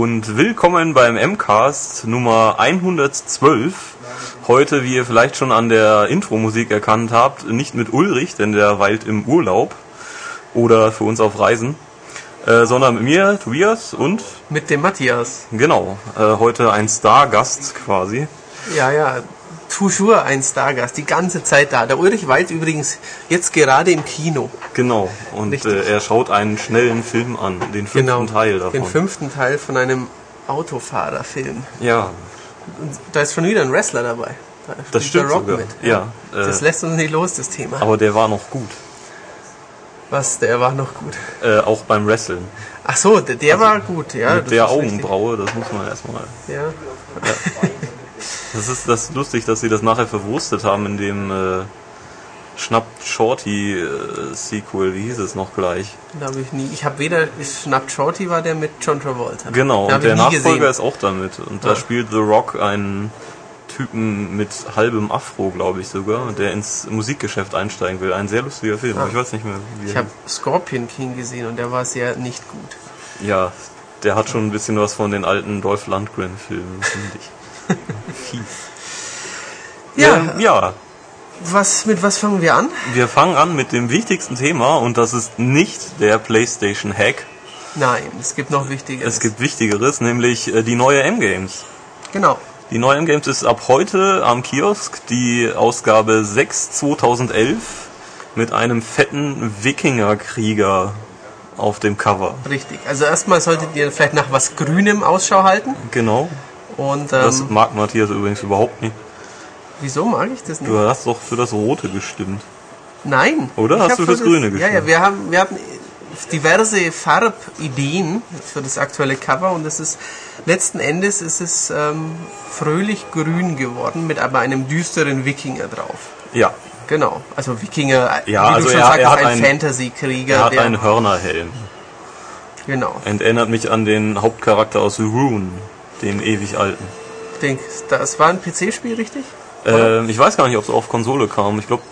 Und willkommen beim MCAST Nummer 112. Heute, wie ihr vielleicht schon an der Intro-Musik erkannt habt, nicht mit Ulrich, denn der weilt im Urlaub oder für uns auf Reisen, äh, sondern mit mir, Tobias und Mit dem Matthias. genau, äh, heute ein Stargast quasi. Ja, ja. Toujours ein Stargast, die ganze Zeit da. Der Ulrich weilt übrigens jetzt gerade im Kino. Genau, und äh, er schaut einen schnellen Film an, den fünften Genau. Teil davon. Den fünften Teil von einem Autofahrerfilm. ja, Und da ist schon wieder ein Wrestler dabei. Da das stimmt Rock sogar. mit. Ja, Das äh, lässt uns nicht los, das Thema. aber der war noch gut, Was, der war noch gut. äh, auch beim Wrestlen. Ach so, der, der war gut, ja. Mit der ist richtig. Augenbraue, das muss man erstmal. Ja. Das ist das lustig, dass sie das nachher verwurstet haben in dem äh, Schnappt Shorty äh, Sequel, wie hieß es noch gleich? Da habe ich nie. Ich habe weder Schnapp Shorty war der mit John Travolta. Genau, Den und der Nachfolger gesehen. ist auch damit. Und da Ja. spielt The Rock einen Typen mit halbem Afro, glaube ich sogar, der ins Musikgeschäft einsteigen will. Ein sehr lustiger Film, aber ich weiß nicht mehr, wie Ah. Ich habe Scorpion King gesehen und der war sehr nicht gut. Ja, der hat schon ein bisschen was von den alten Dolph Lundgren-Filmen, finde ich. Ja, Ähm, ja, was, mit was fangen wir an? wir fangen an mit dem wichtigsten Thema und das ist nicht der PlayStation Hack. Nein, es gibt noch Wichtigeres. Es gibt Wichtigeres, nämlich äh, die neue M-Games. Genau. Die neue M-Games ist ab heute am Kiosk die Ausgabe 6 2011 mit einem fetten Wikingerkrieger auf dem Cover. Richtig. Also erstmal solltet ihr vielleicht nach was Grünem Ausschau halten. Genau. Und Das ähm, mag Matthias übrigens überhaupt nicht. wieso mag ich das nicht? Du hast doch für das Rote gestimmt. Nein. Oder? Hast du für fürs Grüne Ja, gestimmt? ja, wir haben, wir hatten diverse Farbideen für das aktuelle Cover und es ist letzten Endes ist es ähm, fröhlich grün geworden mit aber einem düsteren Wikinger drauf. Ja, Genau. Also Wikinger, Ja, wie also du schon er- sagtest, er hat ein Fantasy-Krieger. er hat der- einen Hörnerhelm. Genau. Und erinnert mich an den Hauptcharakter aus Rune, dem ewig alten. Ich denke, das war ein PC-Spiel, richtig? Ähm, ich weiß gar nicht, ob es auf Konsole kam. Ich glaube,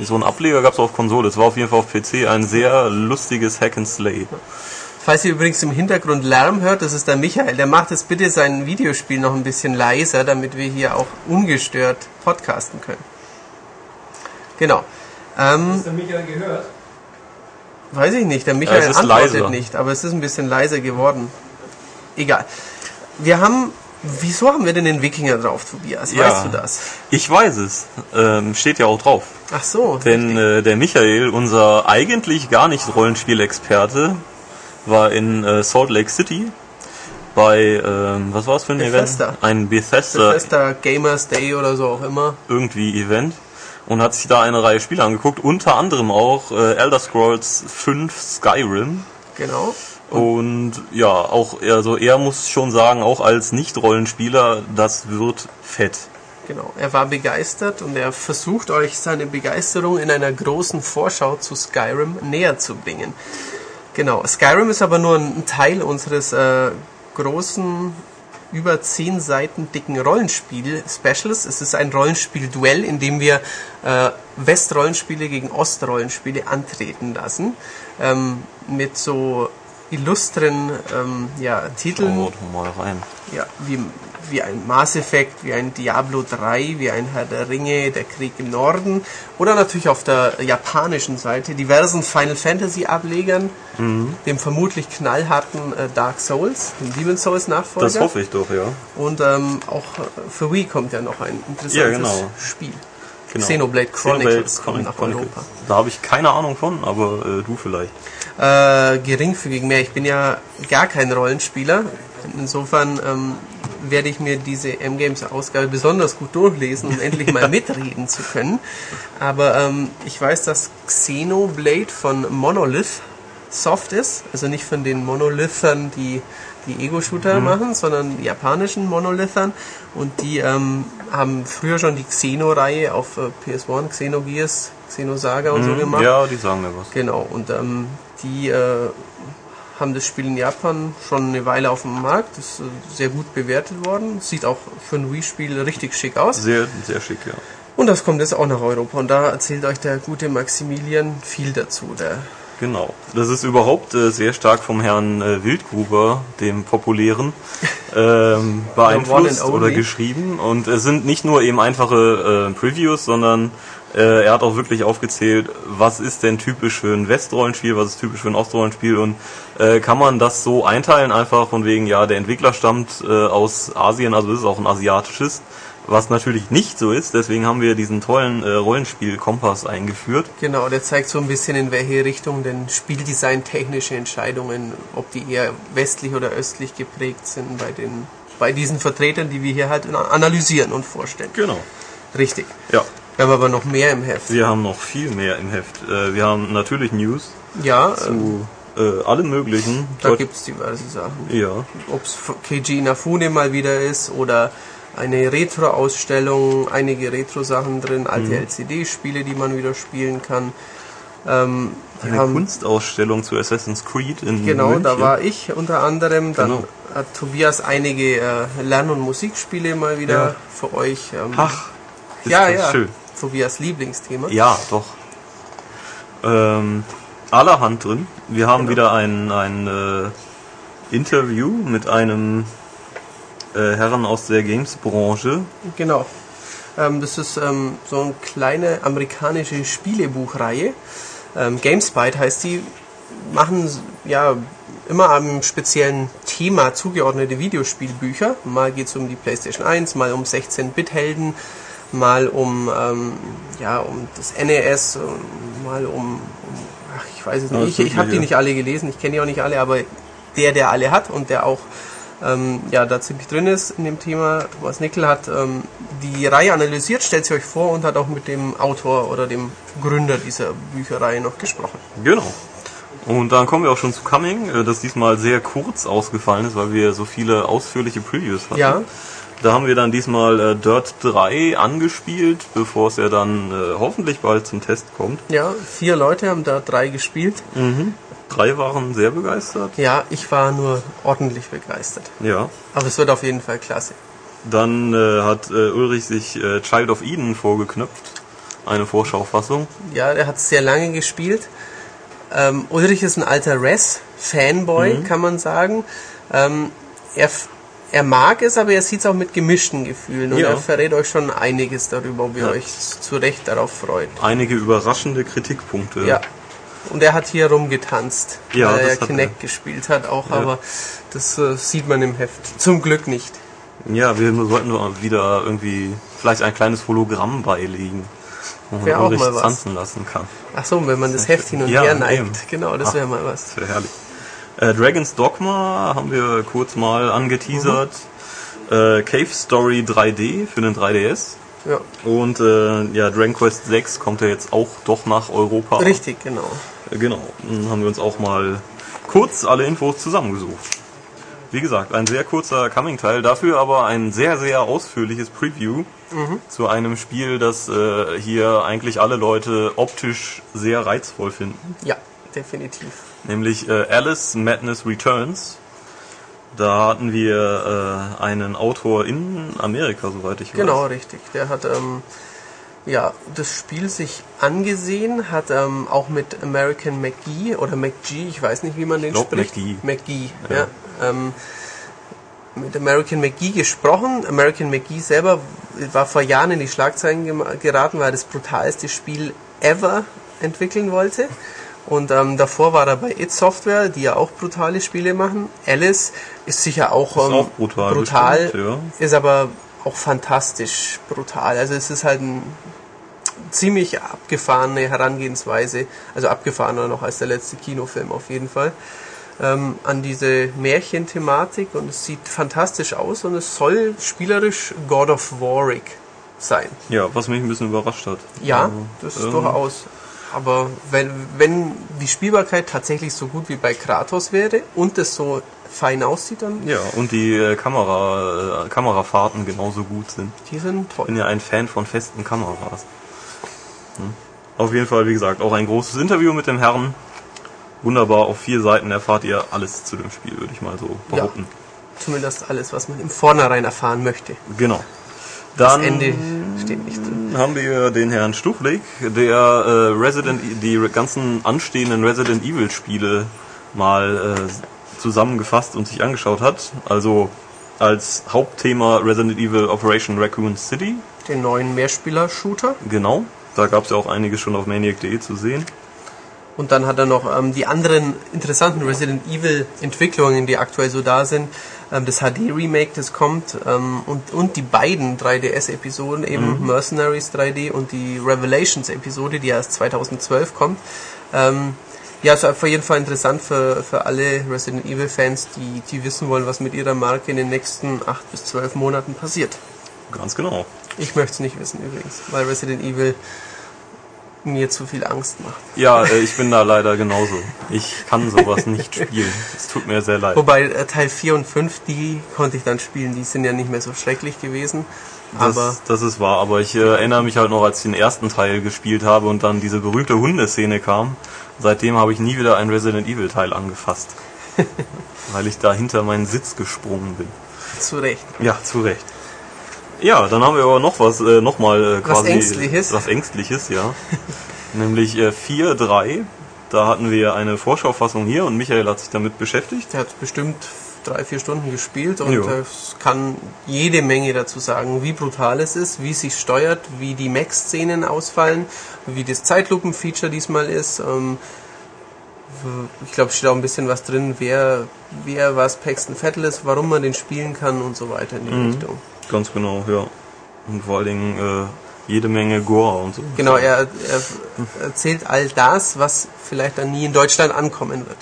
so einen Ableger gab es auf Konsole. Es war auf jeden Fall auf PC ein sehr lustiges Hack and Slay. Falls ihr übrigens im Hintergrund Lärm hört, das ist der Michael. Der macht jetzt bitte sein Videospiel noch ein bisschen leiser, damit wir hier auch ungestört podcasten können. Genau. Ähm, Hast du Michael gehört? weiß ich nicht, der Ja, Michael es ist antwortet leiser. nicht, aber es ist ein bisschen leiser geworden. Egal. Wir haben, wieso haben wir denn den Wikinger drauf, Tobias? Ja. Weißt du das? Ich weiß es. Ähm, steht ja auch drauf. Ach so. Denn äh, der Michael, unser eigentlich gar nicht Rollenspielexperte, war in äh, Salt Lake City bei, ähm, was war es für ein Bethesda. Event? Ein Bethesda Bethesda Gamers Day oder so auch immer. irgendwie Event und hat sich da eine Reihe Spiele angeguckt, unter anderem auch äh, Elder Scrolls 5 Skyrim. Genau. Und ja, auch also er muss schon sagen, auch als Nicht-Rollenspieler, das wird fett. Genau, er war begeistert und er versucht euch seine Begeisterung in einer großen Vorschau zu Skyrim näher zu bringen. Genau, Skyrim ist aber nur ein Teil unseres äh, großen, über 10 Seiten dicken Rollenspiel-Specials. Es ist ein Rollenspiel-Duell, in dem wir äh, West-Rollenspiele gegen Ost-Rollenspiele antreten lassen. Ähm, mit so illustren ähm, ja, Titeln Oh, mal rein. ja, wie, wie ein Mass Effect, wie ein Diablo 3, wie ein Herr der Ringe, der Krieg im Norden oder natürlich auf der japanischen Seite diversen Final Fantasy Ablegern, Mhm. dem vermutlich knallharten äh, Dark Souls, dem Demon Souls Nachfolger Das hoffe ich doch, ja. und ähm, auch äh, für Wii kommt ja noch ein interessantes Ja, genau. Spiel. Genau. Xenoblade Chronicles Xenoblade kommt nach. Europa. Da habe ich keine Ahnung von, aber äh, du vielleicht. Äh, geringfügig mehr. Ich bin ja gar kein Rollenspieler. Insofern ähm, werde ich mir diese M-Games-Ausgabe besonders gut durchlesen, um endlich mal mitreden zu können. Aber ähm, ich weiß, dass Xenoblade von Monolith soft ist. Also nicht von den Monolithern, die die Ego-Shooter machen, sondern japanischen Monolithern. Und die ähm, haben früher schon die Xeno-Reihe auf äh, PS1, Xenogears, Xenosaga und so gemacht. Ja, die sagen mir was. Genau, und ähm, die äh, haben das Spiel in Japan schon eine Weile auf dem Markt, ist äh, sehr gut bewertet worden, sieht auch für ein Wii-Spiel richtig schick aus. Sehr, sehr schick, ja. Und das kommt jetzt auch nach Europa und da erzählt euch der gute Maximilian viel dazu. Der Genau. Das ist überhaupt äh, sehr stark vom Herrn äh, Wildgruber, dem populären, ähm, beeinflusst and oder geschrieben. Und es sind nicht nur eben einfache äh, Previews, sondern äh, er hat auch wirklich aufgezählt, was ist denn typisch für ein Westrollenspiel, was ist typisch für ein Ostrollenspiel und äh, kann man das so einteilen, einfach von wegen, ja, der Entwickler stammt äh, aus Asien, also ist es auch ein asiatisches. Was natürlich nicht so ist, deswegen haben wir diesen tollen äh, Rollenspiel-Kompass eingeführt. Genau, der zeigt so ein bisschen, in welche Richtung denn Spieldesign technische Entscheidungen, ob die eher westlich oder östlich geprägt sind bei den bei diesen Vertretern, die wir hier halt analysieren und vorstellen. Genau. Richtig. Ja, Wir haben aber noch mehr im Heft. wir haben noch viel mehr im Heft. Äh, wir haben natürlich News Ja, ähm, zu äh, allem möglichen. da Dort- gibt's diverse Sachen. ja, Ob es Keiji Inafune mal wieder ist oder eine Retro-Ausstellung, einige Retro-Sachen drin, alte Mhm. LCD-Spiele, die man wieder spielen kann. Ähm, eine Kunstausstellung zu Assassin's Creed in Genau, München. da war ich unter anderem. Dann Genau. hat Tobias einige äh, Lern- und Musikspiele mal wieder Ja. für euch. Ähm, Ach, ist ja, ja. schön. Tobias Lieblingsthema. Ja, doch. Ähm, allerhand drin. Wir haben Genau. wieder ein, ein äh, Interview mit einem äh, Herren aus der Games-Branche. Genau. Ähm, das ist ähm, so eine kleine amerikanische Spielebuchreihe. Ähm, Gamespite heißt die. Machen ja immer einem speziellen Thema zugeordnete Videospielbücher. Mal geht es um die PlayStation 1, mal um 16-Bit-Helden, mal um, ähm, ja, um das NES, mal um, um ach, ich weiß es nicht. Ich, ich habe die nicht alle gelesen, ich kenne die auch nicht alle, aber der, der alle hat und der auch ähm, ja, da ziemlich drin ist in dem Thema, Thomas Nickel hat ähm, die Reihe analysiert, stellt sie euch vor und hat auch mit dem Autor oder dem Gründer dieser Bücherreihe noch gesprochen. Genau. Und dann kommen wir auch schon zu Coming, äh, das diesmal sehr kurz ausgefallen ist, weil wir so viele ausführliche Previews hatten. Ja, Da haben wir dann diesmal äh, Dirt 3 angespielt, bevor es ja dann äh, hoffentlich bald zum Test kommt. ja, vier Leute haben da drei gespielt. Drei waren sehr begeistert. Ja, ich war nur ordentlich begeistert. Ja. Aber es wird auf jeden Fall klasse. Dann äh, hat äh, Ulrich sich äh, Child of Eden vorgeknöpft. Eine Vorschaufassung. Ja, der hat sehr lange gespielt. Ähm, Ulrich ist ein alter Res-Fanboy, kann man sagen. Ähm, er, er mag es, aber er sieht es auch mit gemischten Gefühlen. Und Ja. er verrät euch schon einiges darüber, ob ihr Ja. euch zu Recht darauf freut. Einige überraschende Kritikpunkte. Ja. Und er hat hier rumgetanzt, Ja, weil das er hat er. Kinect gespielt hat auch, Ja. aber das äh, sieht man im Heft. Zum Glück nicht. Ja, wir sollten nur wieder irgendwie vielleicht ein kleines Hologramm beilegen, wo man auch mal was. tanzen lassen kann. Ach so, wenn man das Heft hin und her eben. neigt. Genau, das wäre mal was. Das wäre herrlich. Äh, Dragon's Dogma haben wir kurz mal angeteasert. Mhm. Äh, Cave Story 3D für den 3DS. Ja, Und äh, ja, Dragon Quest 6 kommt ja jetzt auch doch nach Europa. richtig, genau. Äh, Genau. Dann haben wir uns auch mal kurz alle Infos zusammengesucht. Wie gesagt, ein sehr kurzer Coming-Teil, dafür aber ein sehr, sehr ausführliches Preview zu einem Spiel, das äh, hier eigentlich alle Leute optisch sehr reizvoll finden. Ja, definitiv. Nämlich äh, Alice Madness Returns. Da hatten wir äh, einen Autor in Amerika, soweit ich weiß. Genau, richtig. Der hat ähm, ja das Spiel sich angesehen, hat ähm, auch mit American McGee oder McGee, ich weiß nicht, wie man den glaub, spricht. McGee. McGee, Ja. ja. ähm, mit American McGee gesprochen. American McGee selber war vor Jahren in die Schlagzeilen geraten, weil er das brutalste Spiel ever entwickeln wollte. Und ähm, davor war er bei It Software, die ja auch brutale Spiele machen. Alice ist sicher auch, Ist ähm, auch brutal, brutal bestimmt, ist aber auch fantastisch brutal. Also es ist halt ein ziemlich abgefahrene Herangehensweise, also abgefahrener noch als der letzte Kinofilm auf jeden Fall, ähm, an diese Märchenthematik und es sieht fantastisch aus und es soll spielerisch God of Warwick sein. Ja, was mich ein bisschen überrascht hat. Ja, Also, das ist ähm, durchaus. Aber wenn, wenn die Spielbarkeit tatsächlich so gut wie bei Kratos wäre und es so fein aussieht, dann Ja, und die äh, Kamera, äh, Kamerafahrten genauso gut sind. die sind Ich toll. bin ja ein Fan von festen Kameras. Hm. Auf jeden Fall, wie gesagt, auch ein großes Interview mit dem Herrn. Wunderbar, auf vier Seiten erfahrt ihr alles zu dem Spiel, würde ich mal so behaupten. Zumindest alles, was man im Vornherein erfahren möchte. Genau. Das Dann Ende steht nicht drin. dann haben wir den Herrn Stuchlik, der äh, Resident, die ganzen anstehenden Resident Evil Spiele mal äh, zusammengefasst und sich angeschaut hat. Also als Hauptthema Resident Evil Operation Raccoon City. Den neuen Mehrspieler-Shooter. Genau. Da gab es ja auch einiges schon auf maniac.de zu sehen. Und dann hat er noch ähm, die anderen interessanten Resident Evil Entwicklungen, die aktuell so da sind. Ähm, das HD Remake, das kommt ähm, und, und die beiden 3DS Episoden, eben mhm. Mercenaries 3D und die Revelations Episode, die erst 2012 kommt. Ähm, ja, ist auf jeden Fall interessant für, für alle Resident Evil Fans, die, die wissen wollen, was mit ihrer Marke in den nächsten 8 bis 12 Monaten passiert. Ganz genau. Ich möchte es nicht wissen übrigens, weil Resident Evil mir zu viel Angst macht. Ja, äh, ich bin da leider genauso. Ich kann sowas nicht spielen. Es tut mir sehr leid. Wobei äh, Teil 4 und 5, die konnte ich dann spielen, die sind ja nicht mehr so schrecklich gewesen. Das, aber das ist wahr, aber ich äh, erinnere mich halt noch, als ich den ersten Teil gespielt habe und dann diese berühmte Hundeszene kam. Seitdem habe ich nie wieder einen Resident Evil Teil angefasst. weil ich da hinter meinen Sitz gesprungen bin. Zu Recht. Ja, zu Recht. Ja, dann haben wir aber noch was, äh, nochmal äh, quasi. Was Ängstliches. Was Ängstliches, ja. Nämlich äh, 4.3. Da hatten wir eine Vorschaufassung hier und Michael hat sich damit beschäftigt. Der hat bestimmt drei, vier Stunden gespielt und es kann jede Menge dazu sagen, wie brutal es ist, wie es sich steuert, wie die Max-Szenen ausfallen, wie das Zeitlupen-Feature diesmal ist. Ähm, ich glaube, steht auch ein bisschen was drin, wer, wer was Paxton Vettel ist, warum man den spielen kann und so weiter in die Mhm. Richtung. Ganz genau, ja. Und vor allen Dingen äh, jede Menge Gore und so. Genau, er, er erzählt all das, was vielleicht dann nie in Deutschland ankommen wird.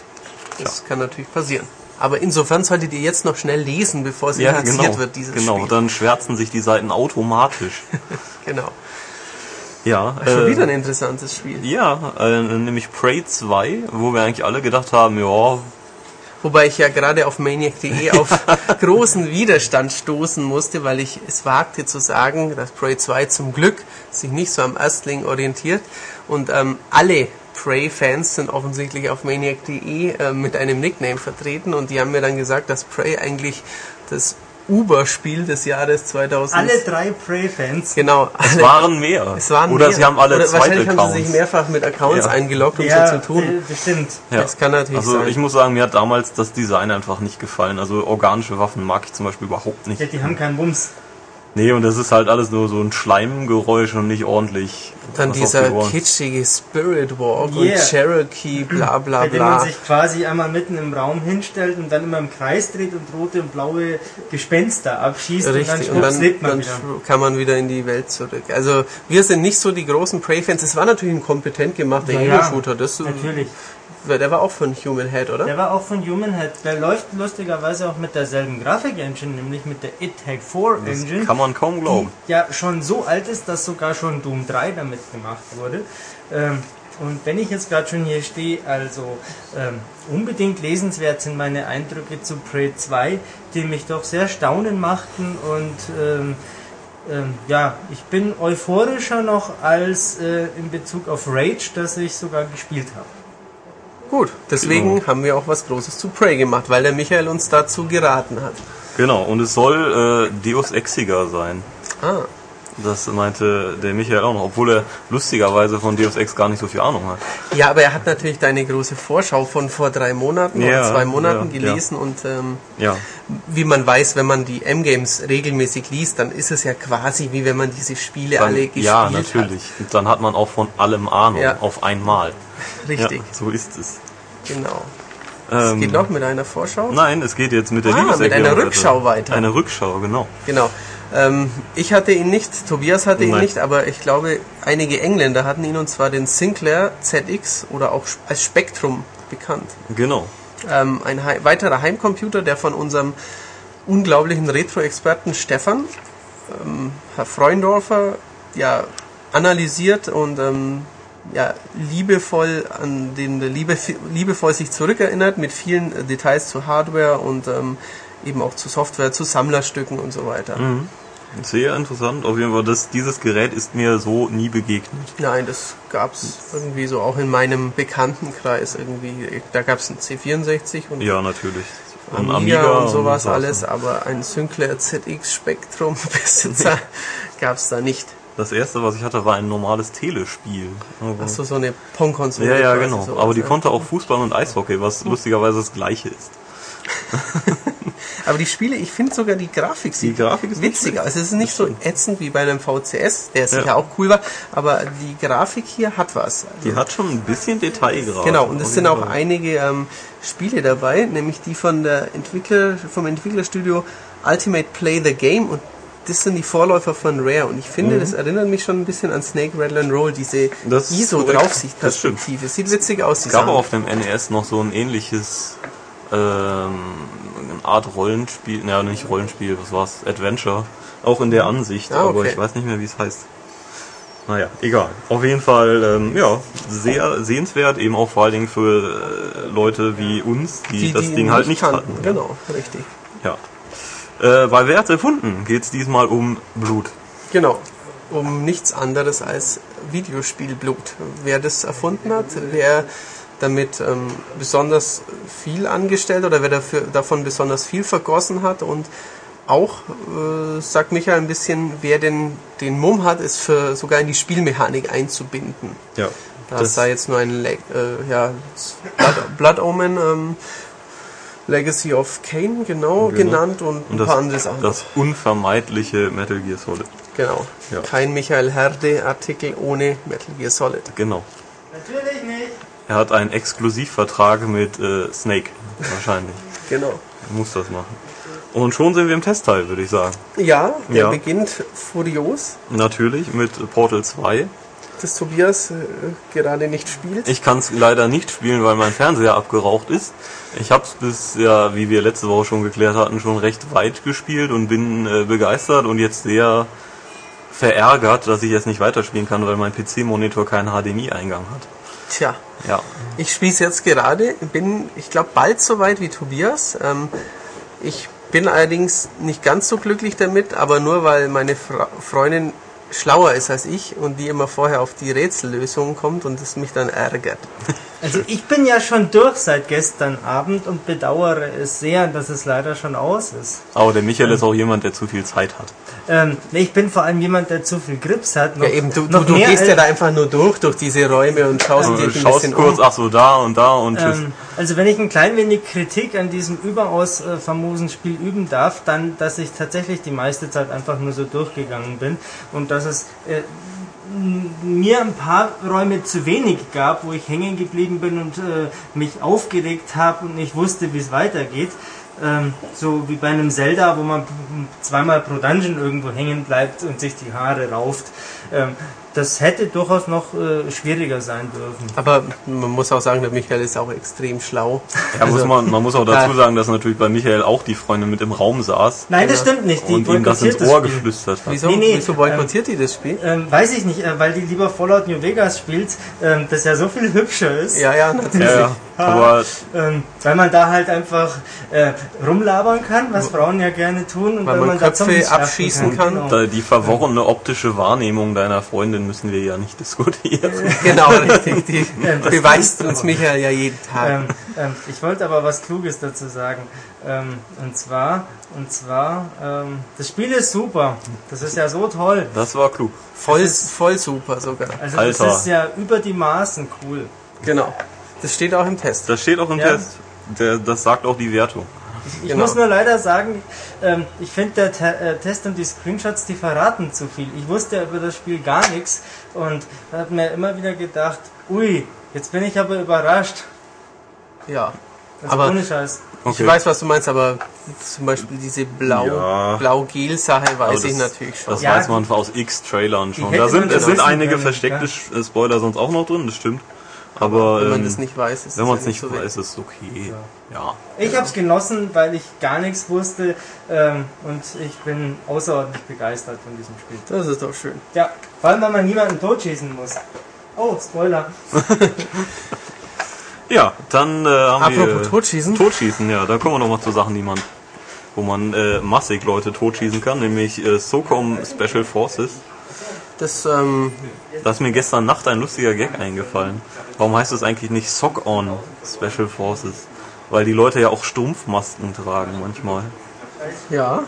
Das kann natürlich passieren. Aber insofern solltet ihr jetzt noch schnell lesen, bevor es Ja, inhaliert genau. wird, dieses genau, Spiel. dann schwärzen sich die Seiten automatisch. Genau. ja. Schon äh, wieder ein interessantes Spiel. Ja, äh, nämlich Prey 2, wo wir eigentlich alle gedacht haben, ja, Wobei ich ja gerade auf Maniac.de auf großen Widerstand stoßen musste, weil ich es wagte zu sagen, dass Prey 2 zum Glück sich nicht so am Erstling orientiert. Und ähm, alle Prey-Fans sind offensichtlich auf Maniac.de äh, mit einem Nickname vertreten und die haben mir dann gesagt, dass Prey eigentlich das Uber-Spiel des Jahres 2000 Alle drei Prey-Fans. Genau, es alle, waren mehr. es waren Oder mehr. sie haben alle Oder zweite wahrscheinlich haben Accounts. sie sich mehrfach mit Accounts Ja. eingeloggt, um ja, so zu tun. äh, bestimmt. Ja. Das kann natürlich also sein. ich muss sagen, mir hat damals das Design einfach nicht gefallen. Also organische Waffen mag ich zum Beispiel überhaupt nicht. Ja, die haben keinen Bums. Nee, und das ist halt alles nur so ein Schleimgeräusch und nicht ordentlich. Dann die dieser kitschige Spirit Walk Yeah. und Cherokee, bla bla bei dem man bla. sich quasi einmal mitten im Raum hinstellt und dann immer im Kreis dreht und rote und blaue Gespenster abschießt Richtig, und und dann dann, schwupps lebt man dann kann man wieder in die Welt zurück. Also wir sind nicht so die großen Prey-Fans. Es war natürlich ein kompetent gemachter Ja, Ego-Shooter. Das, Natürlich. Der war auch von Human Head, oder? Der war auch von Human Head. Der läuft lustigerweise auch mit derselben Grafik-Engine, nämlich mit der It Take 4 Das Engine. kann man kaum glauben. die ja schon so alt ist, dass sogar schon Doom 3 damit gemacht wurde. Ähm, und wenn ich jetzt gerade schon hier stehe, also ähm, unbedingt lesenswert sind meine Eindrücke zu Prey 2, die mich doch sehr staunen machten und ähm, ähm, ja, ich bin euphorischer noch als äh, in Bezug auf Rage, das ich sogar gespielt habe. Gut, deswegen Genau. haben wir auch was Großes zu Prey gemacht, weil der Michael uns dazu geraten hat. Genau, und es soll äh, Deus Exiger sein. Ah, Das meinte der Michael auch noch, obwohl er lustigerweise von Deus Ex gar nicht so viel Ahnung hat. ja, aber er hat natürlich deine große Vorschau von vor drei Monaten Ja, oder zwei Monaten ja, gelesen und ähm, Ja, wie man weiß, wenn man die M-Games regelmäßig liest, dann ist es ja quasi wie wenn man diese Spiele dann, alle gespielt ja natürlich. Und dann hat man auch von allem Ahnung, Ja. auf einmal. hat. Richtig, Ja, so ist es. genau. Es Ähm, geht noch mit einer Vorschau? Nein, es geht jetzt mit der Ah, mit einer Rückschau weiter. Eine Rückschau, genau. Genau. Ähm, ich hatte ihn nicht, Tobias hatte ihn Nein. nicht, aber ich glaube, einige Engländer hatten ihn und zwar den Sinclair ZX oder auch als Spectrum bekannt. Genau. Ähm, ein hei- weiterer Heimcomputer, der von unserem unglaublichen Retro-Experten Stefan, ähm, Herr Freundorfer, ja, analysiert und ähm, ja, liebevoll an den liebe, liebevoll sich zurückerinnert mit vielen äh, Details zu Hardware und ähm, eben auch zu Software, zu Sammlerstücken und so weiter. Mhm. Sehr interessant. Auf jeden Fall, das, dieses Gerät ist mir so nie begegnet. Nein, das gab's irgendwie so auch in meinem Bekanntenkreis irgendwie. Da gab's einen C64 und Ja, natürlich. Ein Amiga, und sowas so. alles, aber ein Sinclair ZX Spectrum Besitzer gab's da nicht. Das erste, was ich hatte, war ein normales Telespiel. Aber- Achso, so eine Pong-Konsole. ja, ja, genau. Aber die konnte auch Fußball und Eishockey, was lustigerweise das gleiche ist. Aber die Spiele, ich finde sogar die Grafik sieht Die Grafik ist witziger. Also es ist nicht so ätzend wie bei einem VCS, der sicher Ja. auch cool war, aber die Grafik hier hat was. Die hat schon ein bisschen Detailgrad. Genau, und es sind auch einige ähm, Spiele dabei, nämlich die von der Entwickler, vom Entwicklerstudio Ultimate Play the Game und das sind die Vorläufer von Rare und ich finde, das erinnert mich schon ein bisschen an Snake Rattle and Roll, diese Mhm. Das ist korrekt. ISO-Draufsichtperspektive. Sieht witzig aus, Es gab auch auf dem NES noch so ein ähnliches ähm, eine Art Rollenspiel, naja, nicht Rollenspiel, was war's? Adventure. Auch in der Ansicht, Ah, aber okay. ich weiß nicht mehr, wie es heißt. Naja, egal. Auf jeden Fall, ähm, ja, sehr sehenswert, eben auch vor allen Dingen für äh, Leute wie uns, die, das Ding halt nicht kannten. hatten. Genau, richtig. Ja. Äh, bei Wer hat's erfunden geht es diesmal um Blut. Genau. Um nichts anderes als Videospielblut. Wer das erfunden hat, wer damit ähm, besonders viel angestellt oder wer dafür, davon besonders viel vergossen hat und auch, äh, sagt Michael ein bisschen, wer denn den Mumm hat, es für sogar in die Spielmechanik einzubinden. Ja. Da Das- sei jetzt nur ein Le äh, ja, Blood, Blood Omen, ähm, Legacy of Kane, genau, Genau. genannt und, Und ein das, paar andere Sachen. das unvermeidliche Metal Gear Solid. Genau. Ja. Kein Michael Herde-Artikel ohne Metal Gear Solid. Genau. Natürlich nicht. Er hat einen Exklusivvertrag mit äh, Snake. Wahrscheinlich. Genau. Er muss das machen. Und schon sind wir im Testteil, würde ich sagen. Ja, der Ja. beginnt furios, Natürlich mit Portal 2. das Tobias äh, gerade nicht spielt. Ich kann es leider nicht spielen, weil mein Fernseher abgeraucht ist. Ich habe es bis, ja, wie wir letzte Woche schon geklärt hatten, schon recht weit gespielt und bin äh, begeistert und jetzt sehr verärgert, dass ich jetzt nicht weiterspielen kann, weil mein PC-Monitor keinen HDMI-Eingang hat. Tja, Ja, ich spiele es jetzt gerade, bin, ich glaube, bald so weit wie Tobias. Ähm, ich bin allerdings nicht ganz so glücklich damit, aber nur weil meine Fra Freundin schlauer ist als ich und die immer vorher auf die Rätsellösung kommt und es mich dann ärgert. Also ich bin ja schon durch seit gestern Abend und bedauere es sehr, dass es leider schon aus ist. aber der Michael ist auch jemand, der zu viel Zeit hat. Ähm, ich bin vor allem jemand, der zu viel Grips hat. Noch, Ja eben, du, du, noch du gehst ja da einfach nur durch, durch diese Räume und schaust Du dir ein schaust bisschen kurz, um. ach so, da und da und tschüss. Ähm, also wenn ich ein klein wenig Kritik an diesem überaus äh, famosen Spiel üben darf, dann, dass ich tatsächlich die meiste Zeit einfach nur so durchgegangen bin und dass es äh, mir ein paar Räume zu wenig gab, wo ich hängen geblieben bin und äh, mich aufgeregt habe und nicht wusste, wie es weitergeht. Ähm, so wie bei einem Zelda, wo man zweimal pro Dungeon irgendwo hängen bleibt und sich die Haare rauft. Ähm, das hätte durchaus noch äh, schwieriger sein dürfen. Aber man muss auch sagen, der Michael ist auch extrem schlau. Ja, muss Also, man, man muss auch dazu sagen, dass natürlich bei Michael auch die Freundin mit im Raum saß Nein, das stimmt nicht. Die und ihm das ins Ohr Spiel. geflüstert hat. Wieso, Nee, nee, wieso boykottiert die das Spiel? Ähm, weiß ich nicht, äh, weil die lieber Fallout New Vegas spielt, ähm, das ja so viel hübscher ist. Ja, ja, natürlich. Ja, ja. Aber Ähm, weil man da halt einfach äh, rumlabern kann, was Frauen ja gerne tun. Und Weil man da Köpfe abschießen kann. Genau. da- die verworrene optische Wahrnehmung deiner Freundin müssen wir ja nicht diskutieren. Genau, richtig. Die Ja, das beweist ist uns aber- Michael ja jeden Tag. Ähm, ähm, ich wollte aber was Kluges dazu sagen. Ähm, und zwar, und zwar, ähm, das Spiel ist super. Das ist ja so toll. Das war klug. voll, ist- voll super sogar. Also Alter. das ist ja über die Maßen cool. Genau. Das steht auch im Test. Das steht auch im Ja. Test. Der, das sagt auch die Wertung. Ich Genau. muss nur leider sagen, ähm, ich finde der Te äh, Test und die Screenshots, die verraten zu viel. Ich wusste ja über das Spiel gar nichts und habe mir immer wieder gedacht, ui, jetzt bin ich aber überrascht. Ja. Also Aber- ohne Scheiß. Ich weiß, was du meinst, aber zum Beispiel diese blau, Ja. blau-gel-Sache weiß Aber ich das- natürlich schon. Das Ja, weiß man aus X-Trailern schon. Da sind, es sind einige können, versteckte ja. Äh, Spoiler sonst auch noch drin, das stimmt. Aber Wenn man ähm, das nicht weiß, ist wenn man es ja nicht so weiß, ist es okay. Ja. Ich habe es genossen, weil ich gar nichts wusste ähm, und ich bin außerordentlich begeistert von diesem Spiel. Das ist doch schön. Ja, vor allem, weil man niemanden totschießen muss. Oh, Spoiler. Ja, dann äh, haben Apropos wir... Totschießen. Totschießen, ja. Da kommen wir noch mal zu Sachen, die man... Wo man äh, massig Leute totschießen kann, nämlich äh, SOCOM Special Forces. Das, ähm, Da ist mir gestern Nacht ein lustiger Gag eingefallen. Warum heißt es eigentlich nicht SOC-ON Special Forces? Weil die Leute ja auch Strumpfmasken tragen manchmal. Ja.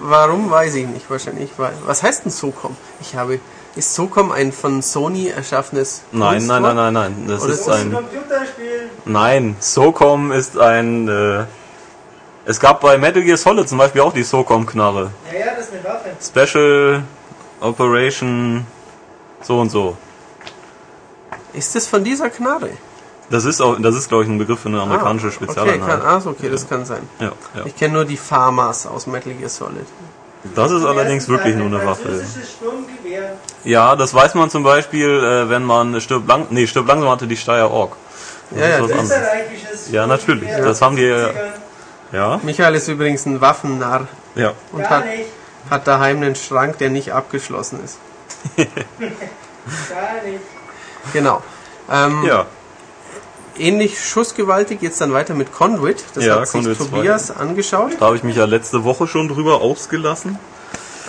Warum, weiß ich nicht. Wahrscheinlich. weil- Was heißt denn SOCOM? Ich habe... Ist SOCOM ein von Sony erschaffenes Nein, nein, nein, nein, nein. Das Oder ist ist Das ist ein. ein Computerspiel. Nein, SOCOM ist ein. Äh, es gab bei Metal Gear Solid zum Beispiel auch die SOCOM-Knarre. Ja, ja, das ist eine Waffe. Special Operation so und so. Ist das von dieser Knarre? Das ist auch, das ist glaube ich ein Begriff für eine amerikanische Ah, Okay, kann, Spezialeinheit. ah, so, okay, das kann sein. Ja, ja. Ich kenne nur die Pharmas aus Metal Gear Solid. Das ist allerdings wirklich nur eine Waffe. Ja, das weiß man zum Beispiel, äh, wenn man stirbt lang, nee, stirbt langsam hatte die Steyr Ork. Das Ja, ist ja, das-. Österreichisches Ja, natürlich. Das haben die- aus den 70ern. Ja, Michael ist übrigens ein Waffennarr ja. und Gar hat, nicht, hat daheim einen Schrank, der nicht abgeschlossen ist. gar nicht. Genau. Ähm, Ja, Ähnlich schussgewaltig jetzt dann weiter mit Conduit. Das Ja, hat sich Conduit Tobias angeschaut. da habe ich mich ja letzte Woche schon drüber ausgelassen.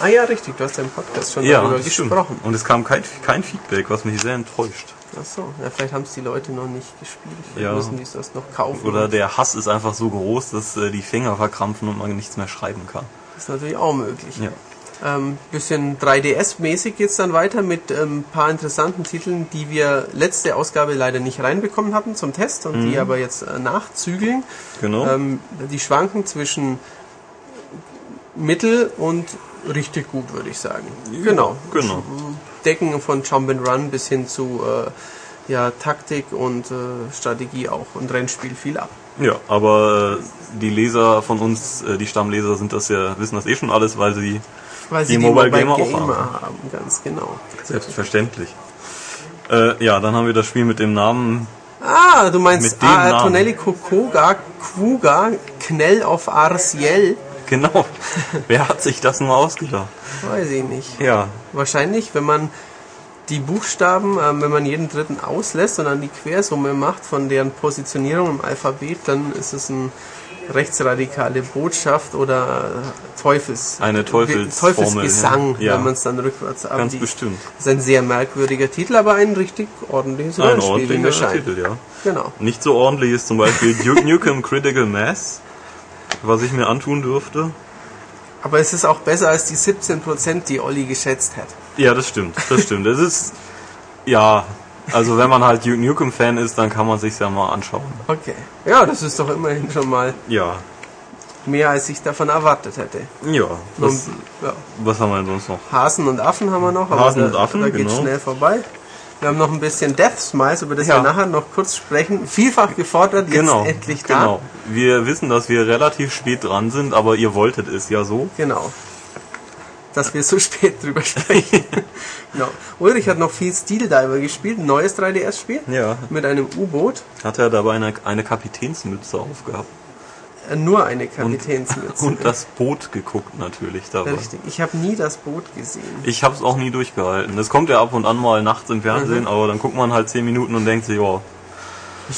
Ah ja, richtig, du hast ja im Podcast schon Ja, darüber das stimmt. gesprochen. Und es kam kein, kein Feedback, was mich sehr enttäuscht. Achso, ja, vielleicht haben es die Leute noch nicht gespielt. Vielleicht Ja. müssen die es das noch kaufen. Oder der Hass ist einfach so groß, dass äh, die Finger verkrampfen und man nichts mehr schreiben kann. Ist natürlich auch möglich. Ja. Ähm, bisschen 3DS-mäßig geht's dann weiter mit ein ähm, paar interessanten Titeln, die wir letzte Ausgabe leider nicht reinbekommen hatten zum Test und die aber jetzt äh, nachzügeln. Genau. Ähm, die schwanken zwischen mittel und richtig gut, würde ich sagen. genau. genau. Decken von Jump and Run bis hin zu äh, ja, Taktik und äh, Strategie auch und Rennspiel viel ab. Ja, aber äh, die Leser von uns, äh, die Stammleser sind das ja, wissen das eh schon alles, weil sie Weil Die sie die Mobile Mobile, Gamer auch Gamer, haben. haben, ganz genau. selbstverständlich. Äh, ja, dann haben wir das Spiel mit dem Namen. Ah, du meinst ah, Namen. Tonelli Kokoga, Kuga, Knell auf Arsiel? Genau. Wer hat sich das nur ausgedacht? Weiß ich nicht. Ja, Wahrscheinlich, wenn man die Buchstaben, ähm, wenn man jeden dritten auslässt und dann die Quersumme macht von deren Positionierung im Alphabet, dann ist es eine rechtsradikale Botschaft oder Teufels, Eine Teufelsformel, Teufelsgesang, ja. Wenn man es dann rückwärts ganz abliest. bestimmt. Das ist ein sehr merkwürdiger Titel, aber ein richtig ordentliches Ein Rollenspiel, wie mir ordentlicher. Titel, ja. Genau. Nicht so ordentlich ist zum Beispiel Duke Nukem Critical Mass, was ich mir antun dürfte. Aber es ist auch besser als die 17%, die Olli geschätzt hat. Ja, das stimmt, das stimmt. Es ist, ja, also wenn man halt Duke Nukem Fan ist, dann kann man sich's ja mal anschauen. Okay. Ja, das ist doch immerhin schon mal Ja, mehr, als ich davon erwartet hätte. ja. Was, Und, ja, was haben wir denn sonst noch? Hasen und Affen haben wir noch, aber Hasen da, und Affen, da geht genau. schnell vorbei. Wir haben noch ein bisschen Death Smiles, über das Ja. wir nachher noch kurz sprechen. Vielfach gefordert, jetzt Genau, endlich da. genau. Wir wissen, dass wir relativ spät dran sind, aber ihr wolltet es ja so. Genau. Dass wir so spät drüber sprechen. genau. Ulrich hat noch viel Steel Diver gespielt, ein neues 3DS-Spiel. Ja. Mit einem U-Boot. Hat er dabei eine, eine Kapitänsmütze aufgehabt. Äh, Nur eine Kapitänsmütze. Und das Boot geguckt natürlich dabei. Richtig. Ich habe nie das Boot gesehen. Ich habe es auch nie durchgehalten. Das kommt ja ab und an mal nachts im Mhm. Fernsehen, aber dann guckt man halt 10 Minuten und denkt sich, ja,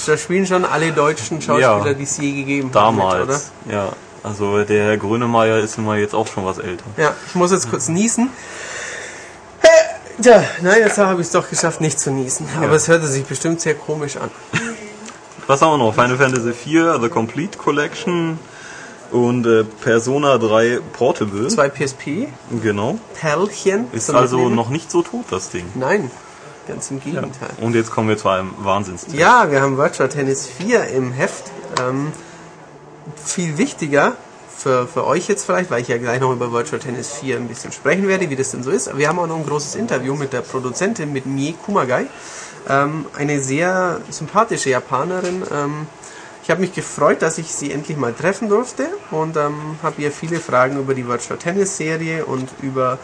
Da spielen schon alle deutschen Schauspieler, Ja. die es je gegeben haben. mit, damals. ja, also der Herr Grönemeyer ist immer jetzt auch schon was älter. Ja, ich muss jetzt kurz niesen. Tja, nein, jetzt habe ich es doch geschafft, nicht zu niesen. Aber es hörte sich bestimmt sehr komisch an. Was haben wir noch? Final Fantasy IV, The Complete Collection und äh, Persona 3 Portable. Zwei PSP, Genau. Perlchen. Ist also Mitnehmen. noch nicht so tot, das Ding. Nein, ganz im Gegenteil. Und jetzt kommen wir zu einem Wahnsinnstest. Ja, wir haben Virtual Tennis 4 im Heft. Ähm, viel wichtiger für, für euch jetzt vielleicht, weil ich ja gleich noch über Virtual Tennis 4 ein bisschen sprechen werde, wie das denn so ist. Wir haben auch noch ein großes Interview mit der Produzentin, mit Mie Kumagai. Ähm, eine sehr sympathische Japanerin. Ähm, ich habe mich gefreut, dass ich sie endlich mal treffen durfte und ähm, habe ihr viele Fragen über die Virtual Tennis Serie und über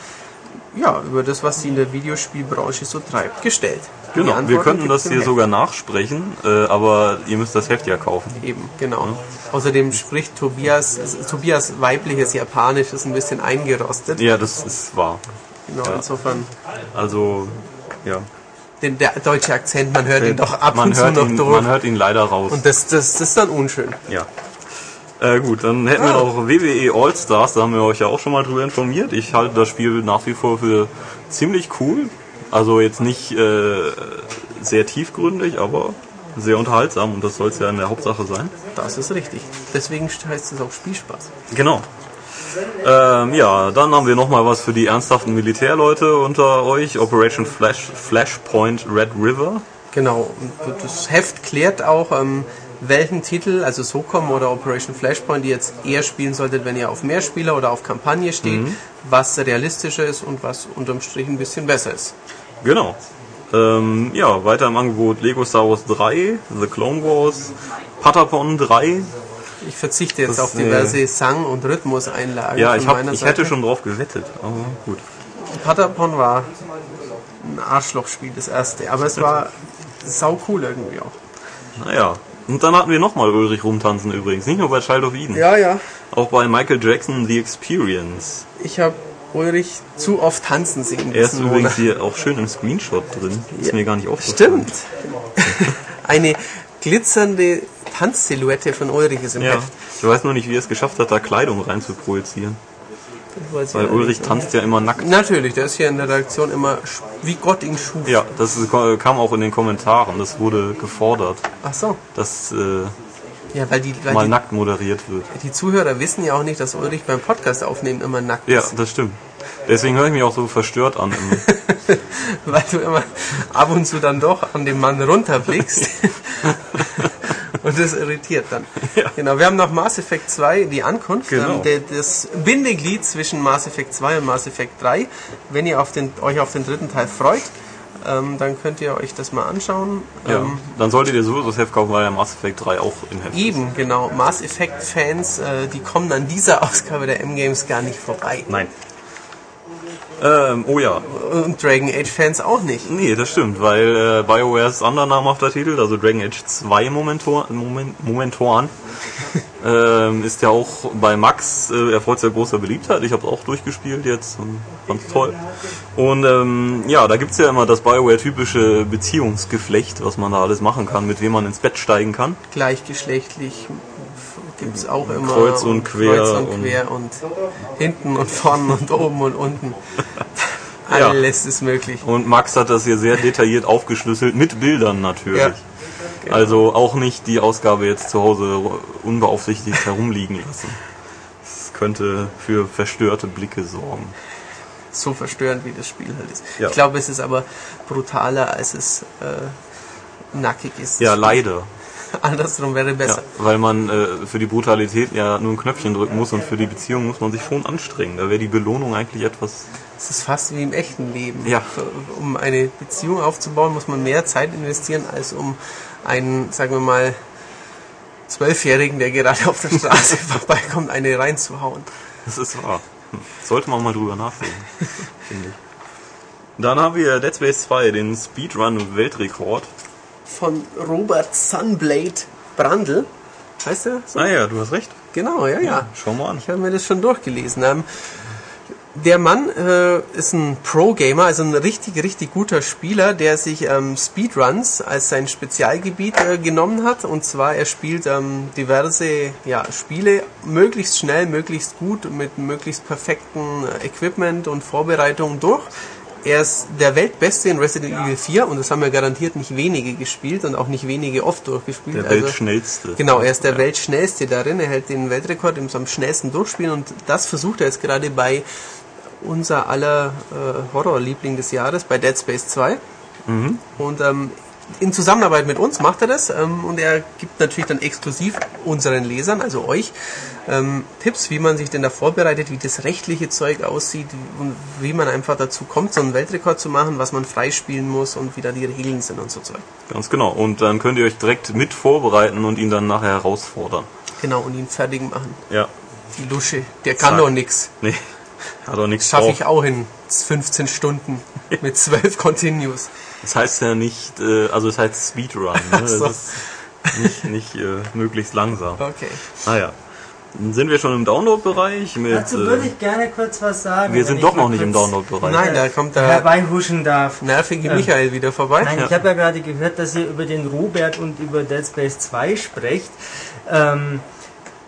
ja, über das, was sie in der Videospielbranche so treibt, gestellt. Genau, wir könnten das hier Heft. sogar nachsprechen, äh, aber ihr müsst das Heft ja kaufen. Eben, genau. Außerdem spricht Tobias, Tobias weibliches Japanisch ist ein bisschen eingerostet. Ja, das ist wahr. Genau, insofern, Also, ja. Den, der deutsche Akzent, man hört ihn doch ab man und zu hört noch ihn, durch. Man hört ihn leider raus. Und das, das, das ist dann unschön. ja. Äh, gut, dann hätten wir Ah. noch WWE All-Stars, da haben wir euch ja auch schon mal drüber informiert. Ich halte das Spiel nach wie vor für ziemlich cool. Also jetzt nicht äh, sehr tiefgründig, aber sehr unterhaltsam und das soll es ja in der Hauptsache sein. Das ist richtig. Deswegen heißt es auch Spielspaß. Genau. Ähm, ja, dann haben wir nochmal was für die ernsthaften Militärleute unter euch. Operation Flash, Flashpoint Red River. Genau, und das Heft klärt auch, ähm, welchen Titel, also SOCOM oder Operation Flashpoint, ihr jetzt eher spielen solltet, wenn ihr auf Mehrspieler oder auf Kampagne steht, was realistischer ist und was unterm Strich ein bisschen besser ist. Genau. Ähm, ja, weiter im Angebot Lego Star Wars 3, The Clone Wars, Patapon 3. Ich verzichte jetzt Das, auf äh, diverse Sang- und Rhythmuseinlagen Ja, ich, hab, ich hätte schon drauf gewettet, aber gut. Patapon war ein Arschlochspiel, das erste, aber es war sau cool irgendwie auch. Naja. Und dann hatten wir nochmal Ulrich rumtanzen übrigens. Nicht nur bei Child of Eden. Ja, ja. Auch bei Michael Jackson The Experience. Ich habe Ulrich zu oft tanzen sehen. Er ist übrigens Monat. hier auch schön im Screenshot drin. Ist mir gar nicht aufgefallen. Stimmt. Eine glitzernde Tanzsilhouette von Ulrich ist im Ja. Heft. Ich weiß nur nicht, wie er es geschafft hat, da Kleidung rein zu projizieren. Das weiß ich Weil Ulrich nicht. tanzt ja immer nackt. Natürlich, der ist hier in der Redaktion immer wie Gott ihn schuf. Ja, das ist, kam auch in den Kommentaren. Das wurde gefordert, Ach so. dass äh, Ja, weil die, weil mal die, nackt moderiert wird. die Zuhörer wissen ja auch nicht, dass Ulrich beim Podcast aufnehmen immer nackt Ja, ist. das stimmt. Deswegen höre ich mich auch so verstört an. Weil du immer ab und zu dann doch an dem Mann runterblickst. Und das irritiert dann. Ja. Genau, wir haben noch Mass Effect 2, die Ankunft. Genau. Ähm, das Bindeglied zwischen Mass Effect 2 und Mass Effect 3. Wenn ihr auf den, euch auf den dritten Teil freut, ähm, dann könnt ihr euch das mal anschauen. ja. Ähm, Dann solltet ihr sowieso das Heft kaufen, weil ja Mass Effect 3 auch im Heft ist. eben, genau. Mass Effect Fans, äh, die kommen an dieser Ausgabe der M-Games gar nicht vorbei. Nein. Ähm, oh ja. Und Dragon Age Fans auch nicht. Nee, das stimmt, weil äh, BioWares anderer namhafter Titel, also Dragon Age 2 Momentor, Moment, Momentoren, ähm, ist ja auch bei Max äh, erfreut sehr großer Beliebtheit. Ich habe es auch durchgespielt jetzt und fand's toll. Und ähm, ja, da gibt's ja immer das BioWare-typische Beziehungsgeflecht, was man da alles machen kann, mit wem man ins Bett steigen kann. Gleichgeschlechtlich gibt's auch immer. Kreuz und quer Kreuz und und- quer und hinten und vorne und oben und unten. Ja. Alles ist möglich. Und Max hat das hier sehr detailliert aufgeschlüsselt, mit Bildern natürlich. Ja. Also auch nicht die Ausgabe jetzt zu Hause unbeaufsichtigt herumliegen lassen. Das könnte für verstörte Blicke sorgen. So verstörend wie das Spiel halt ist. Ja. Ich glaube, es ist aber brutaler, als es äh, nackig ist. Ja, leider. Andersrum wäre Ja, besser. weil man äh, für die Brutalität ja nur ein Knöpfchen drücken muss und für die Beziehung muss man sich schon anstrengen. Da wäre die Belohnung eigentlich etwas. Es ist fast wie im echten Leben. Ja. Um eine Beziehung aufzubauen, muss man mehr Zeit investieren, als um einen, sagen wir mal, Zwölfjährigen, der gerade auf der Straße vorbeikommt, eine reinzuhauen. Das ist wahr. Hm. Sollte man mal drüber nachdenken, finde ich. Dann haben wir Dead Space 2, den Speedrun-Weltrekord. Von Robert Sunblade Brandl. Heißt er so? Ah ja, du hast recht. Genau, ja, ja. Schau mal an. Ich habe mir das schon durchgelesen. Ähm, der Mann äh, ist ein Pro-Gamer, also ein richtig, richtig guter Spieler, der sich ähm, Speedruns als sein Spezialgebiet äh, genommen hat. Und zwar, er spielt ähm, diverse ja, Spiele möglichst schnell, möglichst gut, mit möglichst perfektem äh, Equipment und Vorbereitung durch. Er ist der Weltbeste in Resident Evil 4 und das haben ja garantiert nicht wenige gespielt und auch nicht wenige oft durchgespielt. Der Also- Weltschnellste. Genau, er ist der Weltschnellste darin. Er hält den Weltrekord im am schnellsten durchspielen und das versucht er jetzt gerade bei unser aller äh, Horrorliebling des Jahres, bei Dead Space 2. Und ähm, in Zusammenarbeit mit uns macht er das ähm, und er gibt natürlich dann exklusiv unseren Lesern, also euch, ähm, Tipps, wie man sich denn da vorbereitet, wie das rechtliche Zeug aussieht und wie man einfach dazu kommt, so einen Weltrekord zu machen, was man freispielen muss und wie da die Regeln sind und so Zeug. Ganz genau. Und dann könnt ihr euch direkt mit vorbereiten und ihn dann nachher herausfordern. Genau, und ihn fertig machen. Ja. Die Lusche, der kann Zack. doch nix. Nee. Hat auch nichts Schaffe ich auch in 15 Stunden mit 12 Continues. Das heißt ja nicht, äh, also es heißt Speedrun. Ne? Das so. ist nicht, nicht äh, möglichst langsam. Okay. Naja. Dann sind wir schon im Download-Bereich mit. Dazu würde Äh, ich gerne kurz was sagen. wir sind doch noch nicht im Download-Bereich. Nein, da kommt der Herbeihuschen darf. nervige Ähm, Michael wieder vorbei. Nein, ich habe ja gerade gehört, dass ihr über den Robert und über Dead Space 2 sprecht. Ähm,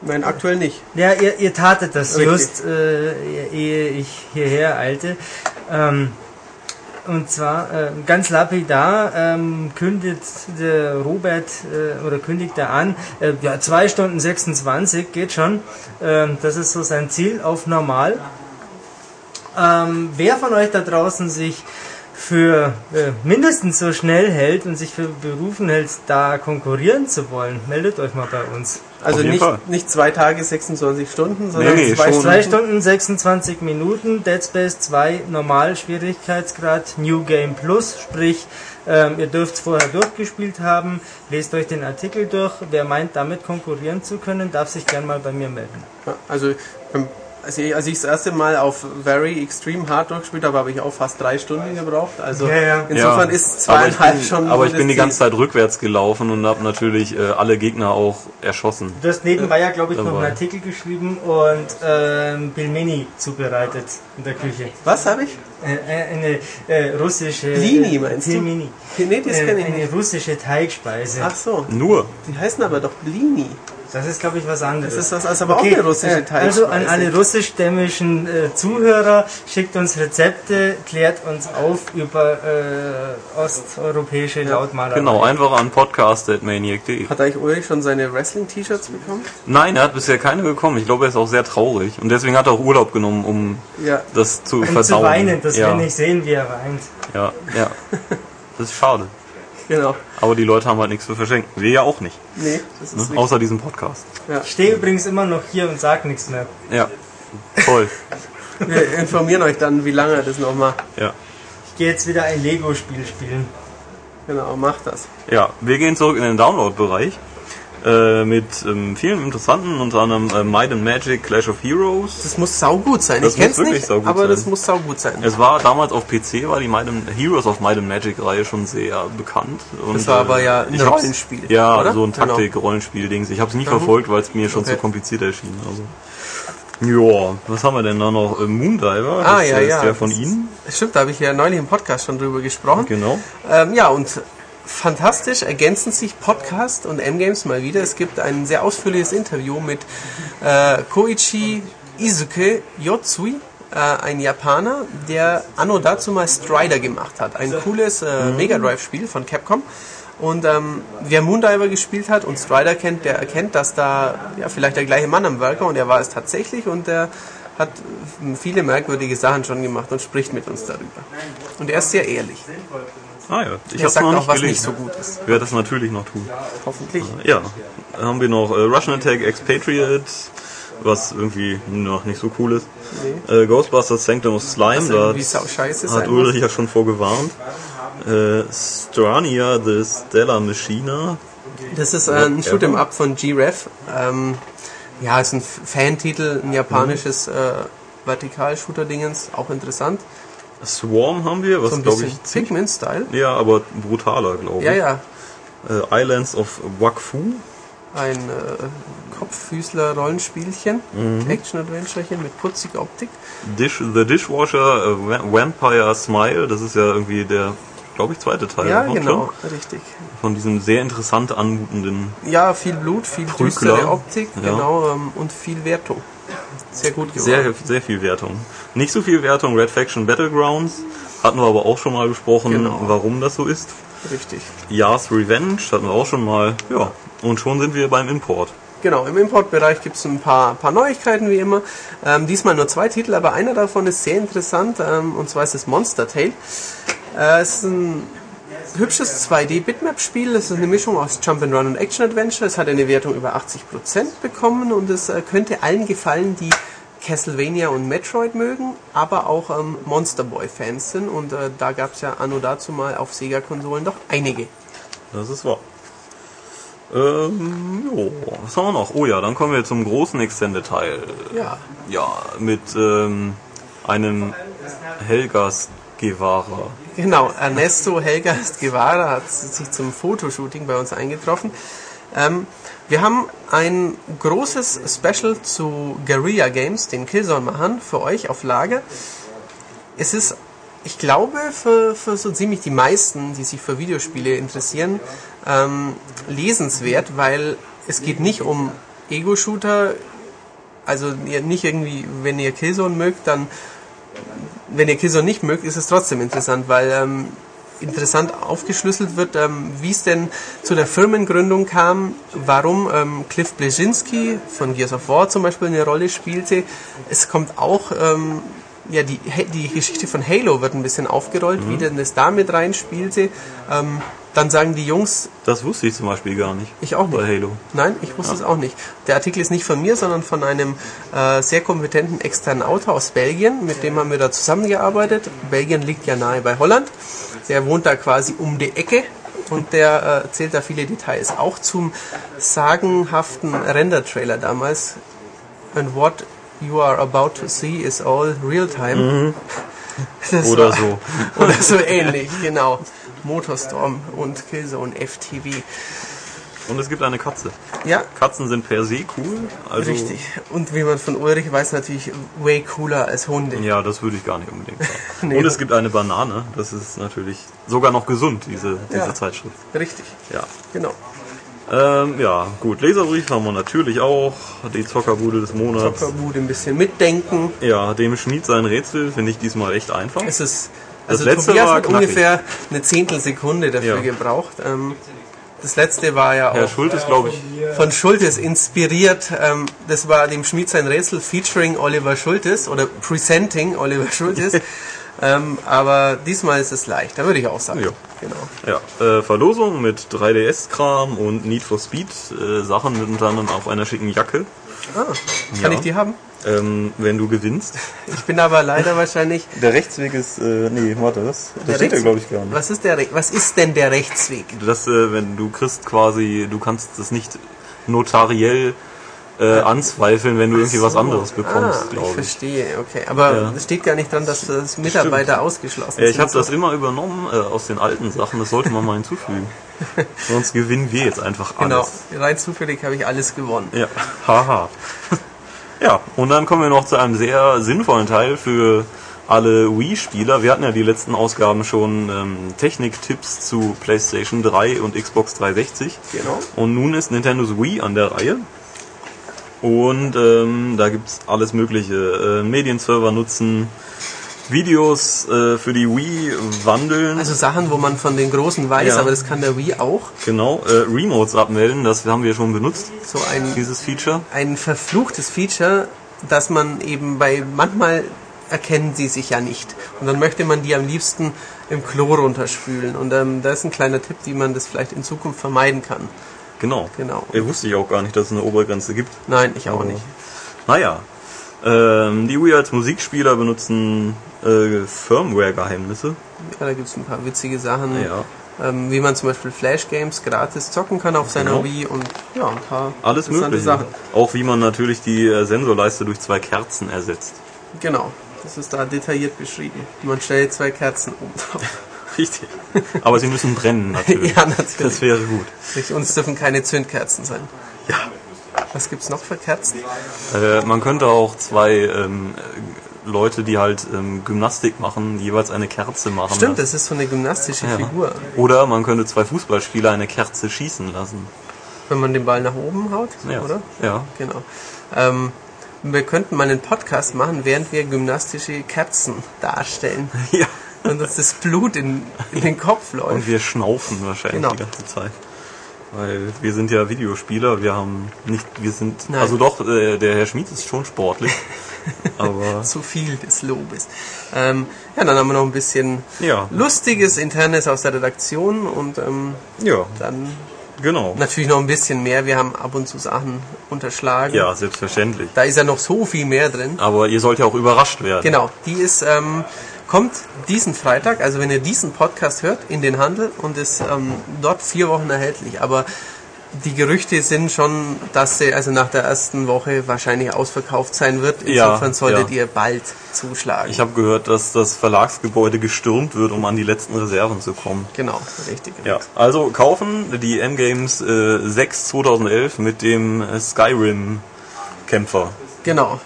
Nein, aktuell nicht. ja, ihr, ihr tatet das Richtig. just, äh, ehe ich hierher eilte. Ähm, Und zwar äh, ganz lapidar ähm, kündigt der Robert äh, oder kündigt er an, äh, ja 2 Stunden 26 geht schon. Ähm, das ist so sein Ziel auf normal. Ähm, wer von euch da draußen sich für äh, mindestens so schnell hält und sich für berufen hält, da konkurrieren zu wollen, meldet euch mal bei uns. Also nicht, Fall. nicht zwei Tage 26 Stunden, sondern Nee, nee, zwei schon. Zwei Stunden. Stunden 26 Minuten, Dead Space 2 Normal Schwierigkeitsgrad, New Game Plus, sprich ähm, ihr dürft es vorher durchgespielt haben, lest euch den Artikel durch. Wer meint, damit konkurrieren zu können, darf sich gern mal bei mir melden. Ja, Also, ähm, als ich, als ich das erste Mal auf Very Extreme Hard durchgespielt habe, habe ich auch fast drei Stunden gebraucht. Also Ja, ja. insofern Ja. ist zweieinhalb aber bin, schon. Aber ich bin die ganze. Zeit rückwärts gelaufen und habe natürlich äh, alle Gegner auch erschossen. Du hast nebenbei ja, glaube ich, noch einen Dabei. Artikel geschrieben und ähm, Pilmeni zubereitet in der Küche. Was habe ich? Äh, äh, eine äh, russische... Blini, äh, meinst du? Pilmeni. Nee, das Äh, kenne ich eine nicht. russische Teigspeise. Ach so, Nur. die heißen aber doch Blini. Das ist, glaube ich, was anderes. Das ist was- also aber auch eine russische äh, Also an alle russischstämmigen äh, Zuhörer, schickt uns Rezepte, klärt uns auf über äh, osteuropäische Lautmalerei. Genau, einfach an podcast.maniac.de. Hat eigentlich Ulrich schon seine Wrestling-T-Shirts bekommen? Nein, er hat bisher keine bekommen. Ich glaube, er ist auch sehr traurig. Und deswegen hat er auch Urlaub genommen, um Ja. das zu Um verdauen. zu weinen, dass ja, wir nicht sehen, wie er weint. Ja, ja. Das ist schade. Genau. Aber die Leute haben halt nichts zu verschenken. Wir ja auch nicht. Nee, das ist Ne? Außer diesem Podcast. Ich stehe übrigens immer noch hier und sag nichts mehr. Ja. Toll. Wir informieren euch dann, wie lange das noch macht. Ja. Ich gehe jetzt wieder ein Lego-Spiel spielen. Genau, macht das. Ja, wir gehen zurück in den Download-Bereich. Äh, mit ähm, vielen interessanten, unter anderem äh, Might and Magic Clash of Heroes. Das muss saugut sein. Das ich kenn's wirklich nicht, saugut aber sein. das muss saugut sein. Es war damals auf PC, war die Might and, Heroes of Might and Magic Reihe schon sehr bekannt. Und, Das war aber äh, ja ein Rollenspiel, Ja, oder? so ein Genau. Taktik-Rollenspiel-Dings. Ich habe es nie verfolgt, weil es mir schon Okay. zu kompliziert erschien. Also. Ja, was haben wir denn da noch? Äh, Moondiver, Ah, das ja, ist ja. der von Ihnen. Stimmt, da habe ich ja neulich im Podcast schon drüber gesprochen. Genau. Ähm, ja, und fantastisch ergänzen sich Podcast und M-Games mal wieder. Es gibt ein sehr ausführliches Interview mit äh, Koichi Izuke Yotsui, äh, ein Japaner, der anno dazu mal Strider gemacht hat. Ein cooles äh, Mega Drive-Spiel von Capcom. Und ähm, wer Moondiver gespielt hat und Strider kennt, der erkennt, dass da ja, vielleicht der gleiche Mann am Werk war und er war es tatsächlich und der hat viele merkwürdige Sachen schon gemacht und spricht mit uns darüber. Und er ist sehr ehrlich. Ah ja, ich Er habe noch nicht was gelesen. nicht so gut ist. Ich werde das natürlich noch tun. Hoffentlich. Ja, dann haben wir noch äh, Russian Attack Expatriate, was irgendwie noch nicht so cool ist. Äh, Ghostbusters Sanctum of Slime, da hat Ulrich ja schon vorgewarnt. Äh, Strania, the Stellar Machina. Das ist äh, ein Shoot'em Up von G-Ref. Ähm, ja, ist ein Fan-Titel, ein japanisches äh, Vertical-Shooter-Dingens, auch interessant. Swarm haben wir, was So glaube ich Pigment-Style. ja, aber brutaler, glaube ich. Ja, ja. Äh, Islands of Wakfu. Ein äh, Kopffüßler-Rollenspielchen, Mhm. Action-Adventurechen mit putziger Optik. Dish, the Dishwasher, äh, Va- Vampire Smile, das ist ja irgendwie der, glaube ich, zweite Teil Ja, davon genau, schon. richtig. Von diesem sehr interessant anmutenden Ja, viel Blut, viel Prügler. düstere Optik, Ja. genau, ähm, und viel Wertung. Sehr gut geworden. Sehr, sehr viel Wertung. Nicht so viel Wertung Red Faction Battlegrounds. Hatten wir aber auch schon mal besprochen, Genau. warum das so ist. Richtig. Yas Revenge hatten wir auch schon mal. Ja, und schon sind wir beim Import. Genau, im Importbereich gibt es ein paar, paar Neuigkeiten wie immer. Ähm, diesmal nur zwei Titel, aber einer davon ist sehr interessant ähm, und zwar ist es Monster Tale. Äh, es ist ein hübsches 2D-Bitmap-Spiel. Es ist eine Mischung aus Jump'n'Run und Action-Adventure. Es hat eine Wertung über 80% bekommen und es äh, könnte allen gefallen, die Castlevania und Metroid mögen, aber auch ähm, Monster Boy-Fans sind und äh, da gab es ja anno dazu mal auf Sega-Konsolen doch einige. Das ist wahr. Ähm, jo, was haben wir noch? Oh ja, dann kommen wir zum großen Extended-Teil. Ja, Ja, mit ähm, einem Helgas Guevara. Genau, Ernesto Helgast Guevara hat sich zum Fotoshooting bei uns eingetroffen. Ähm, wir haben ein großes Special zu Guerilla Games, den Killzone-Machern, für euch auf Lager. Es ist, ich glaube, für, für so ziemlich die meisten, die sich für Videospiele interessieren, ähm, lesenswert, weil es geht nicht um Ego-Shooter, also nicht irgendwie, wenn ihr Killzone mögt, dann wenn ihr Killzone nicht mögt, ist es trotzdem interessant, weil ähm, interessant aufgeschlüsselt wird, ähm, wie es denn zu der Firmengründung kam, warum ähm, Cliff Bleszinski von Gears of War zum Beispiel eine Rolle spielte. Es kommt auch ähm, ja, die, die Geschichte von Halo wird ein bisschen aufgerollt, Mhm. wie denn das da mit reinspielte. Ähm, dann sagen die Jungs, Das wusste ich zum Beispiel gar nicht. ich auch nicht. Bei Halo. Nein, ich wusste es auch nicht. Der Artikel ist nicht von mir, sondern von einem äh, sehr kompetenten externen Autor aus Belgien, mit dem haben wir da zusammengearbeitet. Belgien liegt ja nahe bei Holland. Der wohnt da quasi um die Ecke und der äh, erzählt da viele Details. Auch zum sagenhaften Render-Trailer damals. And what you are about to see is all real time. Mhm. Oder war- so. Oder so ähnlich, genau. Motorstorm und Killzone FTV. Und es gibt eine Katze. Ja, Katzen sind per se cool. Also, Richtig. Und wie man von Ulrich weiß, natürlich way cooler als Hunde. Ja, das würde ich gar nicht unbedingt sagen. Nee. Und es gibt eine Banane. Das ist natürlich sogar noch gesund, diese, diese Ja. Zeitschrift. Richtig, Ja. genau. Ähm, ja, gut. Leserbrief haben wir natürlich auch. Die Zockerbude des Monats. Zockerbude ein bisschen mitdenken. Ja, dem Schmied sein Rätsel finde ich diesmal echt einfach. Es ist, Das also letzte Tobias war hat knackig. ungefähr eine Zehntelsekunde dafür Ja. gebraucht. Ähm, das letzte war ja Herr auch Schult ist, glaube ich, von Schultes inspiriert. Ähm, das war dem Schmied sein Rätsel featuring Oliver Schultes oder presenting Oliver Schultes. ähm, aber diesmal ist es leicht, da würde ich auch sagen. Ja. Genau. ja, äh, Verlosung mit 3DS-Kram und Need for Speed äh, Sachen mit unter anderem auch einer schicken Jacke. Ah, kann Ja. ich die haben? Ähm, wenn du gewinnst. Ich bin aber leider wahrscheinlich Der Rechtsweg ist, äh, nee, warte, das, das Der steht ja, glaube ich, gar nicht. Was ist, der, Re- was ist denn der Rechtsweg? Das, äh, wenn du kriegst quasi, du kannst das nicht notariell äh, anzweifeln, wenn du irgendwie was anderes bekommst, ah, ich glaube ich. verstehe, okay. Aber Ja. es steht gar nicht dran, dass das Mitarbeiter ausgeschlossen Ja, ich sind. habe das immer übernommen äh, aus den alten Sachen, das sollte man mal hinzufügen. Sonst gewinnen wir jetzt einfach Genau, alles. rein zufällig habe ich alles gewonnen. Ja, haha. Ja, und dann kommen wir noch zu einem sehr sinnvollen Teil für alle Wii-Spieler. Wir hatten ja die letzten Ausgaben schon ähm, Technik-Tipps zu PlayStation 3 und Xbox 360. Genau. Und nun ist Nintendo's Wii an der Reihe. Und ähm, da gibt's alles mögliche. Äh, Medienserver nutzen, Videos äh, für die Wii wandeln. Also Sachen, wo man von den Großen weiß, Ja. aber das kann der Wii auch. genau, äh, Remotes abmelden, das haben wir schon benutzt, So ein, dieses Feature. ein verfluchtes Feature, dass man eben bei, manchmal erkennen sie sich ja nicht. Und dann möchte man die am liebsten im Klo runterspülen. Und ähm, da ist ein kleiner Tipp, wie man das vielleicht in Zukunft vermeiden kann. Genau. Genau. Äh, wusste ich auch gar nicht, dass es eine Obergrenze gibt. Nein, ich auch Aber- nicht. Naja. Ähm, die Wii als Musikspieler benutzen äh, Firmware-Geheimnisse. Ja, da gibt es ein paar witzige Sachen. Ja. ähm, wie man zum Beispiel Flash Games gratis zocken kann auf seiner Genau. Wii und ja, ein paar Alles interessante mögliche. Sachen. Auch wie man natürlich die äh, Sensorleiste durch zwei Kerzen ersetzt. Genau, das ist da detailliert beschrieben. Man stellt zwei Kerzen um. Richtig. Aber sie müssen brennen natürlich. ja, natürlich. Das wäre gut. Richtig, Und es dürfen keine Zündkerzen sein. Ja. Was gibt's noch für Kerzen? Äh, man könnte auch zwei ähm, äh, Leute, die halt ähm, Gymnastik machen, jeweils eine Kerze machen. Stimmt, lassen. das ist so eine gymnastische Ja. Figur. Oder man könnte zwei Fußballspieler eine Kerze schießen lassen. Wenn man den Ball nach oben haut, Ja. oder? Ja. Genau. Ähm, wir könnten mal einen Podcast machen, während wir gymnastische Kerzen darstellen. ja. Und uns das Blut in, in den Kopf läuft. Und wir schnaufen wahrscheinlich Genau. die ganze Zeit. Weil wir sind ja Videospieler, wir haben nicht, wir sind, Nein. also doch, äh, der Herr Schmid ist schon sportlich, aber zu viel des Lobes. Ähm, ja, dann haben wir noch ein bisschen ja, Lustiges, Internes aus der Redaktion und ähm, ja, dann genau. natürlich noch ein bisschen mehr. Wir haben ab und zu Sachen unterschlagen. Ja, selbstverständlich. Da ist ja noch so viel mehr drin. Aber ihr sollt ja auch überrascht werden. Genau, die ist, ähm, kommt diesen Freitag, also wenn ihr diesen Podcast hört, in den Handel und ist ähm, dort vier Wochen erhältlich. Aber die Gerüchte sind schon, dass sie also nach der ersten Woche wahrscheinlich ausverkauft sein wird. Ja, Insofern solltet ja. ihr bald zuschlagen. Ich habe gehört, dass das Verlagsgebäude gestürmt wird, um an die letzten Reserven zu kommen. genau, richtig. Ja, also kaufen die M-Games äh, 6 2011 mit dem äh, Skyrim Kämpfer. Genau.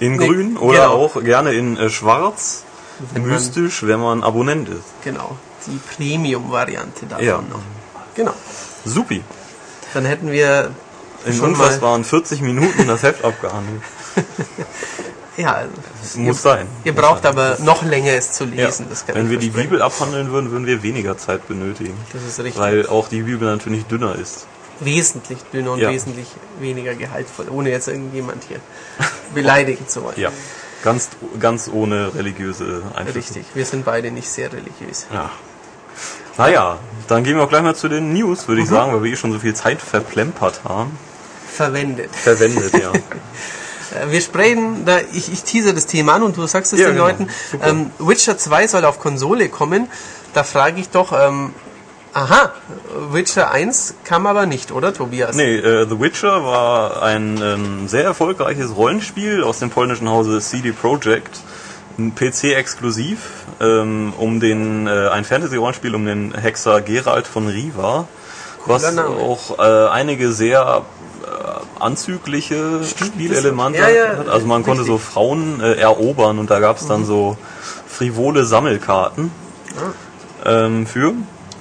In grün oder genau, auch gerne in äh, schwarz. Wenn man- mystisch, wenn man Abonnent ist. Genau, die Premium-Variante davon Ja. noch. Genau. Supi. Dann hätten wir In schon unfassbaren mal, 40 Minuten das Heft abgehandelt. Ja, also, Muss ihr, sein. Ihr braucht aber noch länger es zu Ja. lesen. Das kann Wenn wir die. Bibel abhandeln würden, würden wir weniger Zeit benötigen. Das ist richtig. Weil auch die Bibel natürlich dünner ist. wesentlich dünner und Ja. wesentlich weniger gehaltvoll, ohne jetzt irgendjemand hier beleidigen zu wollen. Ja. Ganz, ganz ohne religiöse Einflüsse. Richtig, wir sind beide nicht sehr religiös. Ja. Naja, dann gehen wir auch gleich mal zu den News, würde Mhm. ich sagen, weil wir eh schon so viel Zeit verplempert haben. Verwendet. Verwendet, ja. Äh, Wir sprechen, da ich, ich tease das Thema an und du sagst es Ja, den genau. Leuten. Ähm, Witcher 2 soll auf Konsole kommen. Da frage ich doch, ähm, aha, Witcher 1 kam aber nicht, oder Tobias? Nee, äh, The Witcher war ein ähm, sehr erfolgreiches Rollenspiel aus dem polnischen Hause CD Projekt. PC-exklusiv, ähm, um den, äh, ein Fantasy-Rollenspiel um den Hexer Geralt von Riva, was auch äh, einige sehr äh, anzügliche Spielelemente Ja, ja, hat. Also man konnte so Frauen äh, erobern und da gab es dann so frivole Sammelkarten ähm, für.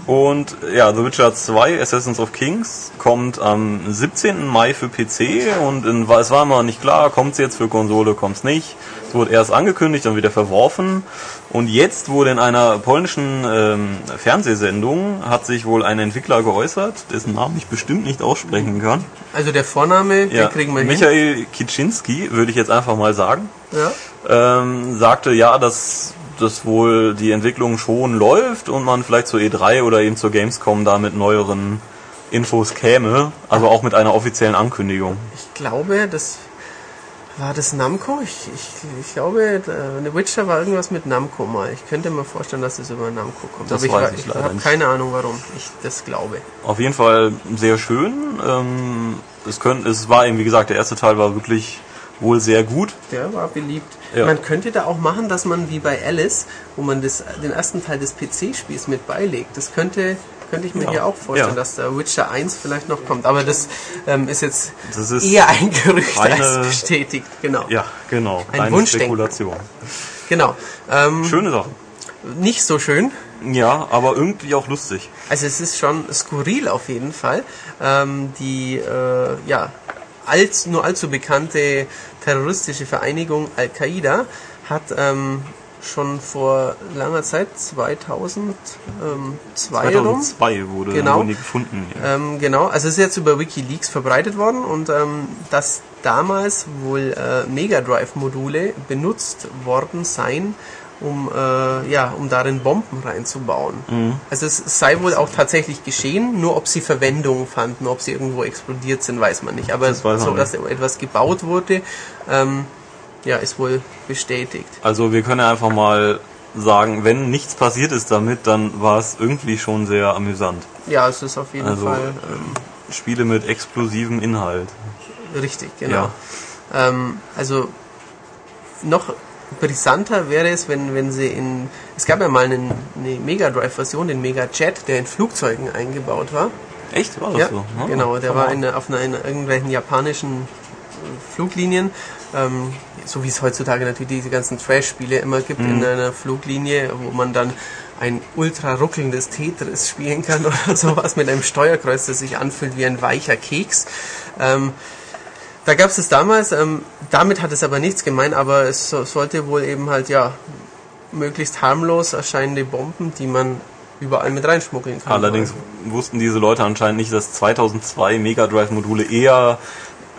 Und ja, The Witcher 2, Assassins of Kings, kommt am 17. Mai für PC und in, es war immer nicht klar, kommt es jetzt für Konsole, kommt es nicht. Es wurde erst angekündigt, dann wieder verworfen. Und jetzt wurde in einer polnischen ähm, Fernsehsendung, hat sich wohl ein Entwickler geäußert, dessen Namen ich bestimmt nicht aussprechen kann. Also der Vorname, Ja, den kriegen wir hin. Michael Kiczynski, würde ich jetzt einfach mal sagen Ja. ähm, sagte, ja, dass dass wohl die Entwicklung schon läuft und man vielleicht zur E3 oder eben zur Gamescom da mit neueren Infos käme, also auch mit einer offiziellen Ankündigung. Ich glaube, das war das Namco. Ich, ich, ich glaube, äh, The Witcher war irgendwas mit Namco mal. Ich könnte mir vorstellen, dass es über Namco kommt. Das Aber ich, weiß ich ich leider habe keine Ahnung, warum ich das glaube. Auf jeden Fall sehr schön. Ähm, es, könnt, es war eben, wie gesagt, der erste Teil war wirklich wohl sehr gut. Der war beliebt. Ja. Man könnte da auch machen, dass man wie bei Alice, wo man das, den ersten Teil des PC-Spiels mit beilegt. Das könnte, könnte ich mir Ja. hier auch vorstellen, Ja. dass der Witcher 1 vielleicht noch kommt. Aber das ähm, ist jetzt Das ist eher ein Gerücht eine- als bestätigt. Genau. Ja, genau. Ein Eine. Spekulation. Genau. Ähm, Schöne Sache. nicht so schön. Ja, aber irgendwie auch lustig. Also es ist schon skurril auf jeden Fall. Ähm, die äh, ja als, nur allzu bekannte terroristische Vereinigung Al-Qaida hat ähm, schon vor langer Zeit, 2002 rum, 2002 wurde Genau. wurden die gefunden. Ja. ähm, genau, also ist jetzt über WikiLeaks verbreitet worden und ähm, dass damals wohl äh, Mega Drive Module benutzt worden seien, um äh, ja um darin Bomben reinzubauen. Mhm. Also es sei wohl auch tatsächlich geschehen, nur ob sie Verwendung fanden, ob sie irgendwo explodiert sind, weiß man nicht. Aber Das so, dass etwas gebaut wurde, ähm, ja, ist wohl bestätigt. Also wir können ja einfach mal sagen, wenn nichts passiert ist damit, dann war es irgendwie schon sehr amüsant. Ja, es ist auf jeden Also Fall ähm, Spiele mit explosivem Inhalt. Richtig, genau. Ähm, also noch brisanter wäre es, wenn, wenn sie in. Es gab ja mal einen, eine Mega Drive-Version, den Mega Jet, der in Flugzeugen eingebaut war. Echt? War das Ja, so? Ah, genau, der war in, auf einer, in irgendwelchen japanischen äh, Fluglinien, ähm, so wie es heutzutage natürlich diese ganzen Trash-Spiele immer gibt, Mhm. in einer Fluglinie, wo man dann ein ultra ruckelndes Tetris spielen kann oder sowas mit einem Steuerkreuz, das sich anfühlt wie ein weicher Keks. Ähm, da gab es es damals, ähm, damit hat es aber nichts gemeint, aber es so, sollte wohl eben halt, ja, möglichst harmlos erscheinende Bomben, die man überall mit reinschmuggeln kann. Allerdings wussten diese Leute anscheinend nicht, dass 2002 Mega Drive Module eher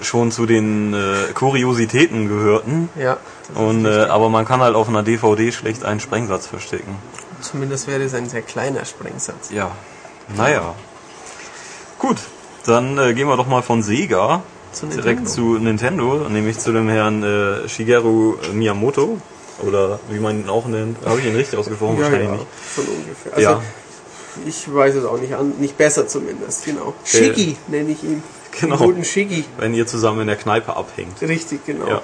schon zu den äh, Kuriositäten gehörten. Ja, Und, äh, aber man kann halt auf einer DVD schlecht einen Sprengsatz verstecken. zumindest wäre es ein sehr kleiner Sprengsatz. Ja. Naja. Gut, dann äh, gehen wir doch mal von Sega Zu direkt Nintendo. zu Nintendo, nämlich zu dem Herrn äh, Shigeru Miyamoto. Oder wie man ihn auch nennt. Habe ich ihn richtig ausgesprochen? Wahrscheinlich nicht. schon ungefähr. Also, Ja. ich weiß es auch nicht, an, nicht besser zumindest, genau. Shiggy nenne ich ihn. Genau. Den guten Shiggy. Wenn ihr zusammen in der Kneipe abhängt. Richtig, genau. Ja.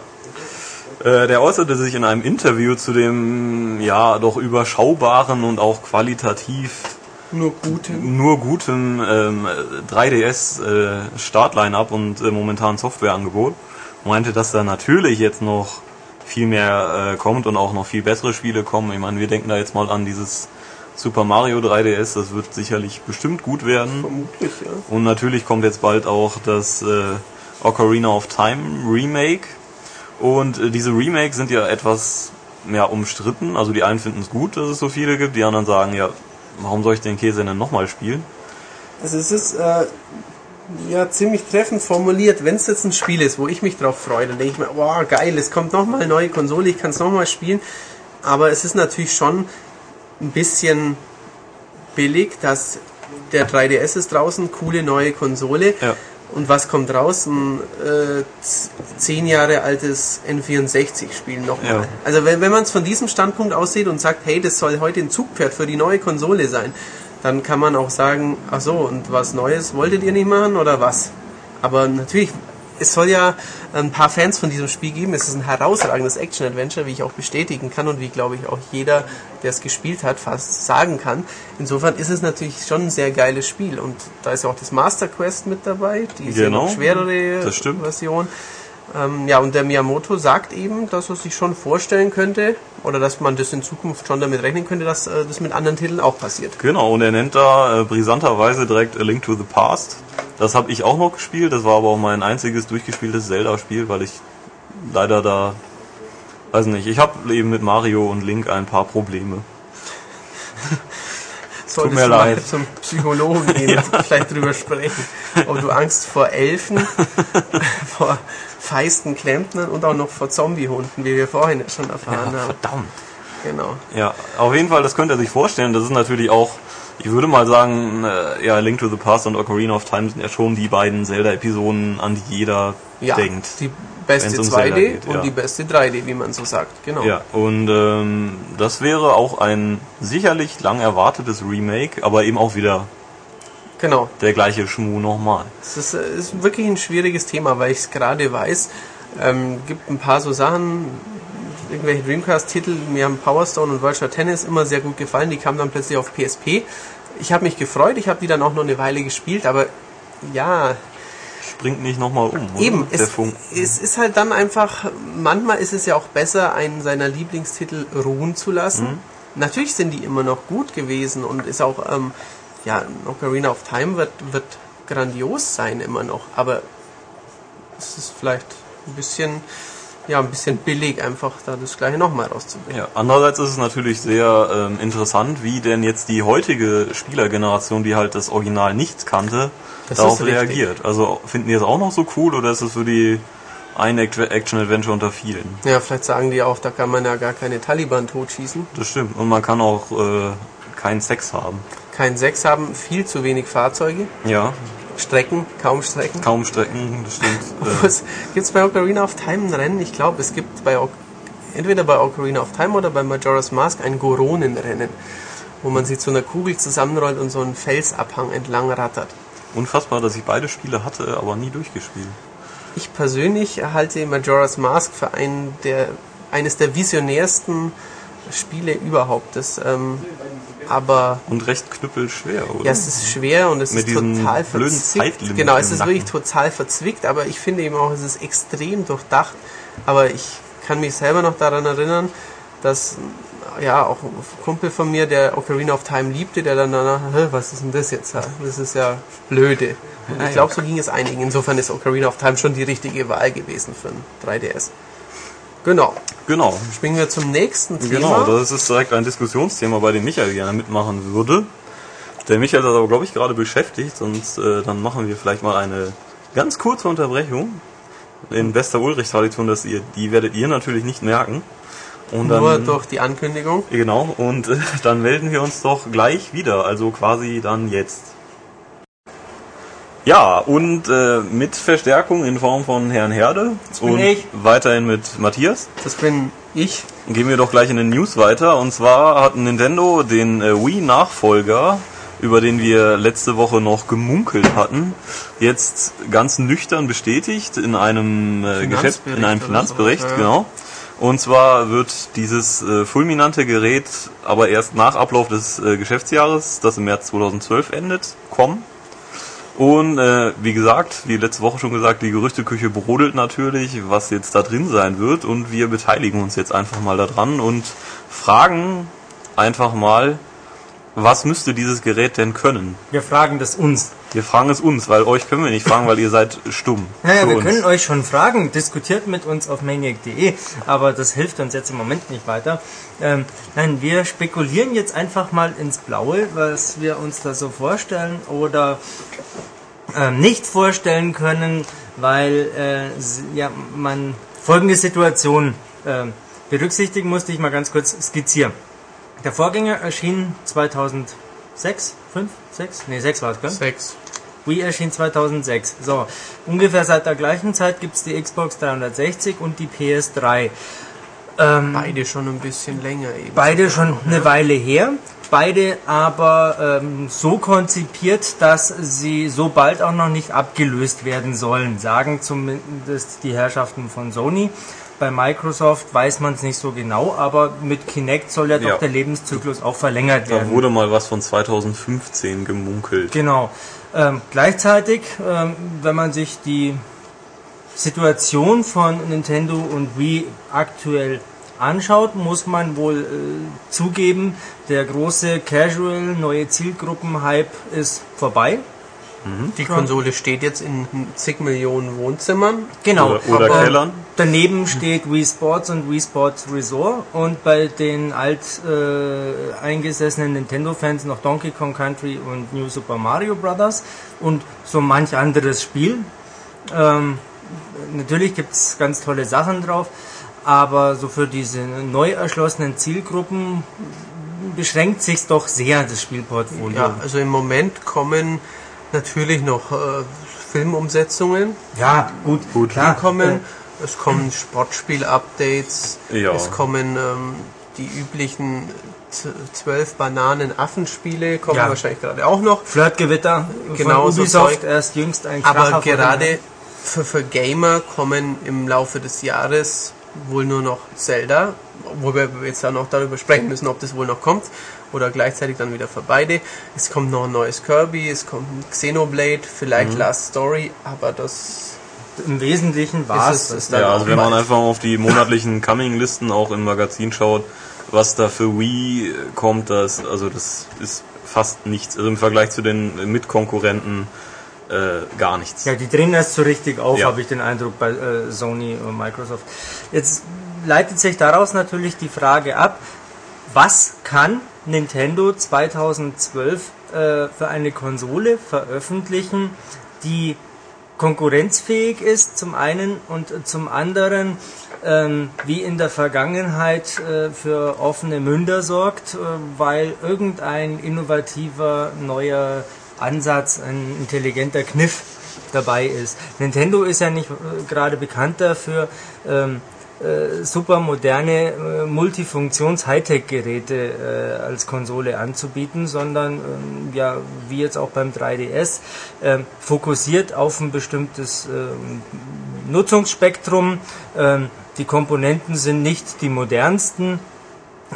Äh, der äußerte sich in einem Interview zu dem ja doch überschaubaren und auch qualitativ Nur gute. nur gutem ähm, 3DS äh, Startline-up und äh, momentan Softwareangebot. Meinte, dass da natürlich jetzt noch viel mehr äh, kommt und auch noch viel bessere Spiele kommen. Ich meine, wir denken da jetzt mal an dieses Super Mario 3DS, das wird sicherlich bestimmt gut werden. Vermutlich, ja. Und natürlich kommt jetzt bald auch das äh, Ocarina of Time Remake. Und äh, diese Remakes sind ja etwas mehr umstritten. Also die einen finden es gut, dass es so viele gibt, die anderen sagen, ja, warum soll ich den Käse denn nochmal spielen? Also es ist äh, ja ziemlich treffend formuliert. Wenn es jetzt ein Spiel ist, wo ich mich drauf freue, dann denke ich mir, wow, geil, es kommt nochmal eine neue Konsole, ich kann es nochmal spielen. Aber es ist natürlich schon ein bisschen billig, dass der 3DS ist draußen, coole neue Konsole. Ja. Und was kommt raus? Ein äh, zehn Jahre altes N64-Spiel nochmal. Ja. Also wenn, wenn man es von diesem Standpunkt aussieht und sagt, hey, das soll heute ein Zugpferd für die neue Konsole sein, dann kann man auch sagen, ach so, und was Neues wolltet ihr nicht machen oder was? Aber natürlich, es soll ja ein paar Fans von diesem Spiel geben. Es ist ein herausragendes Action-Adventure, wie ich auch bestätigen kann und wie, glaube ich, auch jeder, der es gespielt hat, fast sagen kann. Insofern ist es natürlich schon ein sehr geiles Spiel. Und da ist ja auch das Master Quest mit dabei, die Genau, schwerere. Version. Ähm, ja, und der Miyamoto sagt eben, dass er sich schon vorstellen könnte, oder dass man das in Zukunft schon damit rechnen könnte, dass äh, das mit anderen Titeln auch passiert. Genau, und er nennt da äh, brisanterweise direkt A Link to the Past. Das habe ich auch noch gespielt, das war aber auch mein einziges durchgespieltes Zelda-Spiel, weil ich leider da, weiß nicht, ich habe eben mit Mario und Link ein paar Probleme. Solltest mir du mal leid. zum Psychologen gehen und vielleicht drüber sprechen, ob du Angst vor Elfen, vor feisten Klempnern und auch noch vor Zombiehunden, wie wir vorhin schon erfahren haben. verdammt. Genau. Ja, auf jeden Fall, das könnte er sich vorstellen. Das ist natürlich auch, ich würde mal sagen, äh, ja, Link to the Past und Ocarina of Time sind ja schon die beiden Zelda-Episoden, an die jeder Ja, denkt. die beste um 2D Zelda geht, und ja. die beste 3D, wie man so sagt. Genau. Ja, und ähm, das wäre auch ein sicherlich lang erwartetes Remake, aber eben auch wieder Genau. der gleiche Schmuh nochmal. Es ist, äh, ist wirklich ein schwieriges Thema, weil ich es gerade weiß. Ähm, gibt ein paar so Sachen, irgendwelche Dreamcast-Titel, mir haben Power Stone und Virtual Tennis immer sehr gut gefallen. Die kamen dann plötzlich auf PSP. Ich habe mich gefreut, ich habe die dann auch noch eine Weile gespielt, aber ja, Springt nicht nochmal um, oder? eben, der es, es ist halt dann einfach, manchmal ist es ja auch besser, einen seiner Lieblingstitel ruhen zu lassen. Mhm. Natürlich sind die immer noch gut gewesen und ist auch, ähm, ja, Ocarina of Time wird, wird grandios sein immer noch, aber es ist vielleicht ein bisschen, ja, ein bisschen billig, einfach da das gleiche nochmal rauszubringen. Ja, andererseits ist es natürlich sehr ähm, interessant, wie denn jetzt die heutige Spielergeneration, die halt das Original nicht kannte, Das darauf reagiert. Also finden die es auch noch so cool oder ist es für die ein Act- Action-Adventure unter vielen? Ja, vielleicht sagen die auch, da kann man ja gar keine Taliban totschießen, Das stimmt. Und man kann auch äh, keinen Sex haben. kein Sex haben, viel zu wenig Fahrzeuge, Ja, Strecken, kaum Strecken. kaum Strecken, das stimmt. Äh, Was gibt es bei Ocarina of Time ein Rennen? Ich glaube, es gibt bei O- entweder bei Ocarina of Time oder bei Majora's Mask ein Goronenrennen, wo man sich zu einer Kugel zusammenrollt und so einen Felsabhang entlang rattert. unfassbar, dass ich beide Spiele hatte, aber nie durchgespielt. Ich persönlich halte Majora's Mask für einen der, eines der visionärsten Spiele überhaupt. Das, ähm, aber Und recht knüppelschwer, oder? ja, es ist schwer und es Mit ist total verzwickt. Genau, es ist Nacken. wirklich total verzwickt, aber ich finde eben auch, es ist extrem durchdacht. Aber ich kann mich selber noch daran erinnern, dass ja auch ein Kumpel von mir, der Ocarina of Time liebte, der dann danach, "Hä, was ist denn das jetzt? Das ist ja blöde. Und Ah, ich glaube, so ging es einigen. Insofern ist Ocarina of Time schon die richtige Wahl gewesen für ein 3DS. Genau. Genau. Springen wir zum nächsten Thema. Genau, das ist direkt ein Diskussionsthema, bei dem Michael gerne mitmachen würde. Der Michael ist aber, glaube ich, gerade beschäftigt, sonst äh, dann machen wir vielleicht mal eine ganz kurze Unterbrechung. In bester Ulrich-Tradition, dass ihr, die werdet ihr natürlich nicht merken. Und dann, Nur durch die Ankündigung. Genau, und äh, dann melden wir uns doch gleich wieder, also quasi dann jetzt. Ja, und äh, mit Verstärkung in Form von Herrn Herde bin und ich. weiterhin mit Matthias. Das bin ich. Gehen wir doch gleich in den News weiter. Und zwar hat Nintendo den äh, Wii-Nachfolger, über den wir letzte Woche noch gemunkelt hatten, jetzt ganz nüchtern bestätigt in einem äh, Geschäft, in einem Finanzbericht, so, genau. Und zwar wird dieses äh, fulminante Gerät aber erst nach Ablauf des äh, Geschäftsjahres, das im März 2012 endet, kommen. Und äh, wie gesagt, wie letzte Woche schon gesagt, die Gerüchteküche brodelt natürlich, was jetzt da drin sein wird. Und wir beteiligen uns jetzt einfach mal daran und fragen einfach mal, Was müsste dieses Gerät denn können? Wir fragen das uns. Wir fragen es uns, weil euch können wir nicht fragen, weil ihr seid stumm. Naja, wir uns. können euch schon fragen. Diskutiert mit uns auf maniac.de, aber das hilft uns jetzt im Moment nicht weiter. Ähm, nein, wir spekulieren jetzt einfach mal ins Blaue, was wir uns da so vorstellen oder ähm, nicht vorstellen können, weil äh, ja, man folgende Situation ähm, berücksichtigen musste ich mal ganz kurz skizzieren. Der Vorgänger erschien 2006, 5, 6? Nee, 6 war es, gell? Sechs. Wii erschien 2006. So, ungefähr seit der gleichen Zeit gibt es die Xbox 360 und die PS3. Ähm, Beide schon ein bisschen länger eben. beide schon eine Weile her. Beide aber ähm, so konzipiert, dass sie so bald auch noch nicht abgelöst werden sollen, sagen zumindest die Herrschaften von Sony. Bei Microsoft weiß man es nicht so genau, aber mit Kinect soll ja doch Ja. der Lebenszyklus auch verlängert Da werden. wurde mal was von 2015 gemunkelt. Genau. Ähm, gleichzeitig, ähm, wenn man sich die Situation von Nintendo und Wii aktuell anschaut, muss man wohl äh, zugeben, der große Casual neue Zielgruppen-Hype ist vorbei. Die Konsole steht jetzt in zig Millionen Wohnzimmern. Genau. Oder, oder Kellern. Daneben steht Wii Sports und Wii Sports Resort und bei den alt äh, eingesessenen Nintendo-Fans noch Donkey Kong Country und New Super Mario Bros. und so manch anderes Spiel. Ähm, natürlich gibt es ganz tolle Sachen drauf, aber so für diese neu erschlossenen Zielgruppen beschränkt sich doch sehr das Spielportfolio. Ja, also im Moment kommen natürlich noch äh, Filmumsetzungen, Ja, gut, Gut. die klar. kommen. Es kommen Sportspiel-Updates. Ja. Es kommen ähm, die üblichen zwölf Bananen-Affenspiele, kommen Ja. wahrscheinlich gerade auch noch. Flirtgewitter Genau, so Ubisoft Zeug. erst jüngst ein Kracher Aber gerade für, für Gamer kommen im Laufe des Jahres wohl nur noch Zelda, wobei wir jetzt dann noch darüber sprechen müssen, ob das wohl noch kommt oder gleichzeitig dann wieder für beide. Es kommt noch ein neues Kirby, es kommt ein Xenoblade, vielleicht Last Story, aber das Im Wesentlichen war Ist es es- das. ist dann Ja, auch also wenn man einfach auf die monatlichen Coming-Listen auch im Magazin schaut, was da für Wii kommt, das, also das ist fast nichts. Also im Vergleich zu den Mitkonkurrenten äh, gar nichts. Ja, die drehen erst so richtig auf, Ja. habe ich den Eindruck bei äh, Sony und Microsoft. Jetzt leitet sich daraus natürlich die Frage ab, was kann Nintendo 2012 äh, für eine Konsole veröffentlichen, die konkurrenzfähig ist zum einen und zum anderen ähm, wie in der Vergangenheit äh, für offene Münder sorgt, äh, weil irgendein innovativer neuer Ansatz, ein intelligenter Kniff dabei ist. Nintendo ist ja nicht äh, gerade bekannt dafür, ähm, äh, super moderne äh, Multifunktions-Hightech-Geräte äh, als Konsole anzubieten, sondern ähm, ja, wie jetzt auch beim 3DS, ähm, fokussiert auf ein bestimmtes ähm, Nutzungsspektrum. Ähm, die Komponenten sind nicht die modernsten,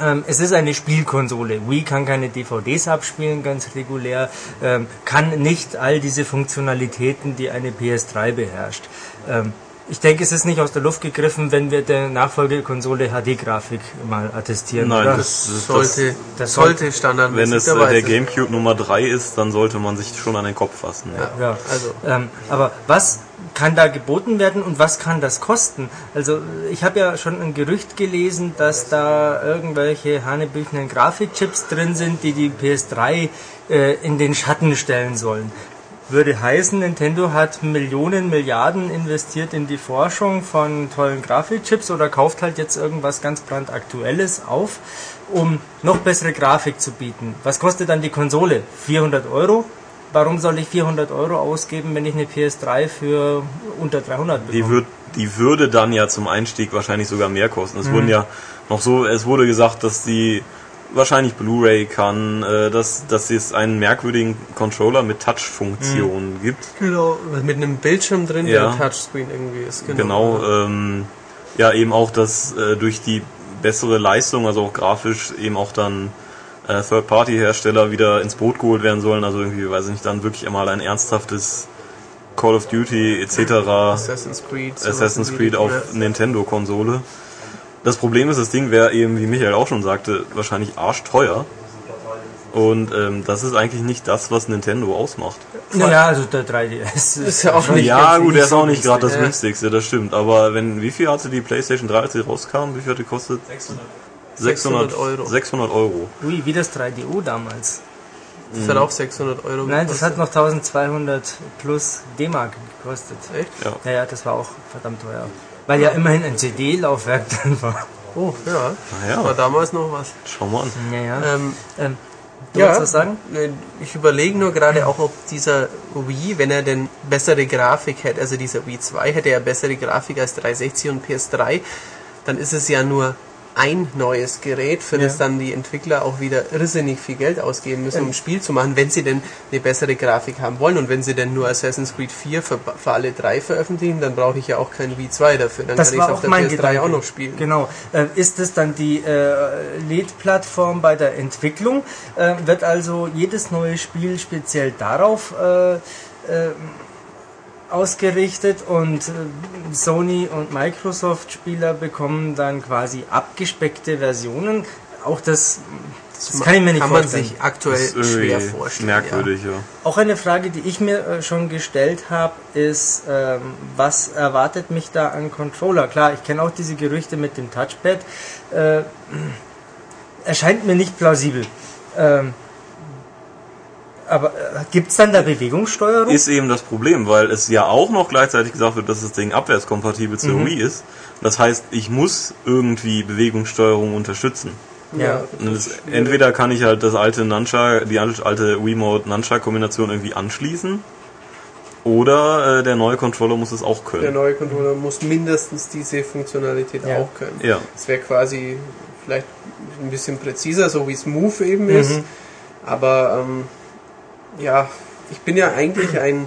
ähm, es ist eine Spielkonsole. Wii kann keine DVDs abspielen, ganz regulär, ähm, kann nicht all diese Funktionalitäten, die eine PS3 beherrscht. Ähm, ich denke, es ist nicht aus der Luft gegriffen, wenn wir der Nachfolgekonsole HD-Grafik mal attestieren. Nein, das, das, sollte, das sollte wenn standardmäßig es äh, dabei der. Gamecube Nummer 3 ist, dann sollte man sich schon an den Kopf fassen. Ja. Ja. Also Ähm, aber was kann da geboten werden und was kann das kosten? Also ich habe ja schon ein Gerücht gelesen, dass da irgendwelche hanebüchenen Grafikchips drin sind, die die PS3 äh, in den Schatten stellen sollen. Würde heißen, Nintendo hat Millionen, Milliarden investiert in die Forschung von tollen Grafikchips oder kauft halt jetzt irgendwas ganz brandaktuelles auf, um noch bessere Grafik zu bieten. Was kostet dann die Konsole? 400 Euro? Warum soll ich 400 Euro ausgeben, wenn ich eine PS3 für unter 300 bekomme? Die, wird, die würde dann ja zum Einstieg wahrscheinlich sogar mehr kosten. Mhm. Es wurden ja noch so, es wurde gesagt, dass die wahrscheinlich Blu-ray kann, äh, dass, dass es einen merkwürdigen Controller mit Touch-Funktion Mhm. gibt. genau, mit einem Bildschirm drin, Ja. der Touchscreen irgendwie ist. Genau, ähm, ja eben auch, dass äh, durch die bessere Leistung, also auch grafisch, eben auch dann äh, Third-Party-Hersteller wieder ins Boot geholt werden sollen. Also irgendwie, weiß ich nicht, dann wirklich einmal ein ernsthaftes Call of Duty etc. Assassin's Creed. Assassin's Creed auf Nintendo-Konsole. Das Problem ist, das Ding wäre eben, wie Michael auch schon sagte, wahrscheinlich arschteuer. Und ähm, das ist eigentlich nicht das, was Nintendo ausmacht. Naja, also der 3DS Ist ja auch nicht ja, gut, der ist auch nicht gerade das günstig. günstigste, das stimmt. Aber wenn, wie viel hatte die PlayStation 3, als sie rauskam? Wie viel hat die kostet? 600. 600 Euro. 600 Euro. Ui, wie das 3DO damals. Das hat auch 600 Euro Nein, das gekostet. hat noch 1200 plus D-Mark gekostet. Echt? Ja. Ja, ja, das war auch verdammt teuer. Weil ja immerhin ein CD-Laufwerk drin war. Oh, ja. Naja. War damals noch was. Schau mal an. Ja, ja. Ähm, Ähm, du ja, wolltest was sagen? ich überlege nur gerade auch, ob dieser Wii, wenn er denn bessere Grafik hätte, also dieser Wii 2 hätte ja bessere Grafik als 360 und PS3, dann ist es ja nur ein neues Gerät, für das Ja. dann die Entwickler auch wieder irrsinnig viel Geld ausgeben müssen, um ein Spiel zu machen, wenn sie denn eine bessere Grafik haben wollen. Und wenn sie denn nur Assassin's Creed 4 für, für alle drei veröffentlichen, dann brauche ich ja auch kein Wii 2 dafür. Dann Das kann ich es auch auf der mein PS3 Gedanke. auch noch spielen. Genau. Äh, ist es dann die äh, Lead-Plattform bei der Entwicklung? Äh, wird also jedes neue Spiel speziell darauf äh, äh, ausgerichtet und äh, Sony und Microsoft Spieler bekommen dann quasi abgespeckte Versionen. Auch das, das kann ich mir nicht kann man vorstellen. sich aktuell Das ist schwer vorstellen. merkwürdig, ja. Auch eine Frage, die ich mir äh, schon gestellt habe, ist, ähm, was erwartet mich da an Controller? Klar, ich kenne auch diese Gerüchte mit dem Touchpad. Äh, erscheint mir nicht plausibel. Ähm, aber äh, gibt es dann da Bewegungssteuerung? Ist eben das Problem, weil es ja auch noch gleichzeitig gesagt wird, dass das Ding abwärtskompatibel zur Wii ist. Das heißt, ich muss irgendwie Bewegungssteuerung unterstützen. ja. Und das, entweder kann ich halt das alte Nunchuck, die alte Wiimote Nunchuck Kombination irgendwie anschließen, oder äh, der neue Controller muss es auch Der können. neue Controller muss mindestens diese Funktionalität Ja. auch können. Ja. Es wäre quasi vielleicht ein bisschen präziser, so wie es Move eben ist. Aber ähm, ja, ich bin ja eigentlich ein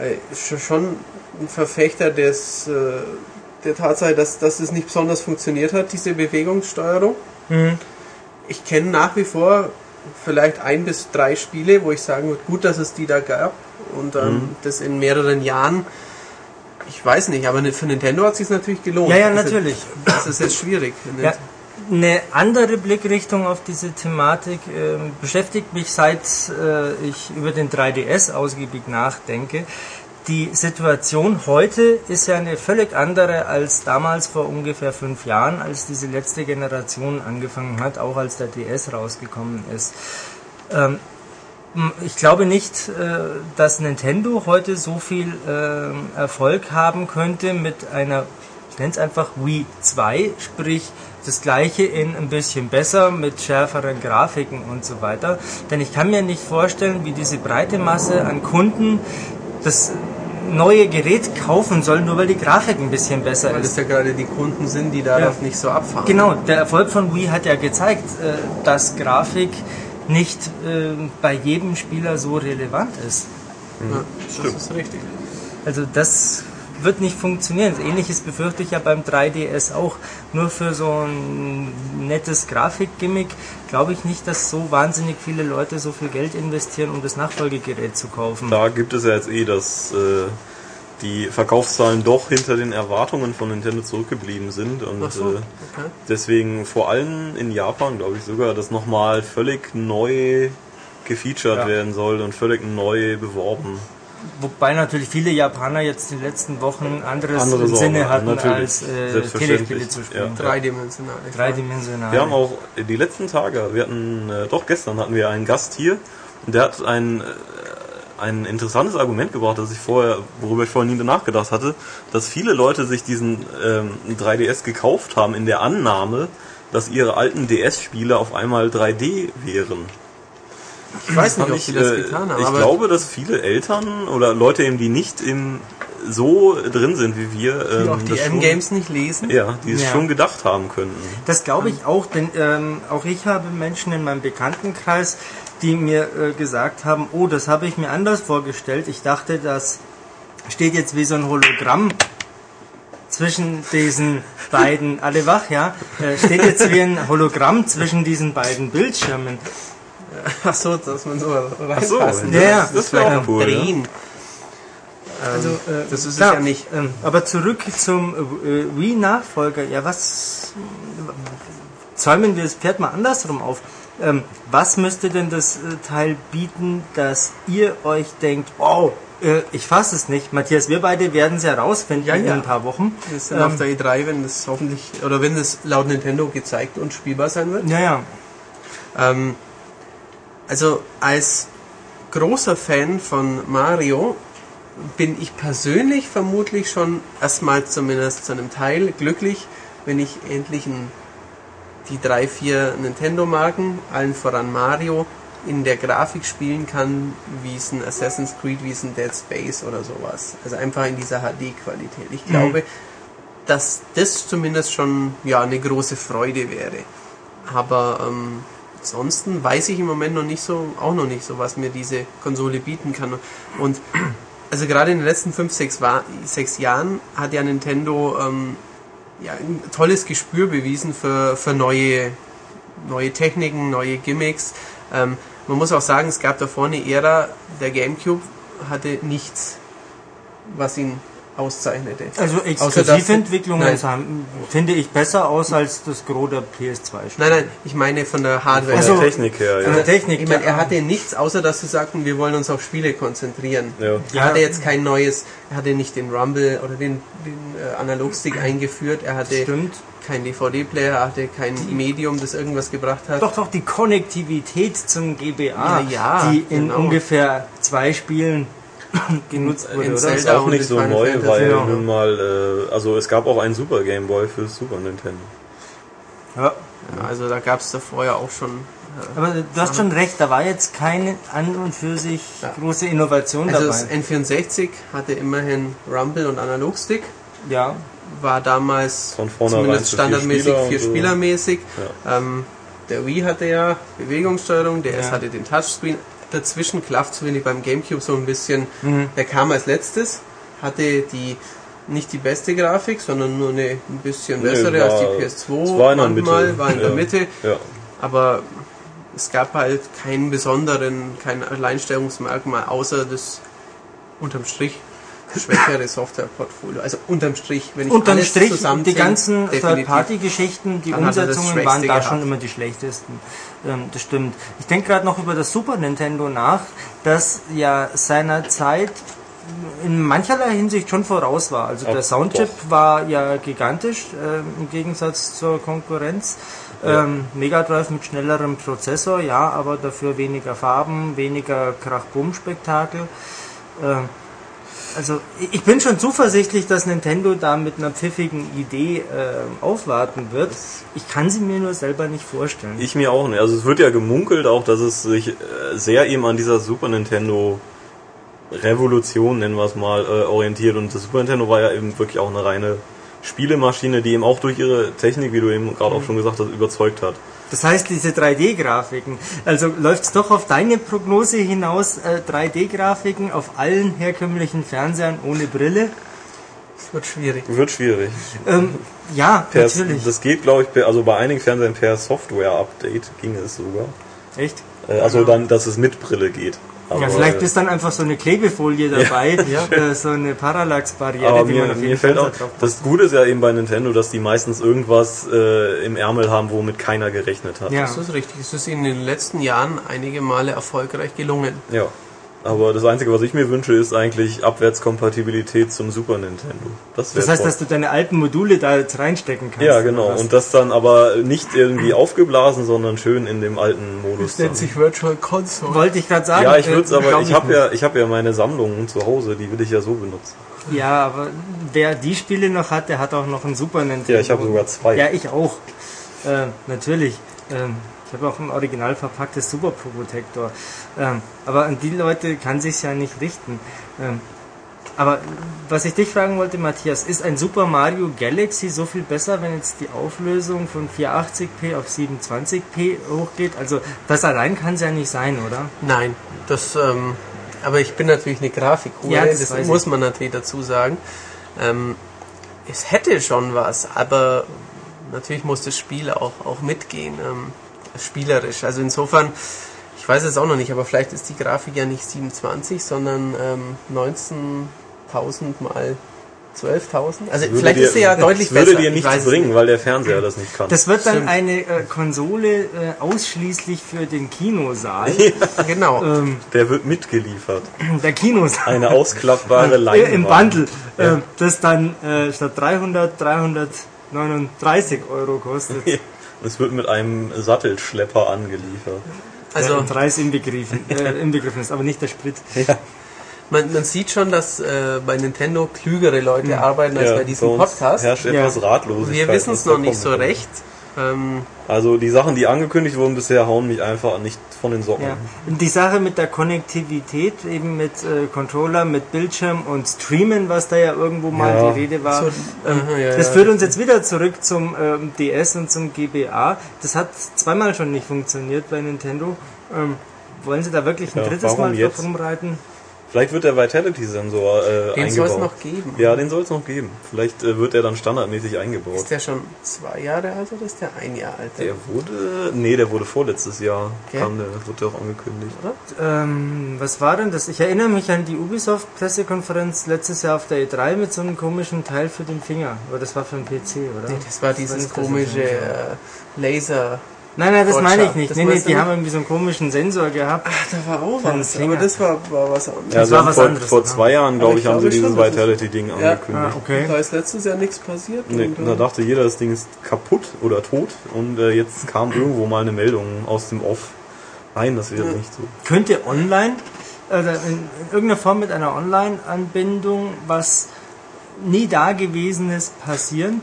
äh, sch- schon ein Verfechter des, äh, der Tatsache, dass, dass es nicht besonders funktioniert hat, diese Bewegungssteuerung. Mhm. Ich kenne nach wie vor vielleicht ein bis drei Spiele, wo ich sagen würde, gut, dass es die da gab und ähm, Mhm. das in mehreren Jahren. Ich weiß nicht, aber für Nintendo hat es sich natürlich gelohnt. Ja, ja, natürlich. Das ist jetzt schwierig. Ja, eine andere Blickrichtung auf diese Thematik ähm, beschäftigt mich, seit äh, ich über den 3DS ausgiebig nachdenke. Die Situation heute ist ja eine völlig andere als damals vor ungefähr fünf Jahren, als diese letzte Generation angefangen hat, auch als der DS rausgekommen ist. Ähm, ich glaube nicht, äh, dass Nintendo heute so viel ähm, Erfolg haben könnte mit einer, ich nenne es einfach Wii 2, sprich das gleiche in ein bisschen besser mit schärferen Grafiken und so weiter. Denn ich kann mir nicht vorstellen, wie diese breite Masse an Kunden das neue Gerät kaufen soll, nur weil die Grafik ein bisschen besser Weil ist. es ja gerade die Kunden sind, die darauf Ja. nicht so abfahren. Genau, der Erfolg von Wii hat ja gezeigt, äh, dass Grafik nicht äh, bei jedem Spieler so relevant ist. Ja, das ist richtig. Also das wird nicht funktionieren. Ähnliches befürchte ich ja beim 3DS auch. Nur für so ein nettes Grafikgimmick glaube ich nicht, dass so wahnsinnig viele Leute so viel Geld investieren, um das Nachfolgegerät zu kaufen. Da gibt es ja jetzt eh, dass äh, die Verkaufszahlen doch hinter den Erwartungen von Nintendo zurückgeblieben sind und so, äh, okay. deswegen vor allem in Japan, glaube ich sogar, das nochmal völlig neu gefeatured Ja. werden soll und völlig neu beworben. Wobei natürlich viele Japaner jetzt die letzten Wochen anderes Andere im Sorgen Sinne hatten, natürlich. als äh. Telespiele zu spielen. Ja. Dreidimensional. Dreidimensional. Wir haben auch die letzten Tage, wir hatten, äh, doch gestern hatten wir einen Gast hier und der hat ein, äh, ein interessantes Argument gebracht, das ich vorher, worüber ich vorher nie nachgedacht hatte, dass viele Leute sich diesen ähm, 3DS gekauft haben in der Annahme, dass ihre alten DS-Spiele auf einmal 3D wären. Ich weiß nicht, ob ich, sie das äh, getan haben, ich glaube, dass viele Eltern oder Leute eben, die nicht im so drin sind wie wir, die ähm, auch die M-Games nicht lesen. ja, die es Ja. schon gedacht haben könnten. Das glaube ich auch, denn ähm, auch ich habe Menschen in meinem Bekanntenkreis, die mir äh, gesagt haben, oh, das habe ich mir anders vorgestellt. Ich dachte, das steht jetzt wie so ein Hologramm zwischen diesen beiden, alle wach, ja, äh, steht jetzt wie ein Hologramm zwischen diesen beiden Bildschirmen. Ach so, dass man so Ach so, reinpassen Ja, das, das wäre auch cool. Ja. drehen. Also, äh, das ist es klar, ja nicht. Ähm, aber zurück zum äh, Wii-Nachfolger. Ja, was zäumen wir das Pferd mal andersrum auf. Ähm, was müsste denn das äh, Teil bieten, dass ihr euch denkt, wow, äh, ich fasse es nicht. Matthias, wir beide werden es herausfinden Ja, in ja. ein paar Wochen. Das ist dann Ähm, auf der E3, wenn das hoffentlich, oder wenn das laut Nintendo gezeigt und spielbar sein wird. Ja, ja. Ähm, also als großer Fan von Mario bin ich persönlich vermutlich schon erstmal zumindest zu einem Teil glücklich, wenn ich endlich ein, die drei, vier Nintendo-Marken, allen voran Mario, in der Grafik spielen kann, wie es ein Assassin's Creed, wie es ein Dead Space oder sowas. Also einfach in dieser HD-Qualität. Ich glaube, dass das zumindest schon ja eine große Freude wäre. Aber ähm, ansonsten weiß ich im Moment noch nicht so, auch noch nicht so, was mir diese Konsole bieten kann. Und also gerade in den letzten fünf, sechs, sechs Jahren hat ja Nintendo ähm, ja, ein tolles Gespür bewiesen für, für neue, neue Techniken, neue Gimmicks. Ähm, man muss auch sagen, es gab davor eine Ära, der GameCube hatte nichts, was ihn auszeichnete. Also Exklusiventwicklungen finde ich besser aus als das Gros der PS2. Nein, nein, ich meine von der Hardware. Von Ach so. der Technik her, Von ja. der Technik. Ich meine, er hatte nichts, außer dass sie sagten, wir wollen uns auf Spiele konzentrieren. Ja. Er hatte jetzt kein neues, er hatte nicht den Rumble oder den, den äh, Analogstick eingeführt, er hatte Stimmt. kein DVD-Player, er hatte kein Medium, das irgendwas gebracht hat. Doch, doch, die Konnektivität zum GBA, Ja, ja, die in genau. ungefähr zwei Spielen genutzt In wurde, oder? Zelda ist auch nicht in so neu, Fantasy, weil ja. nun mal, äh, also es gab auch einen Super Game Boy für Super Nintendo. Ja. Ja, also da gab es davor ja auch schon. Äh, Aber du hast schon recht, da war jetzt keine an und für sich Ja. große Innovation also das dabei. N64 hatte immerhin Rumble und Analogstick, Ja, war damals zumindest für vier standardmäßig Spieler und vier so. Spielermäßig. Ähm, der Wii hatte ja Bewegungssteuerung, der S hatte den Touchscreen. Dazwischen klafft so wie beim Gamecube so ein bisschen. Mhm. Der kam als letztes, hatte die nicht die beste Grafik, sondern nur eine ein bisschen Nee, bessere war- als die PS2 es war in der manchmal, Mitte. war in der Ja. Mitte. Ja. Aber es gab halt keinen besonderen, kein Alleinstellungsmerkmal, außer das unterm Strich schwächere Softwareportfolio. Also unterm Strich, wenn ich unterm alles Strich, die zusammenzähle, ganzen. Third-Party-Geschichten, die Umsetzungen waren da gehabt. schon immer die schlechtesten. Ähm, das stimmt. Ich denke gerade noch über das Super Nintendo nach, das ja seiner Zeit in mancherlei Hinsicht schon voraus war. Also der Soundchip war ja gigantisch ähm, im Gegensatz zur Konkurrenz. Ja. Ähm, Mega Drive mit schnellerem Prozessor, ja, aber dafür weniger Farben, weniger Krach-Bumm-Spektakel. Ähm, also ich- bin schon zuversichtlich, dass Nintendo da mit einer pfiffigen Idee äh, aufwarten wird. Ich kann sie mir nur selber nicht vorstellen. Ich mir auch nicht. Also es wird ja gemunkelt auch, dass es sich äh, sehr eben an dieser Super Nintendo Revolution, nennen wir es mal, äh, orientiert. Und das Super Nintendo war ja eben wirklich auch eine reine Spielemaschine, die eben auch durch ihre Technik, wie du eben gerade auch schon gesagt hast, überzeugt hat. Das heißt, diese 3D-Grafiken, also läuft es doch auf deine Prognose hinaus, äh, 3D-Grafiken auf allen herkömmlichen Fernsehern ohne Brille? Das wird schwierig. Wird schwierig. Ähm, ja, Per, natürlich. das geht, glaube ich, per, also bei einigen Fernsehern per Software-Update ging es sogar. Echt? Äh, also dann, dass es mit Brille geht. Ja, Aber, vielleicht äh, ist dann einfach so eine Klebefolie dabei, Ja. Äh, so eine Parallax-Barriere, die mir, man auf mir jeden fällt auch, drauf das Gute ist ja eben bei Nintendo, dass die meistens irgendwas äh, im Ärmel haben, womit keiner gerechnet hat. Ja. Das ist richtig. Es ist ihnen in den letzten Jahren einige Male erfolgreich gelungen. Ja. Aber das Einzige, was ich mir wünsche, ist eigentlich Abwärtskompatibilität zum Super Nintendo. Das, Das heißt, toll. dass du deine alten Module da jetzt reinstecken kannst. ja, genau. Und das dann aber nicht irgendwie aufgeblasen, sondern schön in dem alten Modus. Dann. Virtual Console. Wollte ich gerade sagen. Ja, ich äh, würde es aber, glaub ich habe ja, ich habe ja meine Sammlungen zu Hause, die will ich ja so benutzen. Ja, aber wer die Spiele noch hat, der hat auch noch ein Super Nintendo. Ja, ich habe sogar zwei. Ja, ich auch. Äh, natürlich. Ähm, ich habe auch ein original verpacktes Super Pro Protector. Ähm, aber an die Leute kann sich's ja nicht richten. Ähm, aber was ich dich fragen wollte, Matthias, ist ein Super Mario Galaxy so viel besser, wenn jetzt die Auflösung von 480p auf 720p hochgeht? Also das allein kann es ja nicht sein, oder? Nein, das, ähm, aber ich bin natürlich eine Grafikhure, Ja, das das, muss man natürlich dazu sagen. Ähm, es hätte schon was, aber natürlich muss das Spiel auch, auch mitgehen, ähm, spielerisch. Also insofern, ich weiß es auch noch nicht, aber vielleicht ist die Grafik ja nicht 27, sondern ähm, 19.000 mal 12.000? Also vielleicht dir, ist sie ja deutlich das würde besser. dir ich nichts bringen, nicht. weil der Fernseher das nicht kann. Das wird dann Stimmt. eine äh, Konsole äh, ausschließlich für den Kinosaal. Genau. ähm, der wird mitgeliefert. der Kinosaal. Eine ausklappbare Leinwand. Im Bundle. Ja. Äh, das dann äh, statt 300, 339 Euro kostet. Es wird mit einem Sattelschlepper angeliefert. Also der Preis inbegriffen, äh, inbegriffen ist, aber nicht der Sprit. man, man sieht schon, dass äh, bei Nintendo klügere Leute arbeiten als Ja, bei diesem uns Podcast. herrscht Ja. etwas Ratlosigkeit. Wir wissen es noch nicht so recht. Ähm, Also die Sachen, die angekündigt wurden bisher, hauen mich einfach nicht von den Socken. Ja. Und die Sache mit der Konnektivität, eben mit äh, Controller, mit Bildschirm und Streamen, was da ja irgendwo mal Ja. die Rede war. so, ähm, ja, das ja. führt uns jetzt wieder zurück zum ähm, DS und zum GBA. Das hat zweimal schon nicht funktioniert bei Nintendo. Ähm, wollen Sie da wirklich ein Ja, drittes Mal drauf jetzt? rumreiten? Vielleicht wird der Vitality-Sensor äh, Den soll eingebaut. es noch geben. Ja, den soll es noch geben. Vielleicht äh, wird der dann standardmäßig eingebaut. Ist der schon zwei Jahre alt oder ist der ein Jahr alt? Der wurde, nee, der wurde vorletztes Jahr, Okay. kam der, wurde auch angekündigt. Ähm, was war denn das? Ich erinnere mich an die Ubisoft-Pressekonferenz letztes Jahr auf der E3 mit so einem komischen Teil für den Finger. Aber das war für den PC, oder? Nee, das war dieses komische äh, Laser. Nein, nein, das Gotcha. meine ich nicht. Das nee, nee, die nicht? haben irgendwie so einen komischen Sensor gehabt. Ach, da war auch was. Aber das war, war was anderes. Ja, Das war was vor, anderes, vor oder? zwei Jahren, glaube ich, haben sie dieses Vitality-Ding Ja. angekündigt. Ah, okay. Da ist letztes Jahr nichts passiert. Nee, und, da äh, dachte jeder, das Ding ist kaputt oder tot und äh, jetzt kam irgendwo mal eine Meldung aus dem Off. Nein, das wäre nicht so. Könnte online, oder in, in irgendeiner Form mit einer Online-Anbindung was nie Dagewesenes passieren?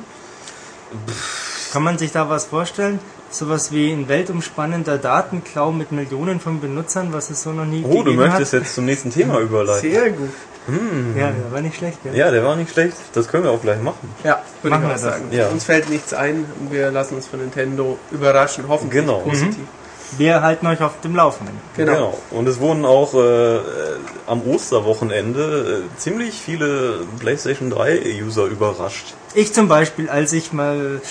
Kann man sich da was vorstellen? Sowas wie ein weltumspannender Datenklau mit Millionen von Benutzern, was es so noch nie Oh, du gegeben möchtest hat? jetzt zum nächsten Thema überleiten. Sehr gut. Ja, der war nicht schlecht, gell? Ja, der war nicht schlecht. Das können wir auch gleich machen. Ja, würde Machen ich auch das. sagen. Ja. Uns fällt nichts ein und wir lassen uns von Nintendo überraschen, hoffentlich Genau. positiv. Wir halten euch auf dem Laufenden. Genau. Und es wurden auch äh, äh, am Osterwochenende äh, ziemlich viele PlayStation 3 User überrascht. Ich zum Beispiel, als ich mal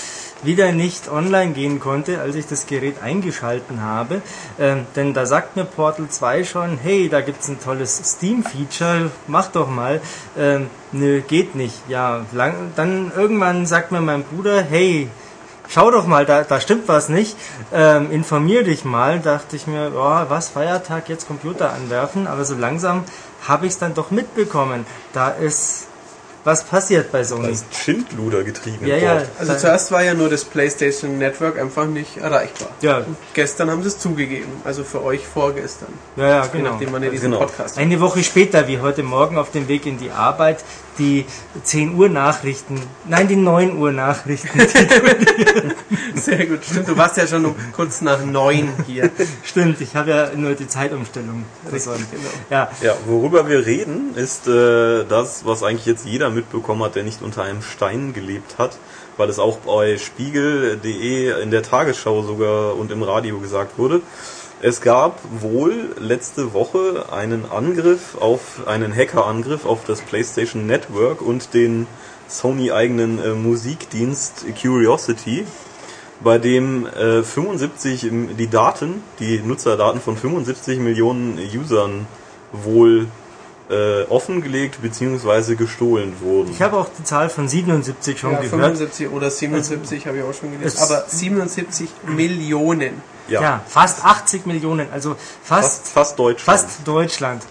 wieder nicht online gehen konnte, als ich das Gerät eingeschalten habe, ähm, denn da sagt mir Portal 2 schon, hey, da gibt's ein tolles Steam-Feature, mach doch mal. Ähm, nö, geht nicht. Ja, lang, dann irgendwann sagt mir mein Bruder, hey, schau doch mal, da, da stimmt was nicht, ähm, informier dich mal, dachte ich mir, oh, was, Feiertag, jetzt Computer anwerfen, aber so langsam habe ich es dann doch mitbekommen, da ist was passiert bei Sony. ist Schindluder getrieben. Ja, ja. Also zuerst war ja nur das PlayStation Network einfach nicht erreichbar. ja, Und gestern haben sie es zugegeben. Also für euch vorgestern. ja, ja, genau. nachdem, wann ihr diesen Genau. Podcast. Eine Woche später, wie heute Morgen auf dem Weg in die Arbeit, die 10 Uhr Nachrichten, nein, die 9 Uhr Nachrichten. Sehr gut. Stimmt, du warst ja schon um kurz nach neun hier. Stimmt, ich habe ja nur die Zeitumstellung. versäumt. genau. Ja, Ja, worüber wir reden, ist äh, das, was eigentlich jetzt jeder mitbekommen hat, der nicht unter einem Stein gelebt hat, weil es auch bei Spiegel.de in der Tagesschau sogar und im Radio gesagt wurde. Es gab wohl letzte Woche einen Angriff auf einen Hackerangriff auf das PlayStation Network und den Sony eigenen äh, Musikdienst Curiosity, bei dem äh, 75 im- die Daten, die Nutzerdaten von 75 Millionen Usern wohl äh, offengelegt bzw. gestohlen wurden. ich habe auch die Zahl von 77 schon Ja, gehört. 75 oder 77 habe ich auch schon gelesen. Es- Aber 77 Millionen. Ja, Ja. fast 80 Millionen, also fast, fast, fast Deutschland. fast Deutschland.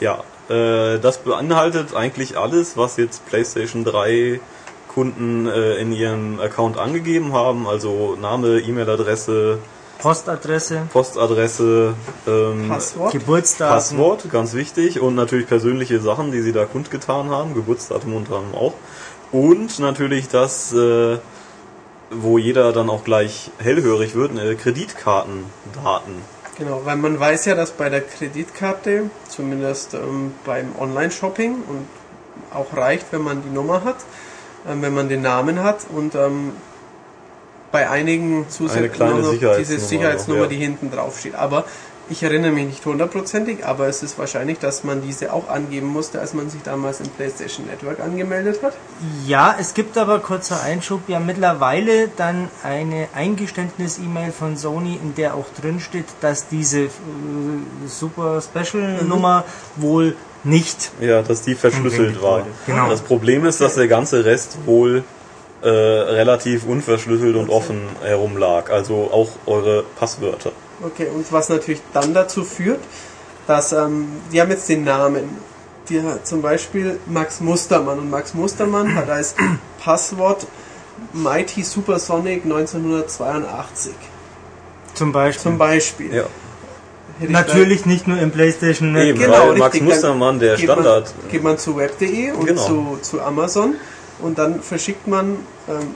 Ja, äh, das beinhaltet eigentlich alles, was jetzt PlayStation 3 Kunden äh, in ihrem Account angegeben haben, also Name, E-Mail-Adresse, Postadresse, Postadresse, ähm, Passwort. Geburtsdatum. Passwort, ganz wichtig, und natürlich persönliche Sachen, die sie da kundgetan haben, Geburtsdatum unter anderem auch. Und natürlich das, äh, wo jeder dann auch gleich hellhörig wird, äh, Kreditkartendaten. Genau, weil man weiß ja, dass bei der Kreditkarte, zumindest ähm, beim Online-Shopping, und auch reicht, wenn man die Nummer hat, ähm, wenn man den Namen hat und ähm, bei einigen zusätzlich diese Sicherheitsnummer, noch, ja. die hinten drauf steht. Aber ich erinnere mich nicht hundertprozentig, aber es ist wahrscheinlich, dass man diese auch angeben musste, als man sich damals im PlayStation Network angemeldet hat. Ja, es gibt aber kurzer Einschub ja mittlerweile dann eine Eingeständnis-E-Mail von Sony, in der auch drin steht, dass diese äh, Super Special Nummer wohl nicht. Ja, dass die verschlüsselt war. Genau. Das Problem ist, dass der ganze Rest wohl äh, relativ unverschlüsselt und offen herumlag. Also auch eure Passwörter. Okay, und was natürlich dann dazu führt, dass ähm, die haben jetzt den Namen. Die hat zum Beispiel Max Mustermann und Max Mustermann hat als Passwort Mighty Supersonic 1982 Zum Beispiel. zum Beispiel. Ja. Natürlich nicht nur im PlayStation Network. Eben, Genau, weil Max Mustermann, der geht man- Standard. geht man zu web.de und Genau. zu, zu Amazon und dann verschickt man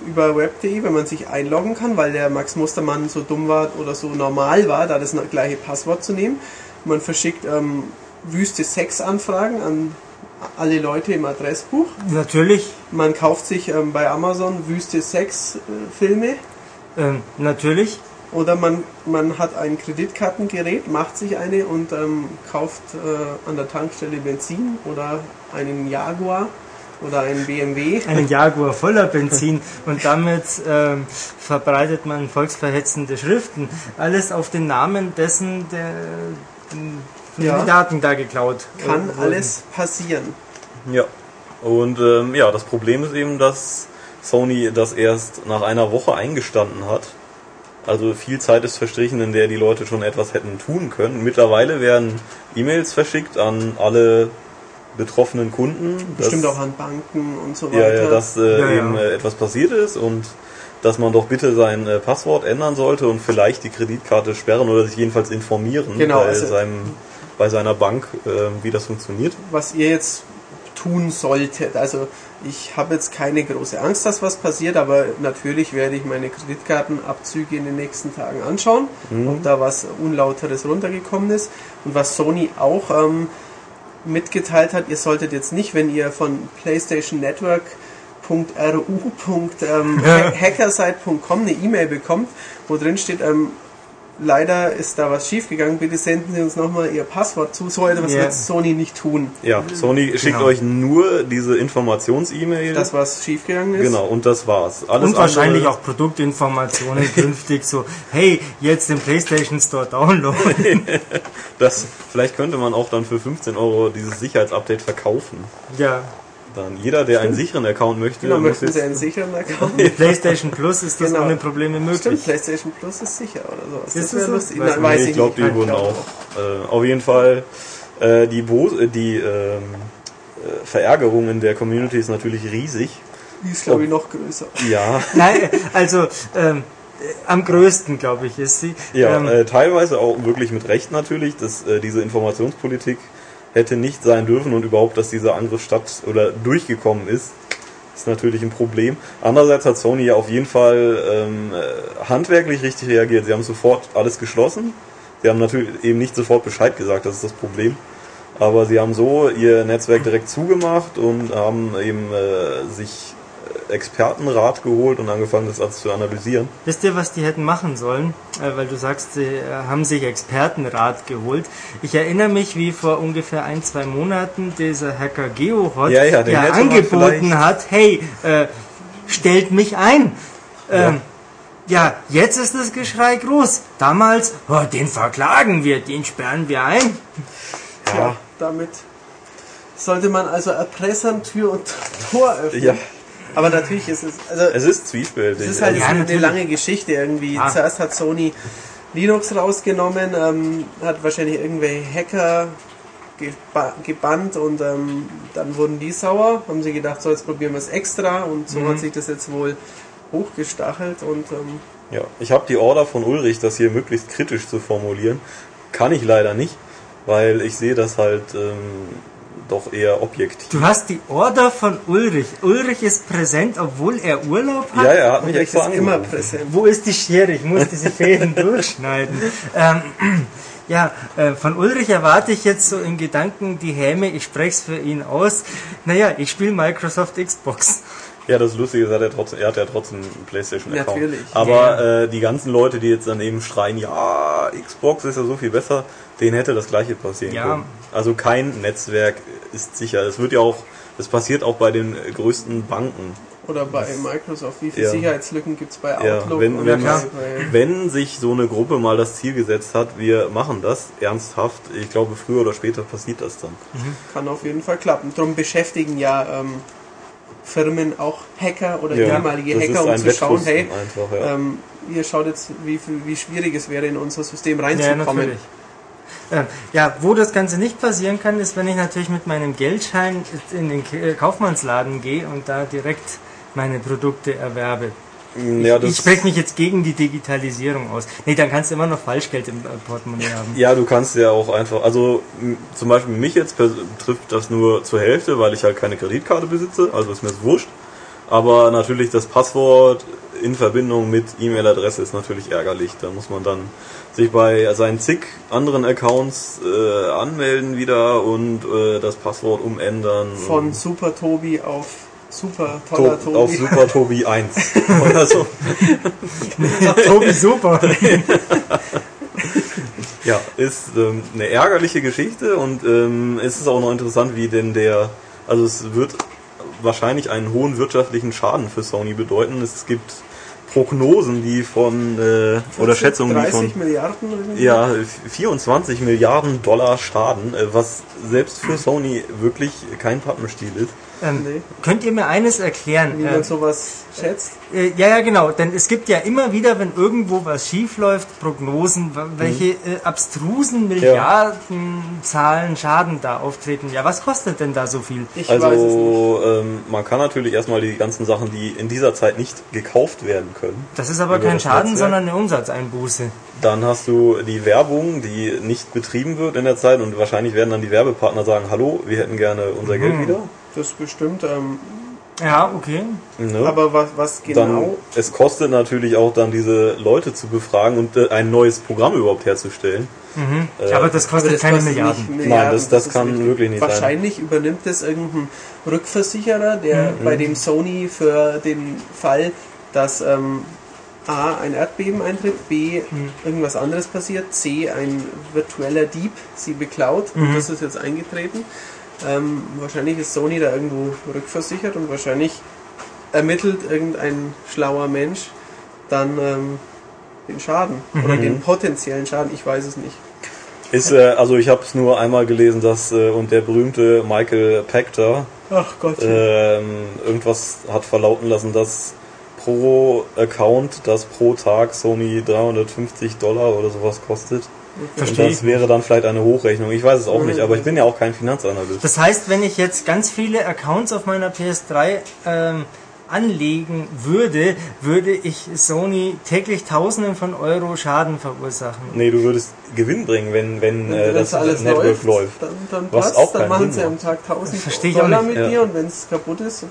über web.de, wenn man sich einloggen kann, weil der Max Mustermann so dumm war oder so normal war, da das gleiche Passwort zu nehmen. Man verschickt ähm, wüste Sexanfragen an alle Leute im Adressbuch. Natürlich, Man kauft sich ähm, bei Amazon wüste Sex-Filme ähm, natürlich. oder man, man hat ein Kreditkartengerät, macht sich eine und ähm, kauft äh, an der Tankstelle Benzin oder einen Jaguar oder einen BMW. Einen Jaguar voller Benzin und damit ähm, verbreitet man volksverhetzende Schriften. Alles auf den Namen dessen, der von Ja. Daten da geklaut Kann wurden. alles passieren. Ja. Und ähm, ja, das Problem ist eben, dass Sony das erst nach einer Woche eingestanden hat. Also viel Zeit ist verstrichen, in der die Leute schon etwas hätten tun können. Mittlerweile werden E-Mails verschickt an alle betroffenen Kunden. Bestimmt auch an Banken und so Ja, weiter. ja, dass äh, Ja, ja. eben äh, etwas passiert ist und dass man doch bitte sein äh, Passwort ändern sollte und vielleicht die Kreditkarte sperren oder sich jedenfalls informieren Genau, bei, also- seinem, bei seiner Bank, äh, wie das funktioniert. was ihr jetzt tun solltet. Also ich habe jetzt keine große Angst, dass was passiert, aber natürlich werde ich meine Kreditkartenabzüge in den nächsten Tagen anschauen, ob da was Unlauteres runtergekommen ist. Und was Sony auch ähm, mitgeteilt hat, ihr solltet jetzt nicht, wenn ihr von PlayStation Network .ru.hackersite.com eine E-Mail bekommt, wo drin steht, ähm, leider ist da was schiefgegangen, bitte senden Sie uns nochmal Ihr Passwort zu. So etwas Ja. wird Sony nicht tun. Ja, Sony schickt Genau. euch nur diese Informations-E-Mail. Das, was schiefgegangen ist. Genau, und das war's. Alles Und wahrscheinlich auch Produktinformationen künftig so, hey, jetzt den PlayStation Store downloaden. Das, vielleicht könnte man auch dann für 15 Euro dieses Sicherheitsupdate verkaufen. ja, Dann jeder, der einen sicheren Account möchte, Genau, muss möchten Sie jetzt, einen sicheren Account? mit PlayStation Plus ist das Genau. ohne Probleme Stimmt, möglich. PlayStation Plus ist sicher oder sowas. Ist das wäre so? lustig. Weiß Nein, ich ich glaube, die wurden auch. Äh, auf jeden Fall äh, die, Bo die ähm, äh, Verärgerung in der Community ist natürlich riesig. Die ist, glaube ich, noch größer. Ja, Nein, also ähm, äh, am größten, glaube ich, ist sie. ja ähm, äh, teilweise auch wirklich mit Recht natürlich, dass äh, diese Informationspolitik hätte nicht sein dürfen und überhaupt, dass dieser Angriff statt oder durchgekommen ist, ist natürlich ein Problem. Andererseits hat Sony ja auf jeden Fall ähm, äh, handwerklich richtig reagiert. Sie haben sofort alles geschlossen. Sie haben natürlich eben nicht sofort Bescheid gesagt, das ist das Problem. Aber sie haben so ihr Netzwerk direkt zugemacht und haben eben äh, sich Expertenrat geholt und angefangen, das alles zu analysieren. Wisst ihr, was die hätten machen sollen? Äh, weil du sagst, sie äh, haben sich Expertenrat geholt. Ich erinnere mich, wie vor ungefähr ein, zwei Monaten dieser Hacker GeoHot Ja, ja, ja man angeboten hat, hey, äh, stellt mich ein. Ähm, ja. jetzt ist das Geschrei groß. Damals, oh, den verklagen wir, den sperren wir ein. Ja, damit sollte man also Erpressern Tür und Tor öffnen. Ja, Aber natürlich ist es, also es ist zwiespältig. es ist halt Ja, eine natürlich. lange Geschichte irgendwie. Ah. Zuerst hat Sony Linux rausgenommen, ähm, hat wahrscheinlich irgendwelche Hacker geba gebannt und ähm, dann wurden die sauer, haben sie gedacht, so jetzt probieren wir es extra und so Mhm. hat sich das jetzt wohl hochgestachelt und ähm, Ja, ich habe die Order von Ulrich, das hier möglichst kritisch zu formulieren. Kann ich leider nicht, weil ich sehe das halt ähm, doch eher objektiv. Du hast die Order von Ulrich. Ulrich ist präsent, obwohl er Urlaub hat. Ja, er hat mich ich extra ist immer präsent. Wo ist die Schere? Ich muss diese Fäden durchschneiden. Ähm, ja, äh, von Ulrich erwarte ich jetzt so in Gedanken die Häme, ich spreche es für ihn aus. Naja, ich spiele Microsoft Xbox. Ja, das Lustige ist, er hat ja trotzdem, er hat ja trotzdem einen PlayStation-Account. Natürlich. Aber äh, die ganzen Leute, die jetzt daneben schreien, ja, Xbox ist ja so viel besser, denen hätte das gleiche passieren Ja. können. Also kein Netzwerk ist sicher. Es wird ja auch, es passiert auch bei den größten Banken. Oder bei Microsoft, wie viele Ja. Sicherheitslücken gibt es bei Ja, Outlook? wenn, oder wenn, bei, bei wenn sich so eine Gruppe mal das Ziel gesetzt hat, wir machen das ernsthaft, ich glaube, früher oder später passiert das dann. kann auf jeden Fall klappen. Darum beschäftigen ja ähm, Firmen auch Hacker oder ehemalige das Hacker, um zu schauen, Wettrüsten hey, einfach, ja. ähm, ihr schaut jetzt, wie, wie schwierig es wäre, in unser System Ja, reinzukommen. Ähm, Ja, wo das Ganze nicht passieren kann, ist, wenn ich natürlich mit meinem Geldschein in den äh, Kaufmannsladen gehe und da direkt meine Produkte erwerbe. ja, ich spreche mich jetzt gegen die Digitalisierung aus. Nee, dann kannst du immer noch Falschgeld im äh, Portemonnaie haben. Ja, du kannst ja auch einfach, also zum Beispiel mich jetzt trifft das nur zur Hälfte, weil ich halt keine Kreditkarte besitze, also ist mir das wurscht. Aber natürlich das Passwort in Verbindung mit E-Mail-Adresse ist natürlich ärgerlich. Da muss man dann sich bei seinen zig anderen Accounts äh, anmelden wieder und äh, das Passwort umändern. Von Super Tobi auf Super toller to Tobi. auf Super Tobi 1 oder so. Tobi, super. Ja, ist ähm, eine ärgerliche Geschichte und ähm, es ist auch noch interessant, wie denn der, also es wird wahrscheinlich einen hohen wirtschaftlichen Schaden für Sony bedeuten. Es gibt Prognosen, die von, äh, oder Schätzungen, die 30 von, Milliarden irgendwie? ja, 24 Milliarden Dollar Schaden, äh, was selbst für Sony wirklich kein Pappenstiel ist. Ähm, Nee. Könnt ihr mir eines erklären? Wie man sowas schätzt. Äh, ja, ja, genau. Denn es gibt ja immer wieder, wenn irgendwo was schief läuft, Prognosen, wa- welche äh, abstrusen Milliardenzahlen Schaden da auftreten. Ja, was kostet denn da so viel? Ich weiß es nicht. Also ähm, man kann natürlich erstmal die ganzen Sachen, die in dieser Zeit nicht gekauft werden können, Das ist aber kein Schaden, Netzwerk? sondern eine Umsatzeinbuße. Dann hast du die Werbung, die nicht betrieben wird in der Zeit und wahrscheinlich werden dann die Werbepartner sagen, hallo, wir hätten gerne unser Mhm. Geld wieder. Das bestimmt. Ähm, Ja, okay. Ne? aber was, was dann, genau? es kostet natürlich auch dann diese Leute zu befragen und äh, ein neues Programm überhaupt herzustellen. Äh, aber das kostet Aber das keine kostet Milliarden. nicht Nein, das- das ist kann richtig. wirklich nicht sein. Wahrscheinlich übernimmt es irgendein Rückversicherer, der Mhm. bei dem Sony für den Fall, dass ähm, A, ein Erdbeben eintritt, B, Mhm. irgendwas anderes passiert, C, ein virtueller Dieb sie beklaut Mhm. und das ist jetzt eingetreten. Ähm, wahrscheinlich ist Sony da irgendwo rückversichert und wahrscheinlich ermittelt irgendein schlauer Mensch dann ähm, den Schaden oder Mhm. den potenziellen Schaden, ich weiß es nicht. Ist, äh, also ich habe es nur einmal gelesen, dass äh, und der berühmte Michael Pachter Ach Gott. ähm, irgendwas hat verlauten lassen, dass pro Account das pro Tag Sony 350 Dollar oder sowas kostet. Und Verstehe das wäre dann vielleicht eine Hochrechnung. Ich weiß es auch nicht, aber ich bin ja auch kein Finanzanalyst. Das heißt, wenn ich jetzt ganz viele Accounts auf meiner PS3 ähm, anlegen würde, würde ich Sony täglich Tausenden von Euro Schaden verursachen. Nee, du würdest Gewinn bringen, wenn, wenn äh, Wenn das, das alles Network läuft, läuft. dann, dann Was passt, auch dann machen Sinn sie macht. am Tag 1000 Verstehe ich auch Dollar nicht, mit ja. dir und wenn es kaputt ist,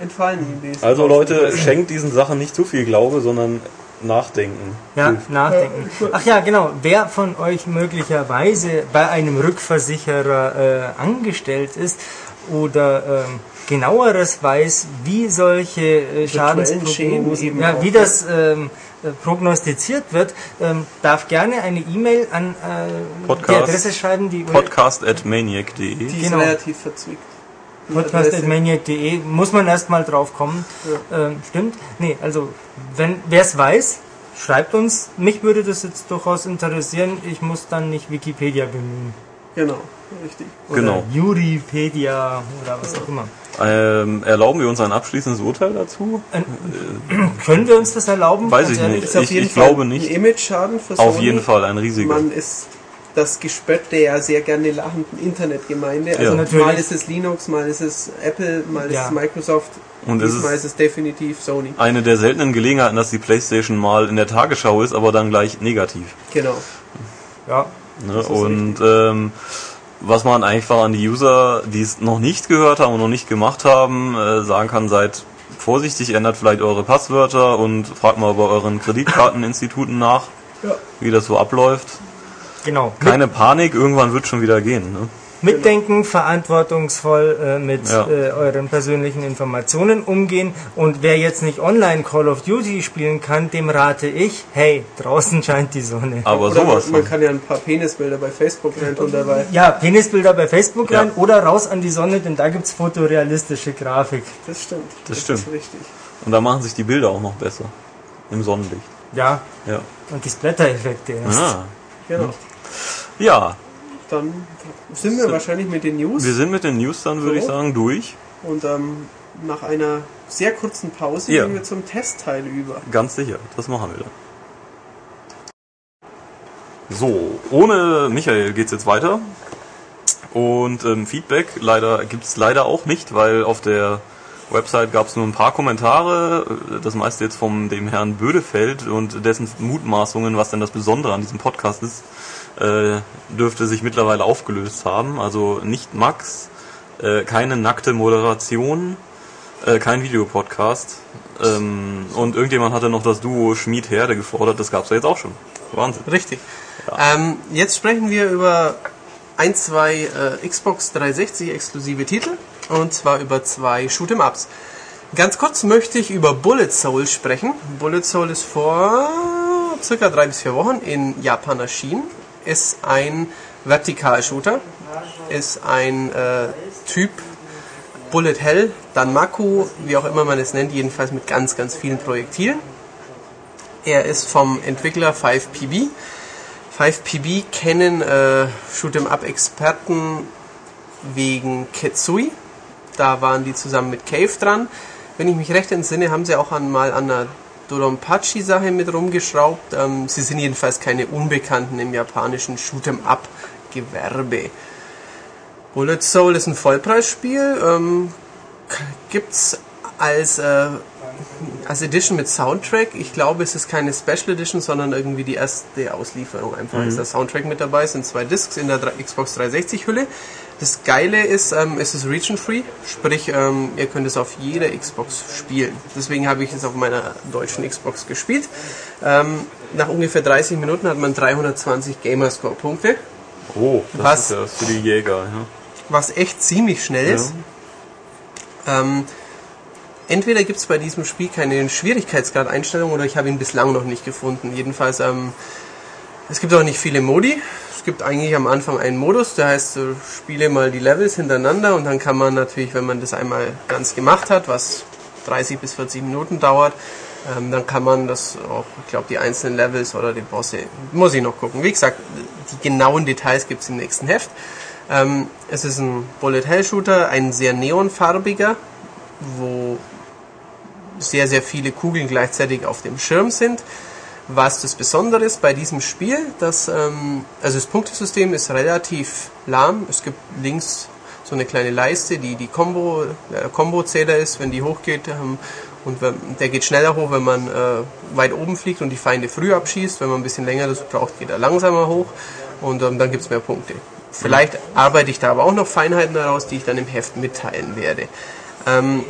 entfallen ihnen die. Also Leute, schenkt diesen Sachen nicht zu viel Glaube, sondern nachdenken. Ja, nachdenken. Ach ja, genau. Wer von euch möglicherweise bei einem Rückversicherer äh, angestellt ist oder ähm, genaueres weiß, wie solche äh, Schäden Schadensprognosen, eben ja, wie das ähm, äh, prognostiziert wird, ähm, darf gerne eine E-Mail an äh, die Podcast. Adresse schreiben, die Podcast at maniac.de. Die ist genau. relativ verzwickt. Podcast.maniac.de muss man erstmal drauf kommen. Ähm, stimmt? Nee, also wenn wer es weiß, schreibt uns. Mich würde das jetzt durchaus interessieren. Ich muss dann nicht Wikipedia bemühen. Genau, richtig. Oder Genau. Juripedia oder was auch immer. Ähm, erlauben wir uns ein abschließendes Urteil dazu? Können wir uns das erlauben? Weiß ich ehrlich? nicht. Ist auf Ich- jeden ich Fall glaube nicht. ein Image-Schaden für Auf Sony. jeden Fall ein riesiger. Man ist das Gespött der ja sehr gerne lachenden Internetgemeinde. Also Ja. Natürlich. mal ist es Linux, mal ist es Apple, mal ist Ja. es Microsoft. Und es diesmal ist- ist es definitiv Sony. Eine der seltenen Gelegenheiten, dass die Playstation mal in der Tagesschau ist, aber dann gleich negativ. Genau. Ja. Ne? Ist Und ähm, was man einfach an die User, die es noch nicht gehört haben und noch nicht gemacht haben, äh, sagen kann, seid vorsichtig, ändert vielleicht eure Passwörter und fragt mal bei euren Kreditkarteninstituten nach, Ja. wie das so abläuft. Genau. Keine Panik, irgendwann wird schon wieder gehen. Ne? mitdenken, verantwortungsvoll äh, mit Ja. äh, euren persönlichen Informationen umgehen. Und wer jetzt nicht online Call of Duty spielen kann, dem rate ich, hey, draußen scheint die Sonne. Aber Oder sowas. man, man kann ja ein paar Penisbilder bei Facebook rein tun dabei. Ja, Penisbilder bei Facebook Ja. rein oder raus an die Sonne, denn da gibt's fotorealistische Grafik. Das stimmt. Das stimmt. ist richtig. Und da machen sich die Bilder auch noch besser. Im Sonnenlicht. Ja, Ja. und die Splatter-Effekte erst. Ah. Genau. Ja, Dann sind wir wahrscheinlich mit den News wir sind mit den News dann, würde ich So. sagen, durch. und ähm, nach einer sehr kurzen Pause Ja. gehen wir zum Testteil über. Ganz sicher, das machen wir dann. So, ohne Michael geht's jetzt weiter. Und ähm, Feedback leider gibt's leider auch nicht, weil auf der Website gab's nur ein paar Kommentare, äh, das meiste jetzt vom dem Herrn Bödefeld und dessen Mutmaßungen, was denn das Besondere an diesem Podcast ist, äh, dürfte sich mittlerweile aufgelöst haben. Also nicht Max, äh, keine nackte Moderation, äh, kein Videopodcast. Ähm, und irgendjemand hatte noch das Duo Schmied-Herde gefordert, das gab's ja jetzt auch schon. Wahnsinn. Richtig. Ähm, jetzt sprechen wir über ein, zwei äh, Xbox 360 exklusive Titel und zwar über zwei Shoot'em Ups. Ganz kurz möchte ich über Bullet Soul sprechen. Bullet Soul ist vor circa drei bis vier Wochen in Japan erschienen. Ist ein Vertikalshooter, ist ein äh, Typ Bullet Hell, Danmaku, wie auch immer man es nennt, jedenfalls mit ganz, ganz vielen Projektilen. Er ist vom Entwickler 5PB. 5PB kennen äh, Shoot'em-up-Experten wegen Ketsui. Da waren die zusammen mit Cave dran. Wenn ich mich recht entsinne, haben sie auch an, mal an einer Doronpachi-Sache mit rumgeschraubt. Ähm, sie sind jedenfalls keine Unbekannten im japanischen Shoot'em-up-Gewerbe. Bullet Soul ist ein Vollpreisspiel. Ähm, gibt's als äh, als Edition mit Soundtrack. Ich glaube, es ist keine Special Edition, sondern irgendwie die erste Auslieferung. Einfach ist der Soundtrack mit dabei, es sind zwei Discs in der Xbox 360 Hülle. Das Geile ist, ähm, es ist region free, sprich, ähm, ihr könnt es auf jeder Xbox spielen. Deswegen habe ich es auf meiner deutschen Xbox gespielt. Ähm, nach ungefähr 30 Minuten hat man 320 Gamerscore Punkte, Oh, das Was? ist ja für die Jäger. Ja. was echt ziemlich schnell ist. Ähm, entweder gibt es bei diesem Spiel keine Schwierigkeitsgrad-Einstellung oder ich habe ihn bislang noch nicht gefunden. Jedenfalls, ähm, es gibt auch nicht viele Modi. Es gibt eigentlich am Anfang einen Modus, der heißt, äh, spiele mal die Levels hintereinander und dann kann man natürlich, wenn man das einmal ganz gemacht hat, was 30 bis 40 Minuten dauert, ähm, dann kann man das auch, ich glaube, die einzelnen Levels oder die Bosse, muss ich noch gucken. Wie gesagt, die genauen Details gibt es im nächsten Heft. Ähm, es ist ein Bullet Hell Shooter, ein sehr neonfarbiger, wo sehr, sehr viele Kugeln gleichzeitig auf dem Schirm sind. Was das Besondere ist bei diesem Spiel, dass, ähm, also das Punktesystem ist relativ lahm. Es gibt links so eine kleine Leiste, die die Combo, der Combo-Zähler ist, wenn die hochgeht. Ähm, und wenn, der geht schneller hoch, wenn man äh, weit oben fliegt und die Feinde früh abschießt. Wenn man ein bisschen länger das braucht, geht er langsamer hoch. Und ähm, dann gibt's mehr Punkte. Vielleicht arbeite ich da aber auch noch Feinheiten daraus, die ich dann im Heft mitteilen werde. Ähm,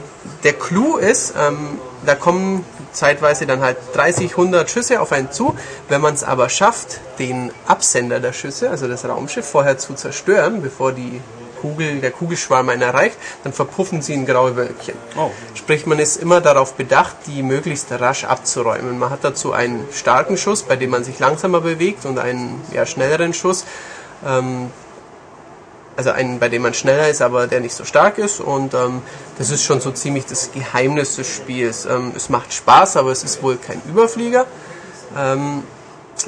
der Clou ist, ähm, da kommen zeitweise dann halt 30, 100 Schüsse auf einen zu. Wenn man es aber schafft, den Absender der Schüsse, also das Raumschiff, vorher zu zerstören, bevor die Kugel, der Kugelschwarm einen erreicht, dann verpuffen sie in graue Wölkchen. Oh. Sprich, man ist immer darauf bedacht, die möglichst rasch abzuräumen. Man hat dazu einen starken Schuss, bei dem man sich langsamer bewegt und einen ja, schnelleren Schuss, ähm, also einen, bei dem man schneller ist, aber der nicht so stark ist. Und ähm, das ist schon so ziemlich das Geheimnis des Spiels. Ähm, es macht Spaß, aber es ist wohl kein Überflieger. Ähm,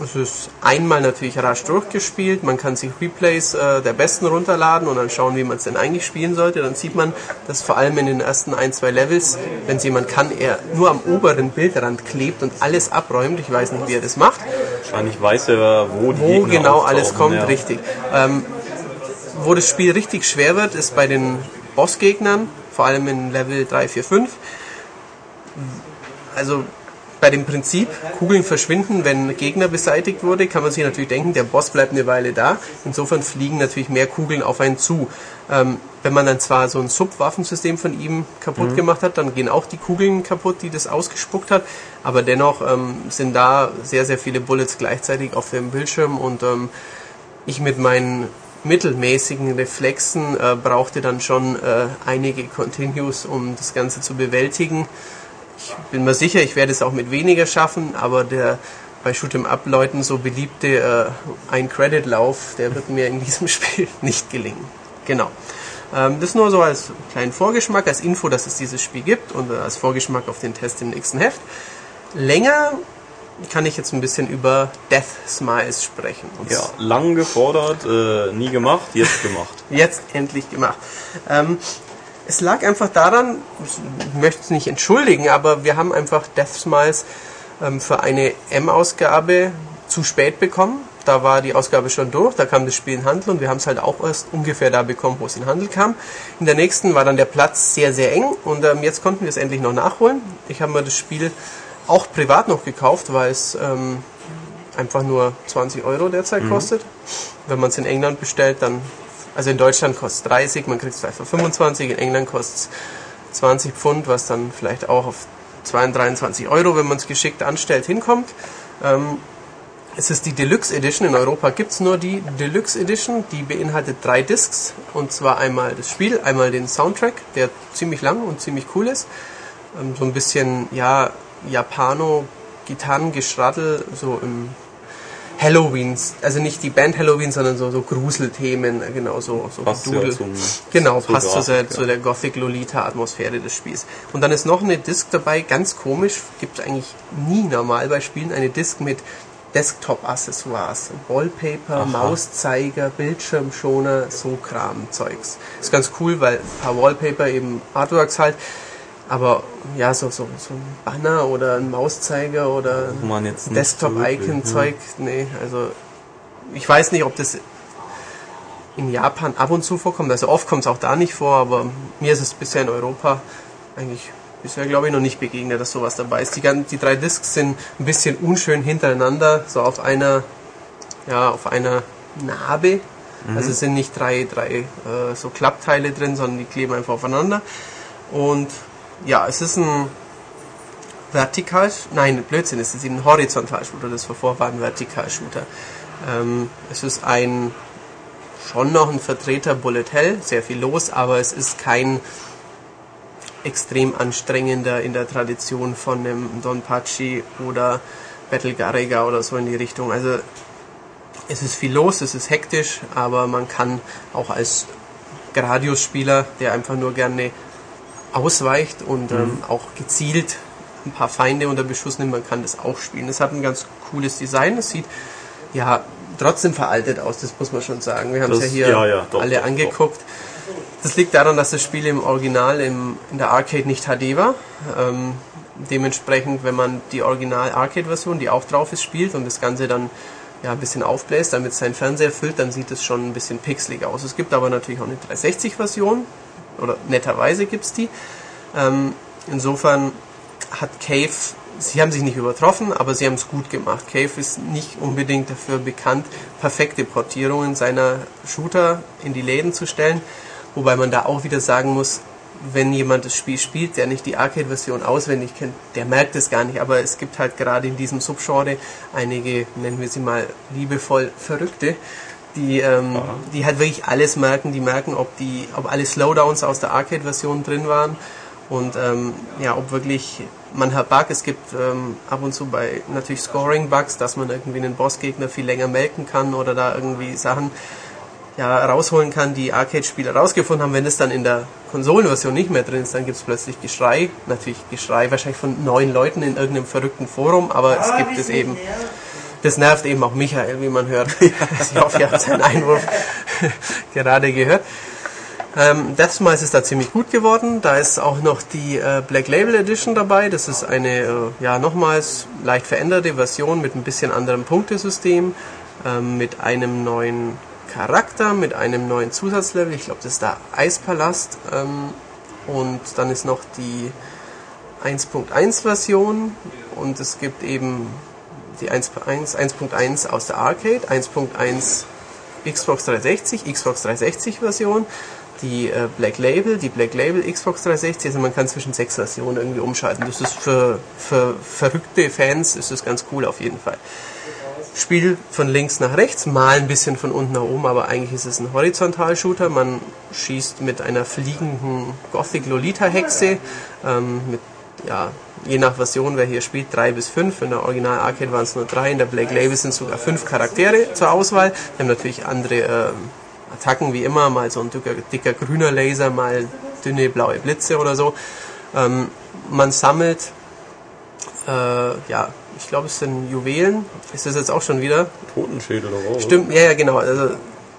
es ist einmal natürlich rasch durchgespielt. Man kann sich Replays äh, der Besten runterladen und dann schauen, wie man es denn eigentlich spielen sollte. Dann sieht man, dass vor allem in den ersten ein, zwei Levels, wenn es jemand kann, er nur am oberen Bildrand klebt und alles abräumt. Ich weiß nicht, wie er das macht. Wahrscheinlich weiß er, wo die Wo Gegner genau alles kommt, ja. richtig. Ähm, wo das Spiel richtig schwer wird, ist bei den Bossgegnern, vor allem in Level 3, 4, 5. Also bei dem Prinzip, Kugeln verschwinden, wenn Gegner beseitigt wurde, kann man sich natürlich denken, der Boss bleibt eine Weile da. Insofern fliegen natürlich mehr Kugeln auf einen zu. Ähm, wenn man dann zwar so ein Subwaffensystem von ihm kaputt gemacht hat, dann gehen auch die Kugeln kaputt, die das ausgespuckt hat. Aber dennoch ähm, sind da sehr, sehr viele Bullets gleichzeitig auf dem Bildschirm und ähm, ich mit meinen mittelmäßigen Reflexen äh, brauchte dann schon äh, einige Continues, um das Ganze zu bewältigen. Ich bin mir sicher, ich werde es auch mit weniger schaffen, aber der bei Shoot'em Up Leuten so beliebte äh, ein Credit Lauf, der wird mir in diesem Spiel nicht gelingen. Genau. Ähm, das nur so als kleinen Vorgeschmack, als Info, dass es dieses Spiel gibt und als Vorgeschmack auf den Test im nächsten Heft. Länger kann ich jetzt ein bisschen über Death Smiles sprechen. Und ja, lang gefordert, äh, nie gemacht, jetzt gemacht. jetzt endlich gemacht. Ähm, es lag einfach daran, ich möchte es nicht entschuldigen, aber wir haben einfach Death Smiles ähm, für eine M-Ausgabe zu spät bekommen. Da war die Ausgabe schon durch, da kam das Spiel in Handel und wir haben es halt auch erst ungefähr da bekommen, wo es in Handel kam. In der nächsten war dann der Platz sehr, sehr eng und ähm, jetzt konnten wir es endlich noch nachholen. Ich habe mir das Spiel auch privat noch gekauft, weil es ähm, einfach nur 20 Euro derzeit mhm. kostet. Wenn man es in England bestellt, dann, also in Deutschland kostet es 30, man kriegt es vielleicht für 25, in England kostet es 20 Pfund, was dann vielleicht auch auf 22, 23 Euro, wenn man es geschickt anstellt, hinkommt. Ähm, es ist die Deluxe Edition. In Europa gibt es nur die Deluxe Edition. Die beinhaltet drei Discs. Und zwar einmal das Spiel, einmal den Soundtrack, der ziemlich lang und ziemlich cool ist. Ähm, so ein bisschen, ja, Japano-Gitarrengeschrattel, so im Halloween, also nicht die Band Halloween, sondern so, so Gruselthemen, genau so, so passt Ja zum, genau, passt zu der, zu der Gothic-Lolita-Atmosphäre des Spiels. Und dann ist noch eine Disc dabei, ganz komisch, gibt es eigentlich nie normal bei Spielen, eine Disc mit Desktop-Accessoires, Wallpaper, Aha. Mauszeiger, Bildschirmschoner, so Kram-Zeugs. Ist ganz cool, weil ein paar Wallpaper eben Artworks halt, aber ja, so, so, so ein Banner oder ein Mauszeiger oder Desktop-Icon-Zeug, ja. nee, also ich weiß nicht, ob das in Japan ab und zu vorkommt, also oft kommt es auch da nicht vor, aber mir ist es bisher in Europa eigentlich bisher glaube ich noch nicht begegnet, dass sowas dabei ist. Die, die drei Discs sind ein bisschen unschön hintereinander, so auf einer, ja, auf einer Narbe. Mhm. Also es sind nicht drei, drei äh, so Klappteile drin, sondern die kleben einfach aufeinander. Und ja, es ist ein Vertikal, nein, Blödsinn, es ist ein Horizontal-Shooter, das davor war ein Vertikal-Shooter. Ähm, es ist ein, schon noch ein Vertreter Bullet Hell, sehr viel los, aber es ist kein extrem anstrengender in der Tradition von einem Don Pachi oder Battle Garriga oder so in die Richtung. Also es ist viel los, es ist hektisch, aber man kann auch als Gradius-Spieler, der einfach nur gerne ausweicht und mhm. ähm, auch gezielt ein paar Feinde unter Beschuss nimmt, man kann das auch spielen. Es hat ein ganz cooles Design, es sieht ja trotzdem veraltet aus, das muss man schon sagen. Wir haben es ja hier ja, ja, doch, alle doch, angeguckt. Doch. Das liegt daran, dass das Spiel im Original im, in der Arcade nicht HD war. Ähm, dementsprechend, wenn man die Original-Arcade-Version, die auch drauf ist, spielt und das Ganze dann ja, ein bisschen aufbläst, damit sein Fernseher füllt, dann sieht es schon ein bisschen pixelig aus. Es gibt aber natürlich auch eine 360-Version, oder netterweise gibt es die. Ähm, insofern hat Cave, sie haben sich nicht übertroffen, aber sie haben es gut gemacht. Cave ist nicht unbedingt dafür bekannt, perfekte Portierungen seiner Shooter in die Läden zu stellen, wobei man da auch wieder sagen muss, wenn jemand das Spiel spielt, der nicht die Arcade-Version auswendig kennt, der merkt es gar nicht. Aber es gibt halt gerade in diesem Subgenre einige, nennen wir sie mal liebevoll Verrückte, die, ähm, die halt wirklich alles merken, die merken, ob die, ob alle Slowdowns aus der Arcade-Version drin waren und ähm, ja, ob wirklich man hat Bug, es gibt ähm, ab und zu bei natürlich Scoring-Bugs, dass man irgendwie einen Bossgegner viel länger melken kann oder da irgendwie Sachen ja, rausholen kann, die Arcade-Spieler rausgefunden haben. Wenn es dann in der Konsolenversion nicht mehr drin ist, dann gibt es plötzlich Geschrei. Natürlich Geschrei wahrscheinlich von neun Leuten in irgendeinem verrückten Forum, aber es gibt es eben. Das nervt eben auch Michael, wie man hört. ich hoffe, ihr habt seinen Einwurf gerade gehört. Ähm, Deathsmiles ist da ziemlich gut geworden. Da ist auch noch die äh, Black Label Edition dabei. Das ist eine, äh, ja, nochmals leicht veränderte Version mit ein bisschen anderem Punktesystem, ähm, mit einem neuen Charakter, mit einem neuen Zusatzlevel. Ich glaube, das ist der Eispalast. Ähm, und dann ist noch die 1.1 Version und es gibt eben die 1.1 aus der Arcade, 1.1 Xbox 360, Xbox 360 Version, die äh, Black Label, die Black Label Xbox 360, also man kann zwischen sechs Versionen irgendwie umschalten. Das ist für, für verrückte Fans ist das ganz cool auf jeden Fall. Spiel von links nach rechts, mal ein bisschen von unten nach oben, aber eigentlich ist es ein Horizontal-Shooter. Man schießt mit einer fliegenden Gothic-Lolita-Hexe, ähm, mit, ja, je nach Version, wer hier spielt, drei bis fünf. In der Original Arcade waren es nur drei, in der Black Label sind sogar fünf Charaktere zur Auswahl. Wir haben natürlich andere ähm, Attacken wie immer, mal so ein dicker, dicker grüner Laser, mal dünne blaue Blitze oder so. Ähm, man sammelt, äh, ja, ich glaube, es sind Juwelen. Ist das jetzt auch schon wieder? Totenschädel oder was? Stimmt, ja, ja, genau. Also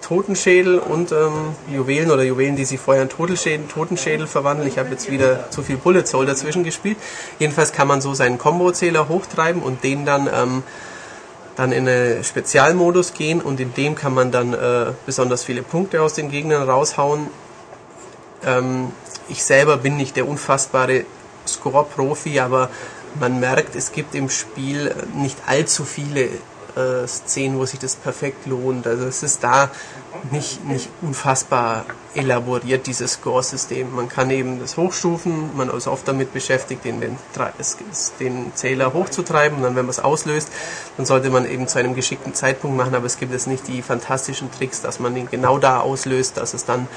Totenschädel und ähm, Juwelen oder Juwelen, die sich vorher in Totenschädel, Totenschädel verwandeln. Ich habe jetzt wieder zu viel Bullet Soul dazwischen gespielt. Jedenfalls kann man so seinen Combo-Zähler hochtreiben und den dann ähm, dann in einen Spezialmodus gehen und in dem kann man dann äh, besonders viele Punkte aus den Gegnern raushauen. Ähm, ich selber bin nicht der unfassbare Score-Profi, aber man merkt, es gibt im Spiel nicht allzu viele äh, Szenen, wo sich das perfekt lohnt. Also es ist da nicht, nicht unfassbar elaboriert, dieses Score-System. Man kann eben das hochstufen, man ist oft damit beschäftigt, den, den, den Zähler hochzutreiben und dann, wenn man es auslöst, dann sollte man eben zu einem geschickten Zeitpunkt machen, aber es gibt jetzt nicht die fantastischen Tricks, dass man ihn genau da auslöst, dass es dann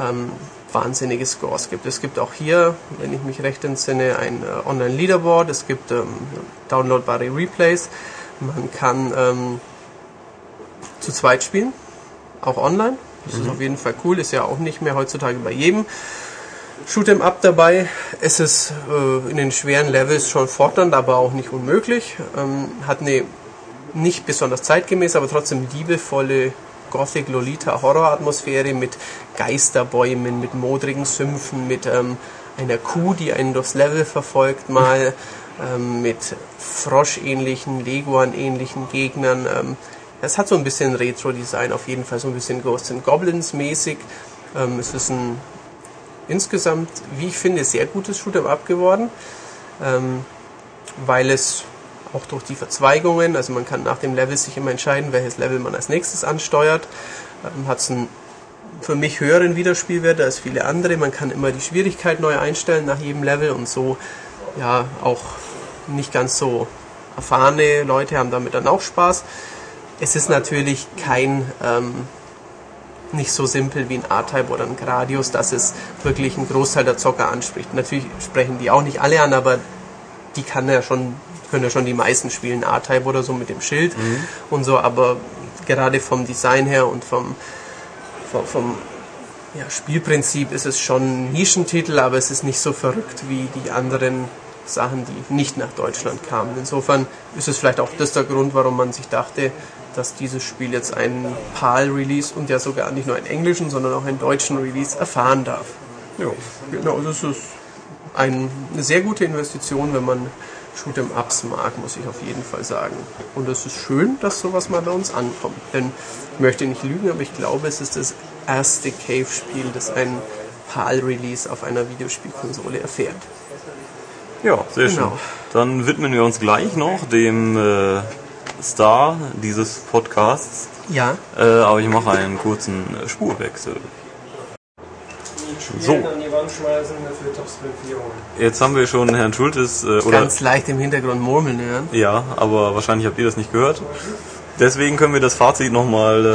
ähm, wahnsinnige Scores gibt. Es gibt auch hier, wenn ich mich recht entsinne, ein äh, Online-Leaderboard, es gibt ähm, downloadbare Replays, man kann ähm, zu zweit spielen, auch online. Das mhm. ist auf jeden Fall cool, ist ja auch nicht mehr heutzutage bei jedem. Shoot'em Up dabei. Es ist äh, in den schweren Levels schon fordernd, aber auch nicht unmöglich. Ähm, hat eine nicht besonders zeitgemäß, aber trotzdem liebevolle Gothic Lolita Horror-Atmosphäre mit Geisterbäumen, mit modrigen Sümpfen, mit ähm, einer Kuh, die einen durchs Level verfolgt, mal ähm, mit Frosch-ähnlichen, Leguan-ähnlichen Gegnern. Ähm, es hat so ein bisschen Retro-Design, auf jeden Fall so ein bisschen Ghosts and Goblins mäßig. Ähm, es ist ein insgesamt, wie ich finde, sehr gutes Shoot'em Up geworden, ähm, weil es auch durch die Verzweigungen, also man kann nach dem Level sich immer entscheiden, welches Level man als nächstes ansteuert, ähm, hat es einen für mich höheren Wiederspielwert als viele andere. Man kann immer die Schwierigkeit neu einstellen nach jedem Level und so ja auch nicht ganz so erfahrene Leute haben damit dann auch Spaß. Es ist natürlich kein ähm, nicht so simpel wie ein A-Type oder ein Gradius, dass es wirklich einen Großteil der Zocker anspricht. Natürlich sprechen die auch nicht alle an, aber die kann ja schon können ja schon die meisten spielen A-Type oder so mit dem Schild mhm. und so, aber gerade vom Design her und vom, vom, vom ja, Spielprinzip ist es schon ein Nischentitel, aber es ist nicht so verrückt wie die anderen Sachen, die nicht nach Deutschland kamen. Insofern ist es vielleicht auch das der Grund, warum man sich dachte, dass dieses Spiel jetzt einen PAL-Release und ja sogar nicht nur einen englischen, sondern auch einen deutschen Release erfahren darf. Ja, genau, das ist eine sehr gute Investition, wenn man Shoot'em Ups mag, muss ich auf jeden Fall sagen. Und es ist schön, dass sowas mal bei uns ankommt. Denn ich möchte nicht lügen, aber ich glaube, es ist das erste Cave-Spiel, das ein PAL-Release auf einer Videospielkonsole erfährt. Ja, sehr genau. schön. Dann widmen wir uns gleich noch dem äh, Star dieses Podcasts. Ja. Äh, aber ich mache einen kurzen Spurwechsel. So. Jetzt haben wir schon Herrn Schultes. Äh, oder Ganz leicht im Hintergrund murmeln hören. Ja, aber wahrscheinlich habt ihr das nicht gehört. Deswegen können wir das Fazit nochmal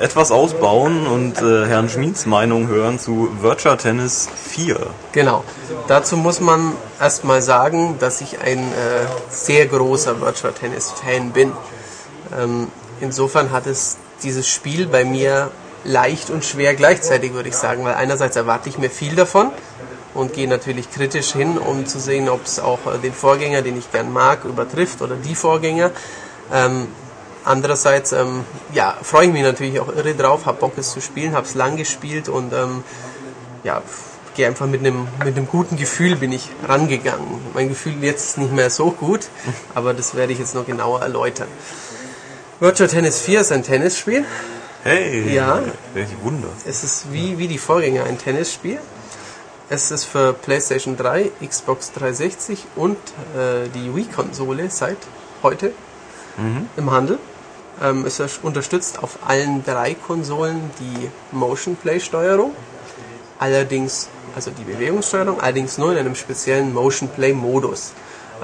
äh, etwas ausbauen und äh, Herrn Schmieds Meinung hören zu Virtua Tennis 4. Genau. Dazu muss man erstmal sagen, dass ich ein äh, sehr großer Virtua Tennis Fan bin. Ähm, insofern hat es dieses Spiel bei mir leicht und schwer gleichzeitig, würde ich sagen, weil einerseits erwarte ich mir viel davon und gehe natürlich kritisch hin, um zu sehen, ob es auch äh, den Vorgänger, den ich gern mag, übertrifft oder die Vorgänger. Ähm, andererseits ähm, ja, freue ich mich natürlich auch irre drauf, habe Bock es zu spielen, habe es lang gespielt und ähm, ja, gehe einfach mit einem mit einem guten Gefühl bin ich rangegangen. Mein Gefühl jetzt ist nicht mehr so gut, aber das werde ich jetzt noch genauer erläutern. Virtual Tennis 4 ist ein Tennisspiel, Hey, ja. welch Wunder. Es ist wie, wie die Vorgänger ein Tennisspiel. Es ist für PlayStation 3, Xbox 360 und äh, die Wii-Konsole seit heute mhm. im Handel. Ähm, es unterstützt auf allen drei Konsolen die Motion Play Steuerung. Allerdings, also die Bewegungssteuerung, allerdings nur in einem speziellen Motion Play Modus.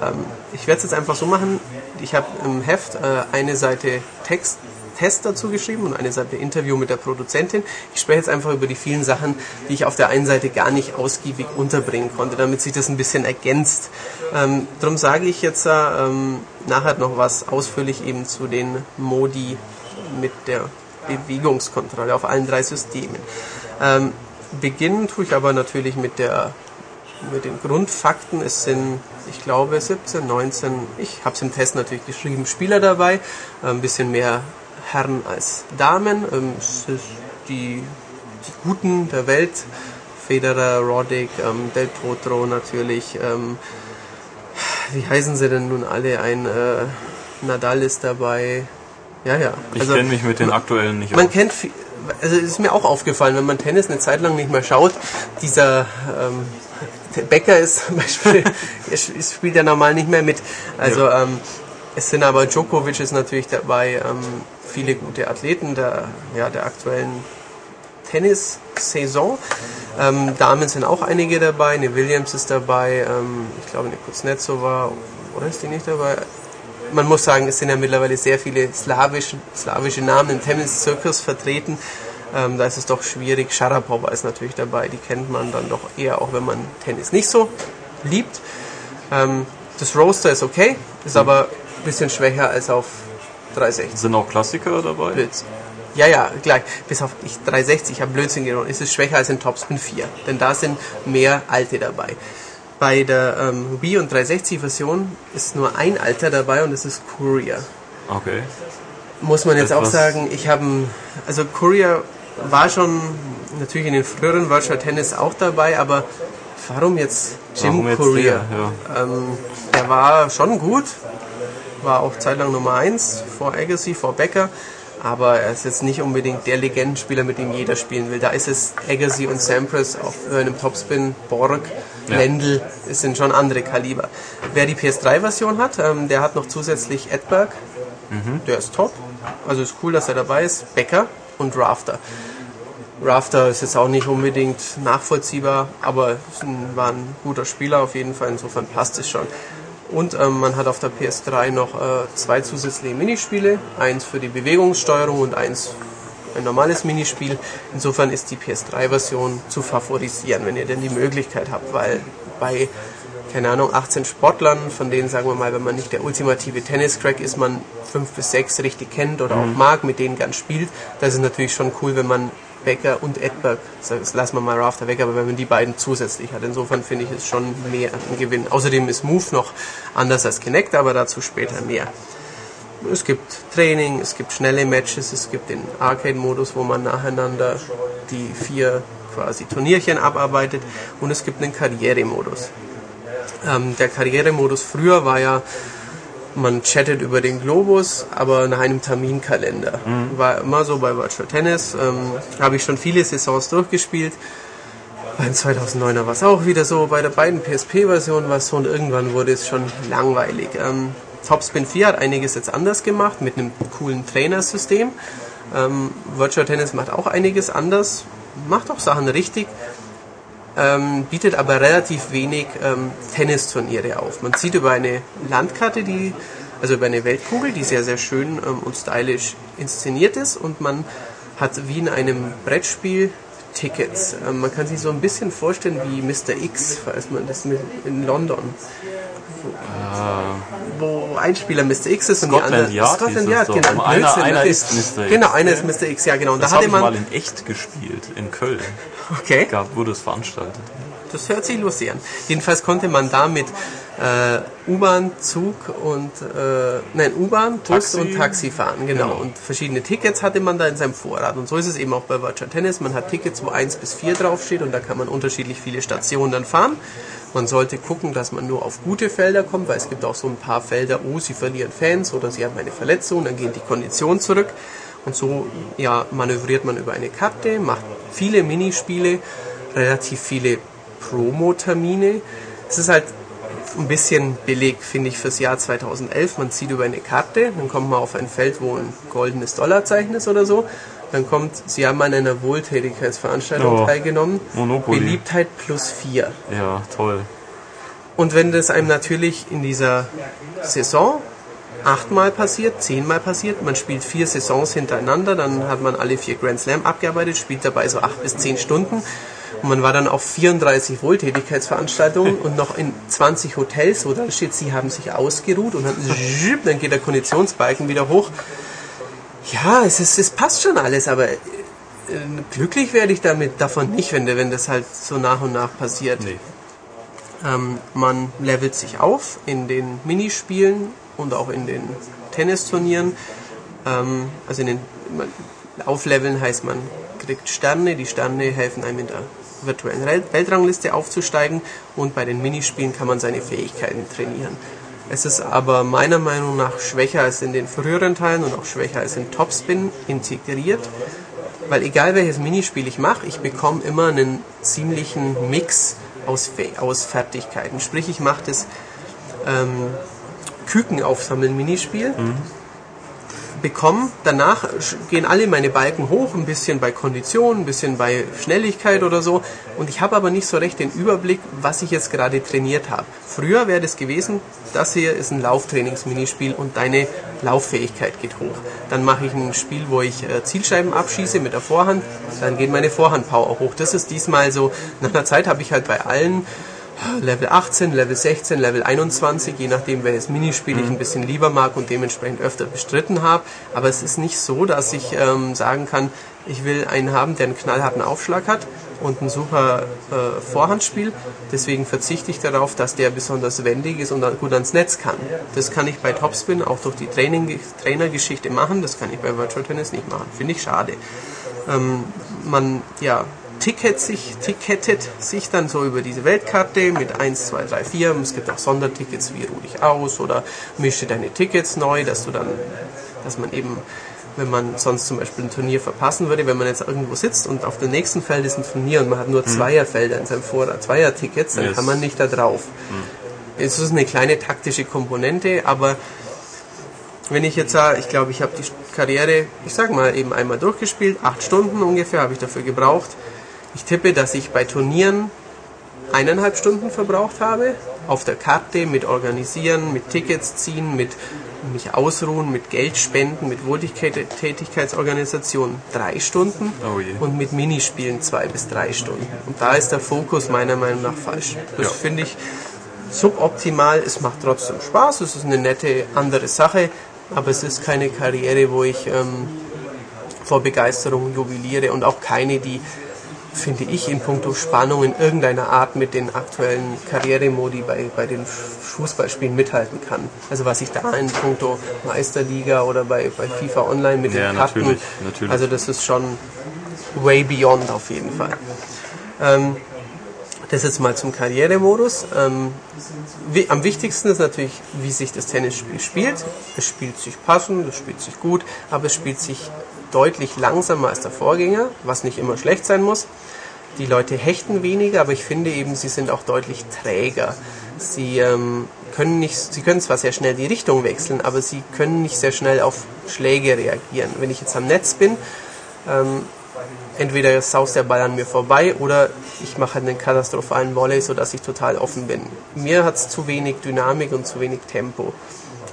Ähm, ich werde es jetzt einfach so machen. Ich habe im Heft äh, eine Seite Text Test dazu geschrieben und eine Seite Interview mit der Produzentin. Ich spreche jetzt einfach über die vielen Sachen, die ich auf der einen Seite gar nicht ausgiebig unterbringen konnte, damit sich das ein bisschen ergänzt. Ähm, darum sage ich jetzt ähm, nachher noch was ausführlich eben zu den Modi mit der Bewegungskontrolle auf allen drei Systemen. Ähm, beginnen tue ich aber natürlich mit der mit den Grundfakten. Es sind, ich glaube, 17, 19, ich habe es im Test natürlich geschrieben, Spieler dabei, ein bisschen mehr Herren als Damen. Ähm, es ist die, die Guten der Welt, Federer, Roddick, ähm, Del Potro natürlich. Ähm, wie heißen sie denn nun alle? Ein äh, Nadal ist dabei. Ja, ja. Also, ich kenne mich mit den aktuellen nicht Man aus. kennt also es ist mir auch aufgefallen, wenn man Tennis eine Zeit lang nicht mehr schaut, dieser ähm, Becker ist zum Beispiel, spielt ja normal nicht mehr mit. Also ja. ähm, es sind aber Djokovic ist natürlich dabei, ähm, viele gute Athleten der, ja, der aktuellen Tennis-Saison. Ähm, Damen sind auch einige dabei, eine Williams ist dabei, ähm, ich glaube eine Kuznetsova, oder ist die nicht dabei? Man muss sagen, es sind ja mittlerweile sehr viele slawische, slawische Namen im Tennis-Zirkus vertreten. Ähm, da ist es doch schwierig. Sharapova ist natürlich dabei, die kennt man dann doch eher, auch wenn man Tennis nicht so liebt. Ähm, das Roaster ist okay, ist aber ein bisschen schwächer als auf 360. Sind auch Klassiker dabei? Blödsinn. Ja, ja, gleich. Bis auf ich 360, ich habe Blödsinn genommen. Ist es schwächer als in Topspin 4. Denn da sind mehr alte dabei. Bei der ähm, Wii und 360 Version ist nur ein Alter dabei und das ist Courier. Okay. Muss man jetzt Etwas auch sagen, ich habe, also Courier war schon natürlich in den früheren Virtual Tennis auch dabei, aber warum jetzt Jim warum Courier? Der, ja. ähm, der war schon gut, war auch zeitlang Nummer 1 vor Agassi, vor Becker. Aber er ist jetzt nicht unbedingt der Legendenspieler, mit dem jeder spielen will. Da ist es Agassi und Sampras auf einem Topspin, Borg, ja. Lendl, es sind schon andere Kaliber. Wer die PS3-Version hat, ähm, der hat noch zusätzlich Edberg, mhm. der ist top. Also ist cool, dass er dabei ist. Becker und Rafter. Rafter ist jetzt auch nicht unbedingt nachvollziehbar, aber war ein guter Spieler auf jeden Fall, insofern passt es schon. Und ähm, man hat auf der PS3 noch äh, zwei zusätzliche Minispiele, eins für die Bewegungssteuerung und eins ein normales Minispiel. Insofern ist die PS3-Version zu favorisieren, wenn ihr denn die Möglichkeit habt, weil bei, keine Ahnung, 18 Sportlern, von denen sagen wir mal, wenn man nicht der ultimative Tennis-Crack ist, man fünf bis sechs richtig kennt oder auch mhm. mag, mit denen gern spielt, das ist natürlich schon cool, wenn man Becker und Edberg, das lassen wir mal Rafter weg, aber wenn man die beiden zusätzlich hat, insofern finde ich es schon mehr ein Gewinn. Außerdem ist Move noch anders als Kinect, aber dazu später mehr. Es gibt Training, es gibt schnelle Matches, es gibt den Arcade-Modus, wo man nacheinander die vier quasi Turnierchen abarbeitet und es gibt einen Karrieremodus. Ähm, der Karrieremodus früher war ja man chattet über den Globus, aber nach einem Terminkalender. Mhm. War immer so bei Virtual Tennis. Ähm, Habe ich schon viele Saisons durchgespielt. Beim 2009er war es auch wieder so. Bei der beiden PSP-Versionen war es so und irgendwann wurde es schon langweilig. Ähm, Topspin 4 hat einiges jetzt anders gemacht mit einem coolen Trainersystem. Ähm, Virtual Tennis macht auch einiges anders, macht auch Sachen richtig ähm, bietet aber relativ wenig ähm, Tennisturniere auf. Man sieht über eine Landkarte, die, also über eine Weltkugel, die sehr, sehr schön ähm, und stylisch inszeniert ist und man hat wie in einem Brettspiel Tickets. Ähm, man kann sich so ein bisschen vorstellen wie Mr. X, falls man das in London. Ah. Wo ein Spieler Mr. X ist und Scotland die andere Yard Scotland Yard, genau. Um einer, einer ist Mr. X. Genau, einer ist Mr. X, ja genau. Und das da hatte man mal in echt gespielt in Köln. Okay. Gab, wurde es veranstaltet. Das hört sich lustig an. Jedenfalls konnte man da mit äh, U-Bahn, Zug und äh, nein U-Bahn, Bus Taxi. und Taxi fahren, genau. genau. Und verschiedene Tickets hatte man da in seinem Vorrat. Und so ist es eben auch bei Virtual Tennis. Man hat Tickets, wo 1 bis 4 draufsteht und da kann man unterschiedlich viele Stationen dann fahren. Man sollte gucken, dass man nur auf gute Felder kommt, weil es gibt auch so ein paar Felder, oh, sie verlieren Fans oder sie haben eine Verletzung, dann gehen die Konditionen zurück. Und so ja, manövriert man über eine Karte, macht viele Minispiele, relativ viele Promo-Termine. Es ist halt ein bisschen Beleg, finde ich, fürs Jahr 2011. Man zieht über eine Karte, dann kommt man auf ein Feld, wo ein goldenes Dollarzeichen ist oder so. Dann kommt, Sie haben an einer Wohltätigkeitsveranstaltung oh, teilgenommen. Monopoly. Beliebtheit plus vier. Ja, toll. Und wenn das einem natürlich in dieser Saison achtmal passiert, zehnmal passiert, man spielt vier Saisons hintereinander, dann hat man alle vier Grand Slam abgearbeitet, spielt dabei so acht bis zehn Stunden. Und man war dann auf 34 Wohltätigkeitsveranstaltungen und noch in 20 Hotels, wo dann steht, sie haben sich ausgeruht und dann, dann geht der Konditionsbalken wieder hoch. Ja, es, ist, es passt schon alles, aber äh, glücklich werde ich damit davon nicht, wenn, wenn das halt so nach und nach passiert. Nee. Ähm, man levelt sich auf in den Minispielen und auch in den Tennisturnieren. Ähm, also in den man, Aufleveln heißt man kriegt Sterne, die Sterne helfen einem in der virtuellen Weltrangliste aufzusteigen und bei den Minispielen kann man seine Fähigkeiten trainieren. Es ist aber meiner Meinung nach schwächer als in den früheren Teilen und auch schwächer als in Topspin integriert, weil egal welches Minispiel ich mache, ich bekomme immer einen ziemlichen Mix aus, aus Fertigkeiten. Sprich, ich mache das ähm, Küken aufsammeln Minispiel. Mhm bekomme. Danach gehen alle meine Balken hoch, ein bisschen bei Kondition, ein bisschen bei Schnelligkeit oder so. Und ich habe aber nicht so recht den Überblick, was ich jetzt gerade trainiert habe. Früher wäre das gewesen, das hier ist ein Lauftrainings-Minispiel und deine Lauffähigkeit geht hoch. Dann mache ich ein Spiel, wo ich äh, Zielscheiben abschieße mit der Vorhand, dann geht meine Vorhandpower hoch. Das ist diesmal so, nach einer Zeit habe ich halt bei allen Level 18, Level 16, Level 21, je nachdem welches Minispiel ich mhm. ein bisschen lieber mag und dementsprechend öfter bestritten habe. Aber es ist nicht so, dass ich ähm, sagen kann, ich will einen haben, der einen knallharten Aufschlag hat und ein super äh, Vorhandspiel. Deswegen verzichte ich darauf, dass der besonders wendig ist und gut ans Netz kann. Das kann ich bei Topspin auch durch die Training Trainergeschichte machen. Das kann ich bei Virtual Tennis nicht machen. Finde ich schade. Ähm, man, ja, ticket sich, ticketet sich dann so über diese Weltkarte mit 1, 2, 3, 4. Es gibt auch Sondertickets wie ruh dich aus oder mische deine Tickets neu, dass du dann, dass man eben, wenn man sonst zum Beispiel ein Turnier verpassen würde, wenn man jetzt irgendwo sitzt und auf dem nächsten Feld ist ein Turnier und man hat nur mhm. Zweierfelder in seinem Vorrat, Zweier-Tickets, dann yes. kann man nicht da drauf. Mhm. Es ist eine kleine taktische Komponente, aber wenn ich jetzt sage, ich glaube, ich habe die Karriere, ich sag mal, eben einmal durchgespielt, acht Stunden ungefähr habe ich dafür gebraucht. Ich tippe, dass ich bei Turnieren eineinhalb Stunden verbraucht habe. Auf der Karte mit Organisieren, mit Tickets ziehen, mit mich ausruhen, mit Geld spenden, mit Wohltätigkeitsorganisation drei Stunden oh und mit Minispielen zwei bis drei Stunden. Und da ist der Fokus meiner Meinung nach falsch. Das ja. finde ich suboptimal. Es macht trotzdem Spaß, es ist eine nette andere Sache, aber es ist keine Karriere, wo ich ähm, vor Begeisterung jubiliere und auch keine, die finde ich, in puncto Spannung in irgendeiner Art mit den aktuellen Karrieremodi bei, bei den Fußballspielen mithalten kann. Also was ich da in puncto Meisterliga oder bei, bei FIFA Online mit ja, den Karten, natürlich, natürlich. also das ist schon way beyond auf jeden Fall. Ähm, das jetzt mal zum Karrieremodus. Ähm, wie, am wichtigsten ist natürlich, wie sich das Tennisspiel spielt. Es spielt sich passend, es spielt sich gut, aber es spielt sich deutlich langsamer als der Vorgänger, was nicht immer schlecht sein muss. Die Leute hechten weniger, aber ich finde eben, sie sind auch deutlich träger. Sie ähm, können nicht, sie können zwar sehr schnell die Richtung wechseln, aber sie können nicht sehr schnell auf Schläge reagieren. Wenn ich jetzt am Netz bin, ähm, entweder saust der Ball an mir vorbei oder ich mache einen katastrophalen Volley, sodass ich total offen bin. Mir hat es zu wenig Dynamik und zu wenig Tempo.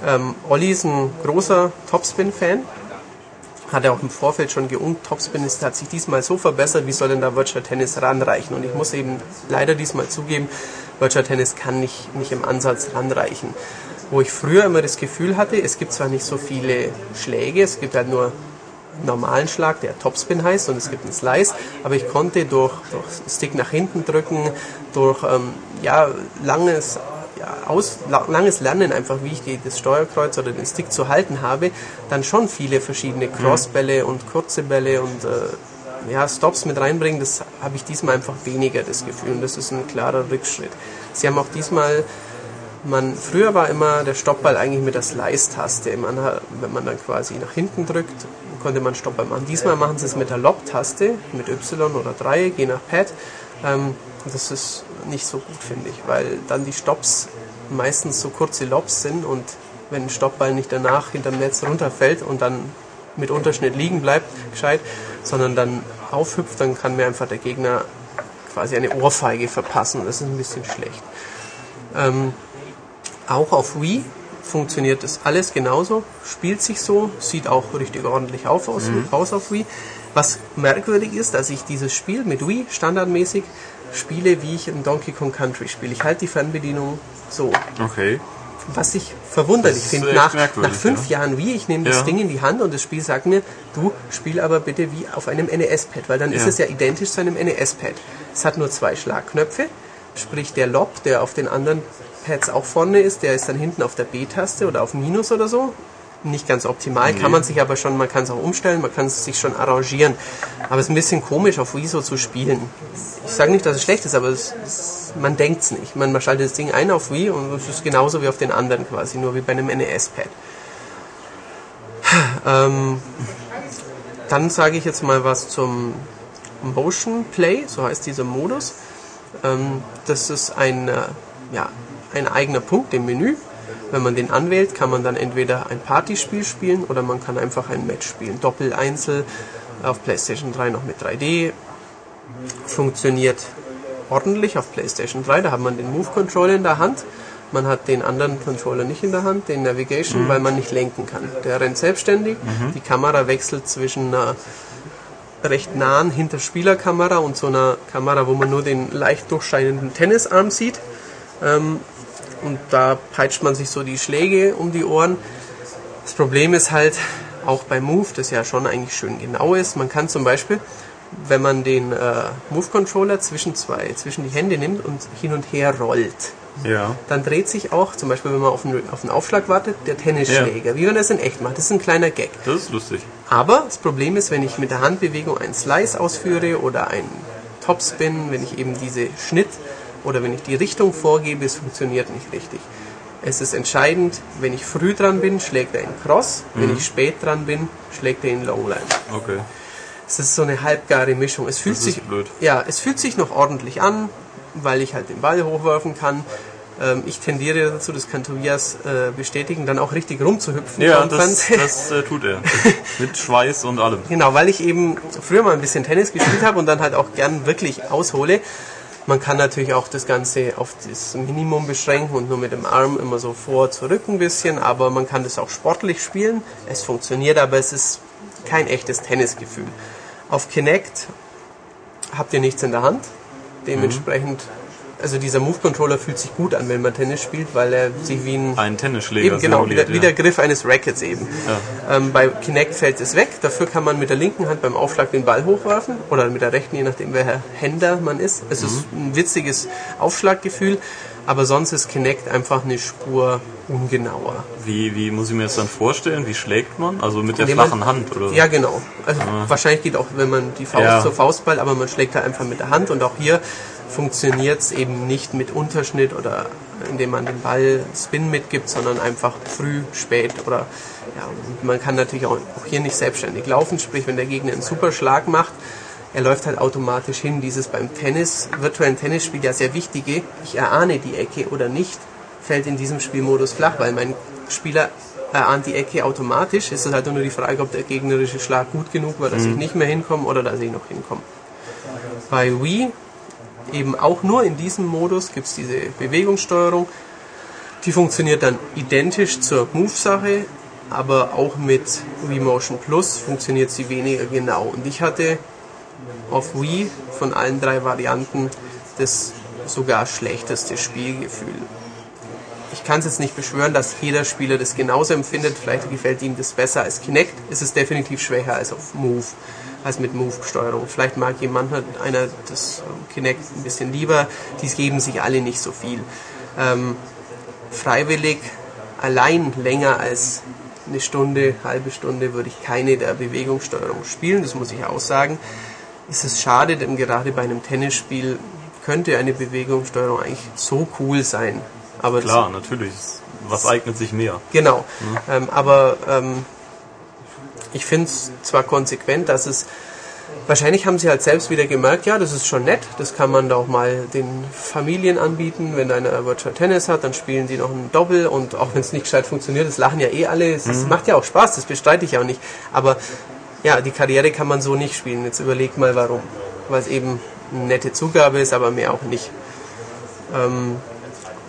Ähm, Olli ist ein großer Topspin-Fan hat er auch im Vorfeld schon geungt, Topspin ist, hat sich diesmal so verbessert, wie soll denn da Virtual Tennis ranreichen? Und ich muss eben leider diesmal zugeben, Virtual Tennis kann nicht, nicht im Ansatz ranreichen. Wo ich früher immer das Gefühl hatte, es gibt zwar nicht so viele Schläge, es gibt halt nur normalen Schlag, der Topspin heißt, und es gibt einen Slice, aber ich konnte durch, durch Stick nach hinten drücken, durch ähm, ja, langes aus, langes Lernen einfach, wie ich die, das Steuerkreuz oder den Stick zu halten habe, dann schon viele verschiedene mhm. Crossbälle und kurze Bälle und äh, ja, Stops mit reinbringen, das habe ich diesmal einfach weniger das Gefühl und das ist ein klarer Rückschritt. Sie haben auch diesmal, man, früher war immer der Stoppball eigentlich mit der Slice-Taste. wenn man dann quasi nach hinten drückt, konnte man Stoppball machen. Diesmal machen sie es mit der Lob-Taste, mit Y oder Dreieck, je nach Pad. Ähm, das ist nicht so gut, finde ich, weil dann die Stops meistens so kurze Lobs sind und wenn ein Stoppball nicht danach hinterm Netz runterfällt und dann mit Unterschnitt liegen bleibt, gescheit, sondern dann aufhüpft, dann kann mir einfach der Gegner quasi eine Ohrfeige verpassen. Das ist ein bisschen schlecht. Ähm, auch auf Wii funktioniert das alles genauso, spielt sich so, sieht auch richtig ordentlich auf, aus, Mhm. aus auf Wii. Was merkwürdig ist, dass ich dieses Spiel mit Wii standardmäßig spiele, wie ich in Donkey Kong Country spiele. Ich halte die Fernbedienung so. Okay. Was ich verwunderlich Das ist finde, nach, nach fünf ja. Jahren Wii, ich nehme das Ja. Ding in die Hand und das Spiel sagt mir, du spiel aber bitte wie auf einem NES-Pad, weil dann ist Ja. es ja identisch zu einem NES-Pad. Es hat nur zwei Schlagknöpfe, sprich der Lob, der auf den anderen Pads auch vorne ist, der ist dann hinten auf der B-Taste oder auf Minus oder so. Nicht ganz optimal, kann man sich aber schon, man kann es auch umstellen, man kann es sich schon arrangieren. Aber es ist ein bisschen komisch, auf Wii so zu spielen. Ich sage nicht, dass es schlecht ist, aber es, es, man denkt es nicht. Man, man schaltet das Ding ein auf Wii und es ist genauso wie auf den anderen quasi, nur wie bei einem NES-Pad. Ähm, dann sage ich jetzt mal was zum Motion Play, so heißt dieser Modus. Ähm, das ist ein, äh, ja, ein eigener Punkt im Menü. Wenn man den anwählt, kann man dann entweder ein Partyspiel spielen oder man kann einfach ein Match spielen. Doppel, Einzel, auf PlayStation 3 noch mit 3D. Funktioniert ordentlich auf PlayStation 3. Da hat man den Move Controller in der Hand. Man hat den anderen Controller nicht in der Hand, den Navigation, weil man nicht lenken kann. Der rennt selbstständig. Die Kamera wechselt zwischen einer recht nahen Hinterspielerkamera und so einer Kamera, wo man nur den leicht durchscheinenden Tennisarm sieht. Ähm, und da peitscht man sich so die Schläge um die Ohren. Das Problem ist halt, auch bei Move, das ja schon eigentlich schön genau ist, man kann zum Beispiel, wenn man den äh, Move-Controller zwischen zwei, zwischen die Hände nimmt und hin und her rollt, Ja. dann dreht sich auch, zum Beispiel wenn man auf einen, auf einen Aufschlag wartet, der Tennisschläger, wie man das in echt macht. Das ist ein kleiner Gag. Das ist lustig. Aber das Problem ist, wenn ich mit der Handbewegung einen Slice ausführe oder einen Topspin, wenn ich eben diese Schnitt oder wenn ich die Richtung vorgebe, es funktioniert nicht richtig. Es ist entscheidend, wenn ich früh dran bin, schlägt er in Cross, wenn ich spät dran bin, schlägt er in Lowline. Okay. Es ist so eine halbgare Mischung. Es fühlt Das sich blöd. ja, es fühlt sich noch ordentlich an, weil ich halt den Ball hochwerfen kann. Ähm, ich tendiere dazu, das kann Tobias äh, bestätigen, dann auch richtig rumzuhüpfen. Ja, das, das äh, tut er. Mit Schweiß und allem. Genau, weil ich eben früher mal ein bisschen Tennis gespielt habe und dann halt auch gern wirklich aushole. Man kann natürlich auch das Ganze auf das Minimum beschränken und nur mit dem Arm immer so vor, zurück ein bisschen, aber man kann das auch sportlich spielen. Es funktioniert, aber es ist kein echtes Tennisgefühl. Auf Kinect habt ihr nichts in der Hand. Dementsprechend, also dieser Move Controller fühlt sich gut an, wenn man Tennis spielt, weil er sich wie ein Ein Tennisschläger Eben, genau, wie der, simuliert, wie der Griff eines Rackets eben. Ähm, bei Kinect fällt es weg, dafür kann man mit der linken Hand beim Aufschlag den Ball hochwerfen oder mit der rechten, je nachdem welcher Händer man ist. Es ist ein witziges Aufschlaggefühl, aber sonst ist Kinect einfach eine Spur ungenauer. Wie, wie muss ich mir das dann vorstellen? Wie schlägt man? Also mit der Indem man- flachen Hand oder? Ja, genau. Also wahrscheinlich geht auch, wenn man die Faust Ja. zur Faustball, aber man schlägt da einfach mit der Hand und auch hier funktioniert es eben nicht mit Unterschnitt oder indem man den Ball Spin mitgibt, sondern einfach früh, spät oder ja, man kann natürlich auch, auch hier nicht selbstständig laufen, sprich wenn der Gegner einen Superschlag macht, er läuft halt automatisch hin. Dieses beim Tennis, virtuellen Tennisspiel ja sehr wichtige, ich erahne die Ecke oder nicht, fällt in diesem Spielmodus flach, weil mein Spieler erahnt die Ecke automatisch. Es ist halt nur die Frage, ob der gegnerische Schlag gut genug war, dass ich nicht mehr hinkomme oder dass ich noch hinkomme. Bei Wii eben auch nur in diesem Modus gibt es diese Bewegungssteuerung. Die funktioniert dann identisch zur Move-Sache, aber auch mit Wii Motion Plus funktioniert sie weniger genau. Und ich hatte auf Wii von allen drei Varianten das sogar schlechteste Spielgefühl. Ich kann es jetzt nicht beschwören, dass jeder Spieler das genauso empfindet. Vielleicht gefällt ihm das besser als Kinect. Es ist definitiv schwächer als auf Move, als mit Move-Steuerung. Vielleicht mag jemand einer das ähm, Kinect ein bisschen lieber. Dies geben sich alle nicht so viel. Ähm, freiwillig allein länger als eine Stunde, halbe Stunde würde ich keine der Bewegungssteuerung spielen. Das muss ich auch sagen. Es ist schade, denn gerade bei einem Tennisspiel könnte eine Bewegungssteuerung eigentlich so cool sein. Aber Klar, natürlich. Was eignet sich mehr? Genau. Ähm, aber ähm, ich finde es zwar konsequent, dass es. Wahrscheinlich haben sie halt selbst wieder gemerkt, ja, das ist schon nett, das kann man da auch mal den Familien anbieten. Wenn einer Virtual Tennis hat, dann spielen die noch ein Doppel und auch wenn es nicht gescheit funktioniert, das lachen ja eh alle, es es macht ja auch Spaß, das bestreite ich auch nicht. Aber ja, die Karriere kann man so nicht spielen. Jetzt überleg mal warum. Weil es eben eine nette Zugabe ist, aber mehr auch nicht. Ähm,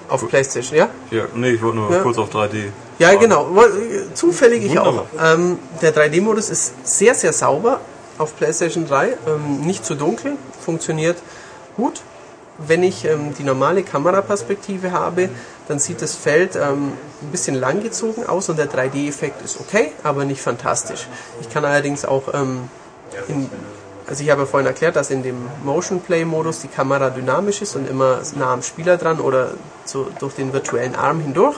Auf PlayStation, ja? Ja, nee, ich wollte nur Ja. kurz auf 3D. Ja, genau. Zufällig ich auch. Ähm, der 3D-Modus ist sehr, sehr sauber auf PlayStation 3. Ähm, nicht zu dunkel, funktioniert gut. Wenn ich ähm, die normale Kameraperspektive habe, dann sieht das Feld ähm, ein bisschen langgezogen aus und der 3D-Effekt ist okay, aber nicht fantastisch. Ich kann allerdings auch ähm, in, also ich habe ja vorhin erklärt, dass in dem Motion Play Modus die Kamera dynamisch ist und immer nah am Spieler dran oder so durch den virtuellen Arm hindurch.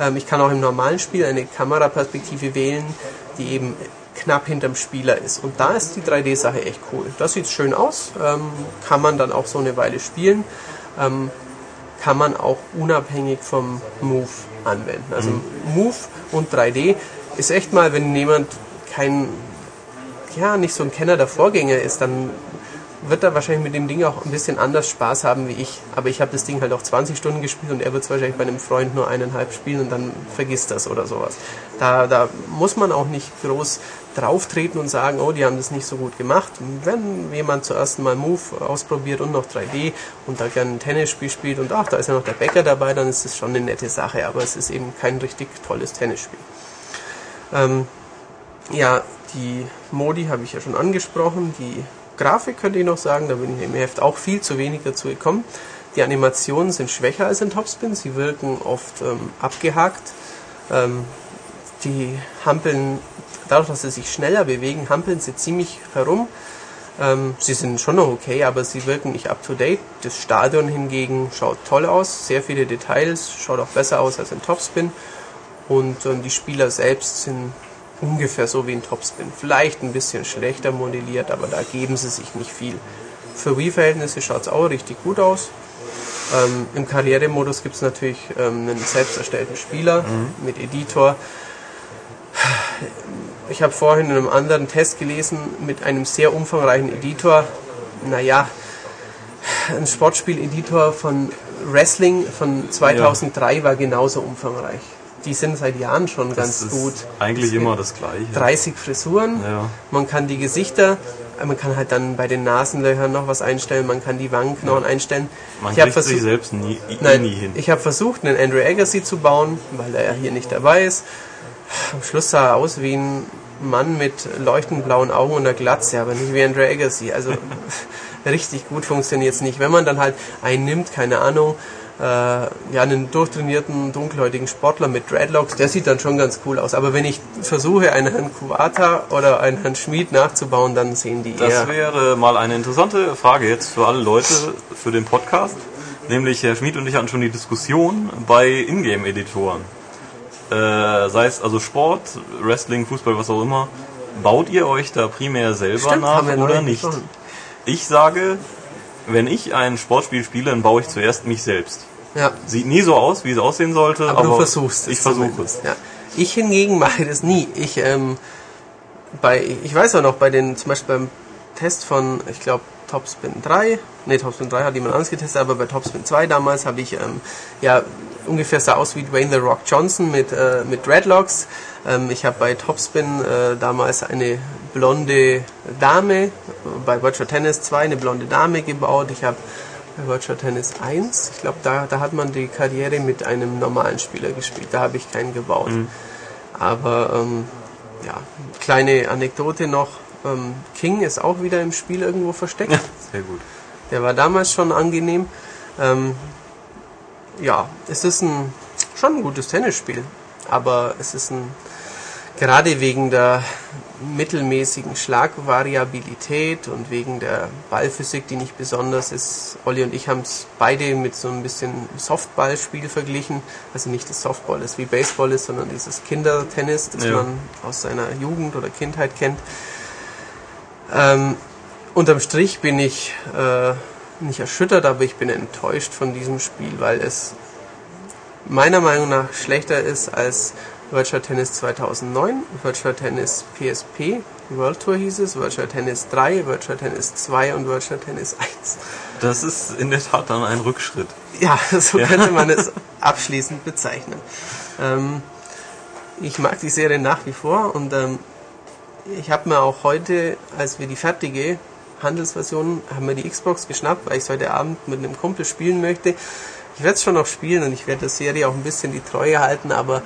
Ähm, ich kann auch im normalen Spiel eine Kameraperspektive wählen, die eben knapp hinterm Spieler ist. Und da ist die 3D-Sache echt cool. Das sieht schön aus, ähm, kann man dann auch so eine Weile spielen, ähm, kann man auch unabhängig vom Move anwenden. Also Move und 3D ist echt mal, wenn jemand kein ja, nicht so ein Kenner der Vorgänger ist, dann wird er wahrscheinlich mit dem Ding auch ein bisschen anders Spaß haben wie ich. Aber ich habe das Ding halt auch 20 Stunden gespielt und er wird es wahrscheinlich bei einem Freund nur eineinhalb spielen und dann vergisst das oder sowas. Da, da muss man auch nicht groß drauftreten und sagen, oh, die haben das nicht so gut gemacht. Wenn jemand zuerst mal Move ausprobiert und noch 3D und da gerne ein Tennisspiel spielt und ach, da ist ja noch der Bäcker dabei, dann ist das schon eine nette Sache, aber es ist eben kein richtig tolles Tennisspiel. Ähm, ja, die Modi habe ich ja schon angesprochen. Die Grafik könnte ich noch sagen, da bin ich im Heft auch viel zu wenig dazu gekommen. Die Animationen sind schwächer als in Topspin, sie wirken oft ähm, abgehakt. Ähm, die hampeln, dadurch, dass sie sich schneller bewegen, hampeln sie ziemlich herum. Ähm, sie sind schon noch okay, aber sie wirken nicht up to date. Das Stadion hingegen schaut toll aus, sehr viele Details, schaut auch besser aus als in Topspin. Und ähm, die Spieler selbst sind ungefähr so wie in Topspin. Vielleicht ein bisschen schlechter modelliert, aber da geben sie sich nicht viel. Für Wii-Verhältnisse schaut es auch richtig gut aus. Ähm, Im Karrieremodus gibt es natürlich ähm, einen selbst erstellten Spieler mit Editor. Ich habe vorhin in einem anderen Test gelesen, mit einem sehr umfangreichen Editor. Naja, ein Sportspiel-Editor von Wrestling von 2003 war genauso umfangreich. Die sind seit Jahren schon Das ganz ist gut. eigentlich immer das Gleiche. 30 Frisuren. Ja. Man kann die Gesichter, äh, man kann halt dann bei den Nasenlöchern noch was einstellen, man kann die Wangenknochen einstellen. Man ich habe kriegt sich versucht, selbst nie, nie, nein, nie hin. ich habe versucht, einen Andrew Agassi zu bauen, weil er ja hier nicht dabei ist. Am Schluss sah er aus wie ein Mann mit leuchtend blauen Augen und einer Glatze, aber nicht wie Andrew Agassi. Also richtig gut funktioniert es nicht. Wenn man dann halt einen nimmt, keine Ahnung, äh, ja, einen durchtrainierten, dunkelhäutigen Sportler mit Dreadlocks, der sieht dann schon ganz cool aus. Aber wenn ich versuche, einen Herrn Kuwata oder einen Herrn Schmid nachzubauen, dann sehen die Das eher... wäre mal eine interessante Frage jetzt für alle Leute für den Podcast. Nämlich Herr Schmid und ich hatten schon die Diskussion bei Ingame-Editoren. Äh, sei es also Sport, Wrestling, Fußball, was auch immer. Baut ihr euch da primär selber Stimmt, nach oder nicht? gesprochen. Ich sage, wenn ich ein Sportspiel spiele, dann baue ich zuerst mich selbst. Ja. Sieht nie so aus, wie es aussehen sollte, Aber, aber, du versuchst es. Ich versuche es. Ja. Ich hingegen mache das nie. Ich, ähm, bei, ich weiß auch noch, bei den, zum Beispiel beim Test von, ich glaube, Topspin 3, nee, Topspin 3 hat jemand anderes getestet, aber bei Topspin 2 damals habe ich, ähm, ja, ungefähr sah aus wie Dwayne The Rock Johnson mit, äh, mit Dreadlocks. Ähm, ich habe bei Topspin äh, damals eine blonde Dame, bei Virtual Tennis 2 eine blonde Dame gebaut. Ich habe bei Virtual Tennis 1, ich glaube, da, da hat man die Karriere mit einem normalen Spieler gespielt. Da habe ich keinen gebaut. Aber ähm, ja, kleine Anekdote noch. Ähm, King ist auch wieder im Spiel irgendwo versteckt. Sehr gut. Der war damals schon angenehm. Ähm, ja, es ist ein schon ein gutes Tennisspiel, aber es ist ein gerade wegen der mittelmäßigen Schlagvariabilität und wegen der Ballphysik, die nicht besonders ist. Olli und ich haben es beide mit so ein bisschen Softballspiel verglichen. Also nicht das Softball, das wie Baseball ist, sondern dieses Kindertennis, das Ja. man aus seiner Jugend oder Kindheit kennt. Ähm, unterm Strich bin ich äh, nicht erschüttert, aber ich bin enttäuscht von diesem Spiel, weil es meiner Meinung nach schlechter ist als Virtual Tennis 2009, Virtual Tennis PSP, World Tour hieß es, Virtual Tennis 3, Virtual Tennis 2 und Virtual Tennis 1. Das ist in der Tat dann ein Rückschritt. Ja, so könnte man es abschließend bezeichnen. Ähm, ich mag die Serie nach wie vor und ähm, ich habe mir auch heute, als wir die fertige Handelsversion, haben wir die Xbox geschnappt, weil ich es heute Abend mit einem Kumpel spielen möchte. Ich werde es schon noch spielen und ich werde der Serie auch ein bisschen die Treue halten, aber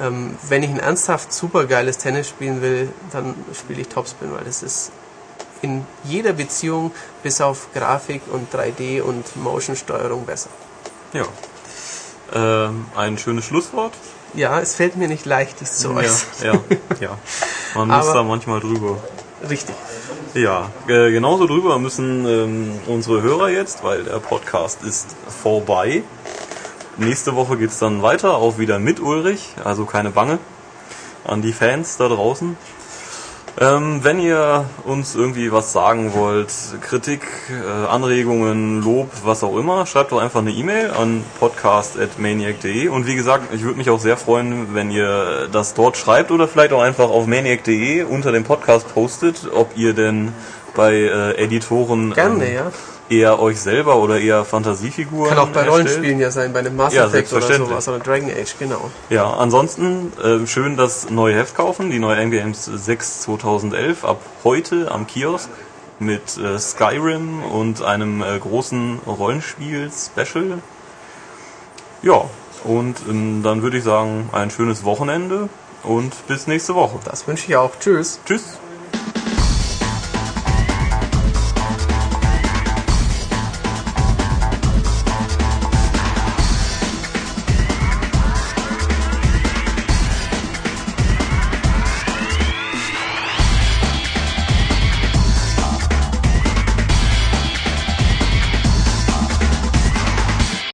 ähm, wenn ich ein ernsthaft supergeiles Tennis spielen will, dann spiele ich Topspin, weil es ist in jeder Beziehung bis auf Grafik und 3D und Motion-Steuerung besser. Ja. Ähm, ein schönes Schlusswort. Ja, es fällt mir nicht leicht, dies zu äußern. Ja, ja, ja. Man muss Aber- da manchmal drüber. Richtig. Ja, äh, genauso drüber müssen ähm, unsere Hörer jetzt, weil der Podcast ist vorbei. Nächste Woche geht's dann weiter, auch wieder mit Ulrich, also keine Bange an die Fans da draußen. Ähm, wenn ihr uns irgendwie was sagen wollt, Kritik, äh, Anregungen, Lob, was auch immer, schreibt doch einfach eine E-Mail an podcast.maniac.de und wie gesagt, ich würde mich auch sehr freuen, wenn ihr das dort schreibt oder vielleicht auch einfach auf maniac.de unter dem Podcast postet, ob ihr denn bei äh, Editoren Gerne, ähm, ja. Eher euch selber oder eher Fantasiefiguren Kann auch bei erstellt. Rollenspielen ja sein, bei einem Mass Ja, Effect oder sowas oder Dragon Age, genau. Ja, ansonsten äh, schön das neue Heft kaufen, die neue MGMs 6 2011 ab heute am Kiosk mit äh, Skyrim und einem äh, großen Rollenspiel-Special. Ja, und ähm, dann würde ich sagen, ein schönes Wochenende und bis nächste Woche. Das wünsche ich auch. Tschüss. Tschüss.